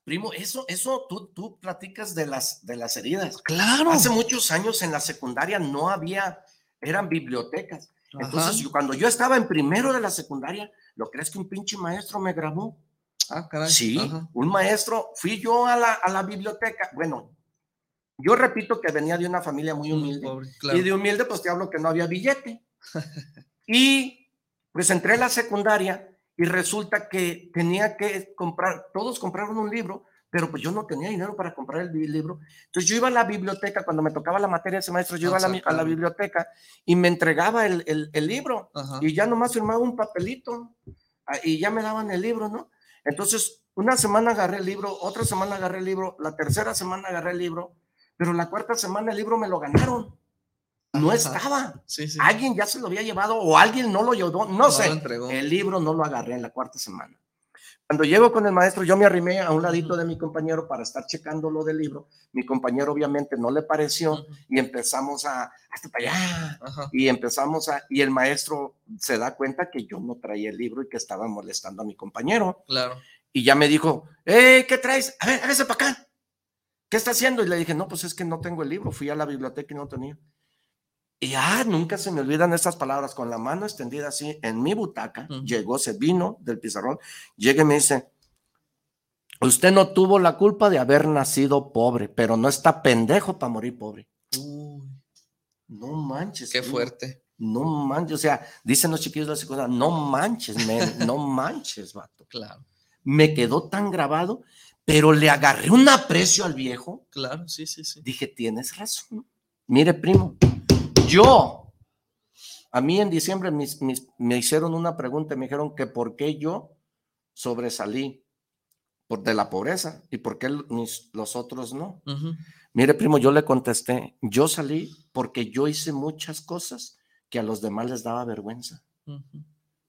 I: Primo, eso, eso tú, tú platicas de las, de las heridas.
J: Claro.
I: Hace muchos años en la secundaria no había, eran bibliotecas. Entonces, yo- cuando yo estaba en primero de la secundaria, ¿lo crees que un pinche maestro me grabó?
J: Ah, caray.
I: Sí,
J: Ajá.
I: un maestro, fui yo a la, a la biblioteca. Bueno, yo repito que venía de una familia muy humilde.
J: claro.
I: Y de humilde, pues te hablo que no había billete. *laughs* y pues entré a la secundaria y resulta que tenía que comprar, todos compraron un libro, pero pues yo no tenía dinero para comprar el libro. Entonces yo iba a la biblioteca, cuando me tocaba la materia ese maestro, yo
J: A
I: iba a la, a la biblioteca y me entregaba el, el- el libro
J: Ajá.
I: y ya nomás firmaba un papelito ah, y ya me daban el libro, ¿no? Entonces, una semana agarré el libro, otra semana agarré el libro, la tercera semana agarré el libro, pero la cuarta semana el libro me lo ganaron. No estaba.
J: Sí, sí.
I: Alguien ya se lo había llevado o alguien no lo llevó, no, sé.
J: lo entregó.
I: El libro no lo agarré en la cuarta semana. Cuando llego con el maestro, yo me arrimé a un ladito de mi compañero para estar checando lo del libro. Mi compañero obviamente no le pareció y empezamos a, hasta para allá. Y empezamos a, y el maestro se da cuenta que yo no traía el libro y que estaba molestando a mi compañero.
J: Claro.
I: Y ya me dijo, hey, ¿qué traes? A ver, hágase para acá. ¿Qué está haciendo? Y le dije, no, pues es que no tengo el libro. Fui a la biblioteca y no tenía. Y ah, nunca se me olvidan estas palabras. Con la mano extendida así en mi butaca, llegó, se vino del pizarrón, llega y me dice, usted no tuvo la culpa de haber nacido pobre, pero no está pendejo para morir pobre. No manches.
J: Qué fuerte.
I: No manches, o sea, dicen los chiquillos de la secundaria, no manches, men, no *laughs* manches, vato.
J: Claro.
I: Me quedó tan grabado, pero le agarré un aprecio al viejo.
J: Claro, sí, sí, sí.
I: Dije, tienes razón. Mire, primo, yo, a mí en diciembre mis- mis- me hicieron una pregunta, me dijeron que por qué yo sobresalí por, de la pobreza y por qué mis- los otros no. Mire, primo, yo le contesté, yo salí porque yo hice muchas cosas que a los demás les daba vergüenza.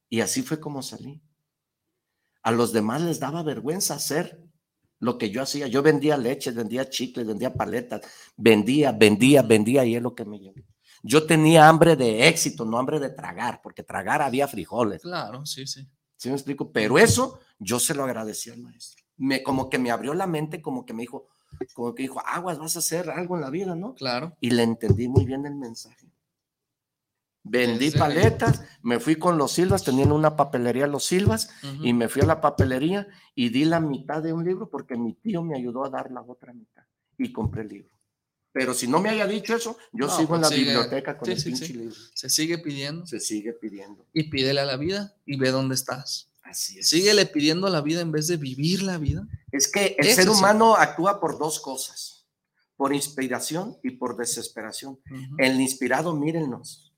I: Y así fue como salí. A los demás les daba vergüenza hacer lo que yo hacía. Yo vendía leche, vendía chicles, vendía paletas, vendía, vendía, vendía y es lo que me llevó. Yo tenía hambre de éxito, no hambre de tragar, porque tragar había frijoles.
J: Claro, sí, sí.
I: ¿Sí me explico? Pero eso yo se lo agradecí al maestro. Me, como que me abrió la mente, como que me dijo, como que dijo, aguas, vas a hacer algo en la vida, ¿no?
J: Claro.
I: Y le entendí muy bien el mensaje. Vendí paletas, me fui con los Silvas, tenían una papelería los Silvas, y me fui a la papelería y di la mitad de un libro porque mi tío me ayudó a dar la otra mitad y compré el libro. Pero si no me haya dicho eso, yo
J: No,
I: sigo en la
J: pues sigue.
I: biblioteca con
J: Sí,
I: el
J: sí,
I: pinche
J: sí.
I: libro.
J: Se sigue pidiendo.
I: Se sigue pidiendo.
J: Y pídele a la vida y ve dónde estás.
I: Así es.
J: Síguele pidiendo a la vida en vez de vivir la vida.
I: Es que el
J: Eso
I: ser humano actúa por dos cosas, por inspiración y por desesperación. El inspirado, mírennos.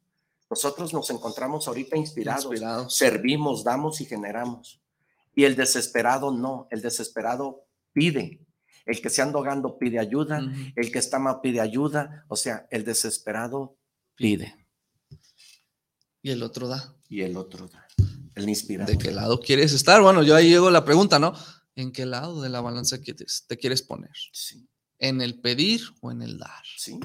I: Nosotros nos encontramos ahorita inspirados,
J: Inspirados.
I: servimos, damos y generamos. Y el desesperado no, el desesperado pide. El que se anda ahogando pide ayuda, el que está mal pide ayuda, o sea, el desesperado pide
J: Y el otro da.
I: y el otro da. El inspirado.
J: ¿De qué lado quieres estar? Bueno, yo ahí llego la pregunta, ¿no? ¿En qué lado de la balanza quieres- te quieres poner?
I: Sí.
J: ¿En el pedir o en el dar?
I: Sí.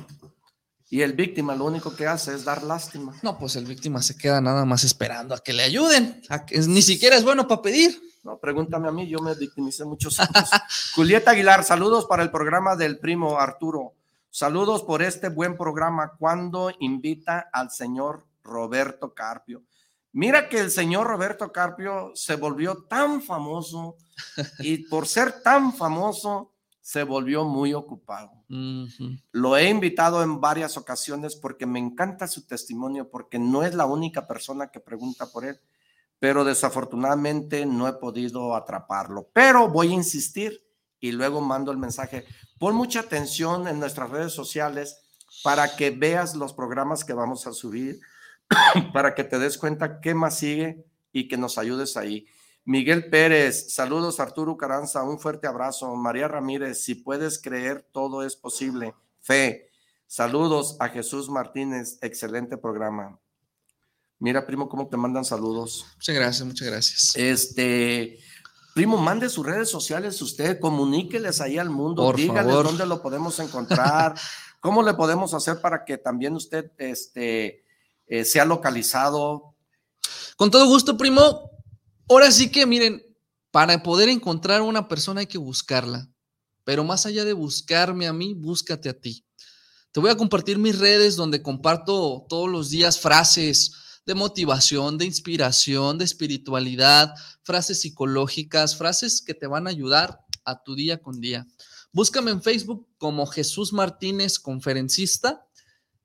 I: Y el víctima lo único que hace es dar lástima.
J: No, pues el víctima se queda nada más esperando a que le ayuden. a que- ni siquiera es bueno para pedir.
I: No, pregúntame a mí, yo me victimicé muchos años. *laughs* Julieta Aguilar, saludos para el programa del primo Arturo. Saludos por este buen programa. Cuando invita al señor Roberto Carpio? Mira que el señor Roberto Carpio se volvió tan famoso y por ser tan famoso se volvió muy ocupado. Lo he invitado en varias ocasiones porque me encanta su testimonio, porque no es la única persona que pregunta por él, pero desafortunadamente no he podido atraparlo. Pero voy a insistir y luego mando el mensaje. Pon mucha atención en nuestras redes sociales para que veas los programas que vamos a subir, *clears throat* para que te des cuenta qué más sigue y que nos ayudes ahí. Miguel Pérez, saludos Arturo Caranza, un fuerte abrazo. María Ramírez, si puedes creer, todo es posible. Fe, saludos a Jesús Martínez, excelente programa. Mira, primo, cómo te mandan saludos.
J: Muchas gracias, muchas gracias.
I: Este, primo, mande sus redes sociales usted, comuníqueles ahí al mundo,
J: Por
I: dígales
J: favor.
I: dónde lo podemos encontrar, *laughs* cómo le podemos hacer para que también usted este, eh, sea localizado.
J: Con todo gusto, primo. Ahora sí que, miren, para poder encontrar una persona hay que buscarla. Pero más allá de buscarme a mí, búscate a ti. Te voy a compartir mis redes donde comparto todos los días frases de motivación, de inspiración, de espiritualidad, frases psicológicas, frases que te van a ayudar a tu día con día. Búscame en Facebook como Jesús Martínez Conferencista,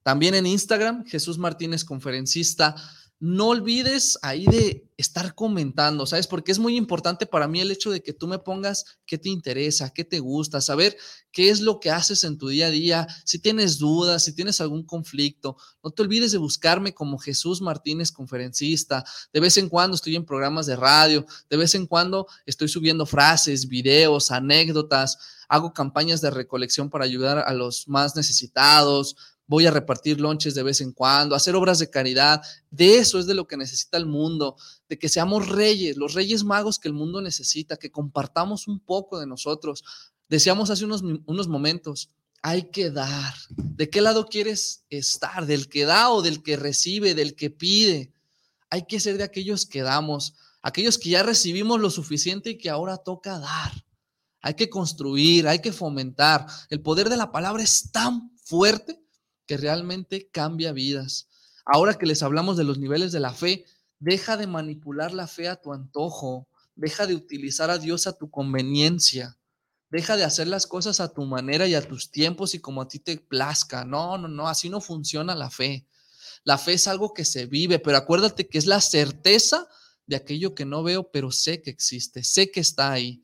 J: también en Instagram, Jesús Martínez Conferencista. No olvides ahí de estar comentando, ¿sabes? Porque es muy importante para mí el hecho de que tú me pongas qué te interesa, qué te gusta, saber qué es lo que haces en tu día a día, si tienes dudas, si tienes algún conflicto. No te olvides de buscarme como Jesús Martínez Conferencista. De vez en cuando estoy en programas de radio, de vez en cuando estoy subiendo frases, videos, anécdotas, hago campañas de recolección para ayudar a los más necesitados, voy a repartir lonches de vez en cuando, hacer obras de caridad. De eso es de lo que necesita el mundo, de que seamos reyes, los reyes magos que el mundo necesita, que compartamos un poco de nosotros. Decíamos hace unos, unos momentos, hay que dar. ¿De qué lado quieres estar? ¿Del que da o del que recibe, del que pide? Hay que ser de aquellos que damos, aquellos que ya recibimos lo suficiente y que ahora toca dar. Hay que construir, hay que fomentar. El poder de la palabra es tan fuerte que realmente cambia vidas. Ahora que les hablamos de los niveles de la fe, deja de manipular la fe a tu antojo, deja de utilizar a Dios a tu conveniencia, deja de hacer las cosas a tu manera y a tus tiempos y como a ti te plazca. No, no, no, así no funciona la fe. La fe es algo que se vive, pero acuérdate que es la certeza de aquello que no veo, pero sé que existe, sé que está ahí.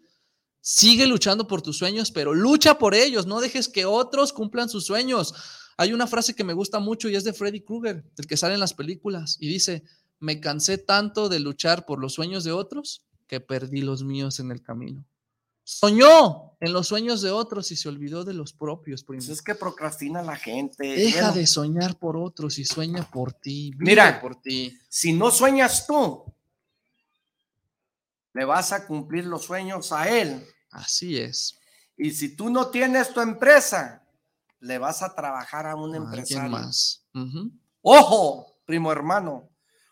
J: Sigue luchando por tus sueños, pero lucha por ellos, no dejes que otros cumplan sus sueños. Hay una frase que me gusta mucho y es de Freddy Krueger, el que sale en las películas, y dice, me cansé tanto de luchar por los sueños de otros que perdí los míos en el camino. Soñó en los sueños de otros y se olvidó de los propios. Primo.
I: Pues es que procrastina la gente.
J: Deja
I: Bueno,
J: de soñar por otros y sueña por ti.
I: Mira,
J: por ti.
I: si no sueñas tú, le vas a cumplir los sueños a él.
J: Así es.
I: Y si tú no tienes tu empresa, le vas a trabajar a un empresario.
J: más.
I: Ojo, primo hermano.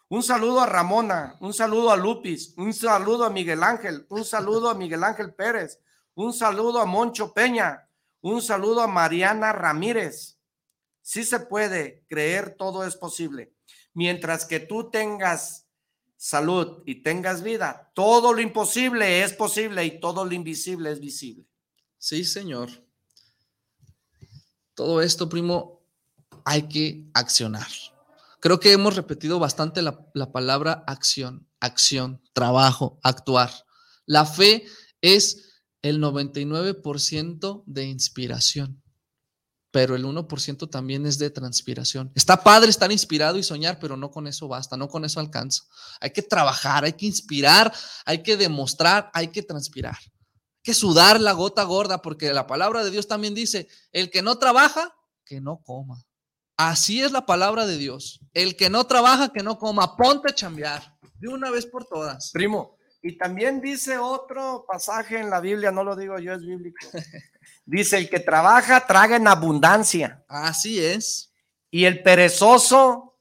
I: Un saludo a Ramona, un saludo a Lupis, un saludo a Miguel Ángel, un saludo a Miguel Ángel Pérez, un saludo a Moncho Peña, un saludo a Mariana Ramírez. Sí se puede, creer todo es posible. Mientras que tú tengas salud y tengas vida, todo lo imposible es posible y todo lo invisible es visible.
J: Sí, señor. Todo esto, primo, hay que accionar. Creo que hemos repetido bastante la, la palabra acción, acción, trabajo, actuar. La fe es el 99% de inspiración, pero el 1% también es de transpiración. Está padre estar inspirado y soñar, pero no con eso basta, no con eso alcanza. Hay que trabajar, hay que inspirar, hay que demostrar, hay que transpirar que sudar la gota gorda, porque la palabra de Dios también dice, el que no trabaja, que no coma. Así es la palabra de Dios. El que no trabaja, que no coma. Ponte a chambear de una vez por todas.
I: Primo, y también dice otro pasaje en la Biblia, no lo digo yo, es bíblico. *laughs* Dice, el que trabaja, traga en abundancia.
J: Así es.
I: Y el perezoso,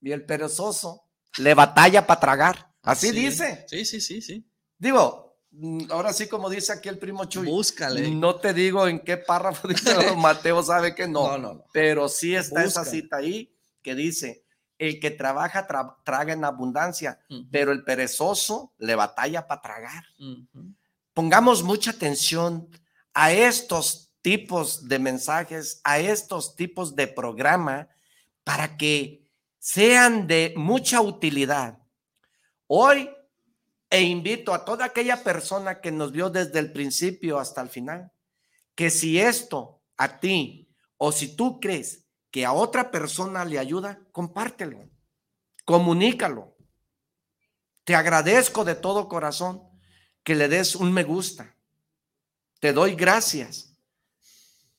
I: y el perezoso, le batalla para tragar. Así
J: Sí.
I: dice.
J: Sí, sí, sí, sí.
I: Digo, ahora sí como dice aquí el primo Chuy.
J: Búscale.
I: No te digo en qué párrafo *laughs* dice, *laughs* Mateo sabe que no.
J: No, no, no.
I: Pero sí está esa cita ahí que dice, el que trabaja tra- traga en abundancia, pero el perezoso le batalla para tragar. Pongamos mucha atención a estos tipos de mensajes, a estos tipos de programa, para que sean de mucha utilidad. Hoy, e invito a toda aquella persona que nos vio desde el principio hasta el final, que si esto a ti o si tú crees que a otra persona le ayuda, compártelo, comunícalo. Te agradezco de todo corazón que le des un me gusta. Te doy gracias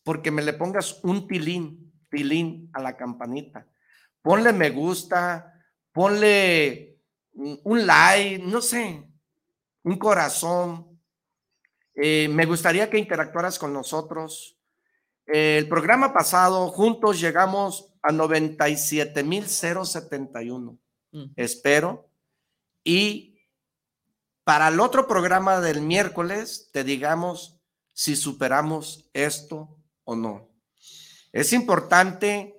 I: porque me le pongas un tilín, tilín a la campanita. Ponle me gusta, ponle un like, no sé, un corazón. Eh, me gustaría que interactuaras con nosotros. Eh, el programa pasado, juntos llegamos a 97,071. Espero. Y para el otro programa del miércoles, te digamos si superamos esto o no. Es importante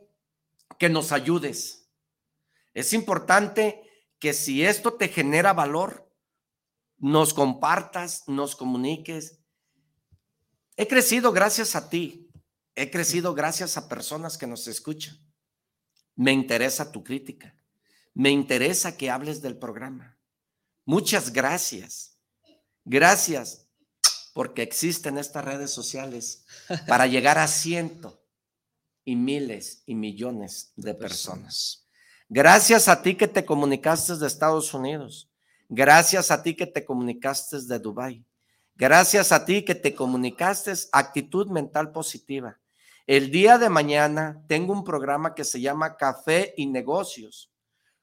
I: que nos ayudes. Es importante que si esto te genera valor, nos compartas, nos comuniques. He crecido gracias a ti. He crecido gracias a personas que nos escuchan. Me interesa tu crítica. Me interesa que hables del programa. Muchas gracias. Gracias porque existen estas redes sociales para llegar a ciento y miles y millones de personas. Gracias a ti que te comunicaste de Estados Unidos. Gracias a ti que te comunicaste de Dubai. Gracias a ti que te comunicaste actitud mental positiva. El día de mañana tengo un programa que se llama Café y Negocios.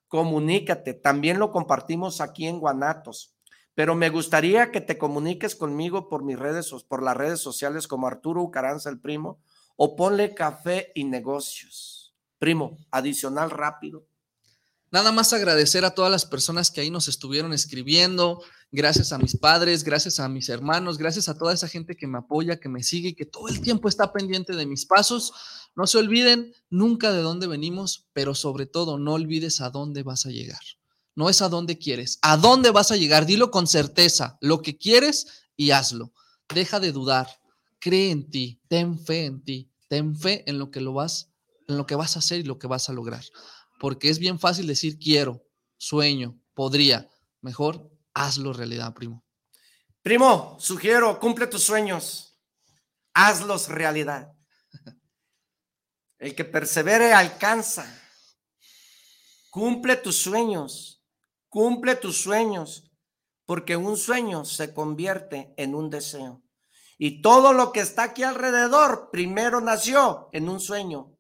I: Comunícate. También lo compartimos aquí en Guanatos. Pero me gustaría que te comuniques conmigo por mis redes, por las redes sociales como Arturo Ucaranza el primo o ponle Café y Negocios. Primo, adicional rápido.
J: Nada más agradecer a todas las personas que ahí nos estuvieron escribiendo, gracias a mis padres, gracias a mis hermanos, gracias a toda esa gente que me apoya, que me sigue que todo el tiempo está pendiente de mis pasos. No se olviden nunca de dónde venimos, pero sobre todo no olvides a dónde vas a llegar. No es a dónde quieres, a dónde vas a llegar. Dilo con certeza, lo que quieres y hazlo. Deja de dudar, cree en ti, ten fe en ti, ten fe en lo que lo vas, en lo que vas a hacer y lo que vas a lograr porque es bien fácil decir quiero, sueño, podría. Mejor hazlo realidad, primo.
I: Primo, sugiero, cumple tus sueños. Hazlos realidad. *laughs* El que persevere alcanza. Cumple tus sueños. Cumple tus sueños. Porque un sueño se convierte en un deseo. Y todo lo que está aquí alrededor primero nació en un sueño.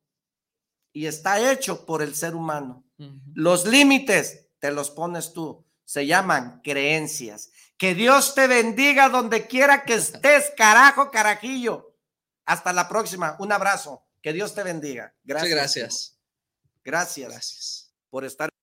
I: Y está hecho por el ser humano. Los límites te los pones tú. Se llaman creencias. Que Dios te bendiga donde quiera que *laughs* estés, carajo, carajillo. Hasta la próxima. Un abrazo. Que Dios te bendiga. Gracias.
J: Muchas gracias.
I: Gracias. Gracias. Por estar.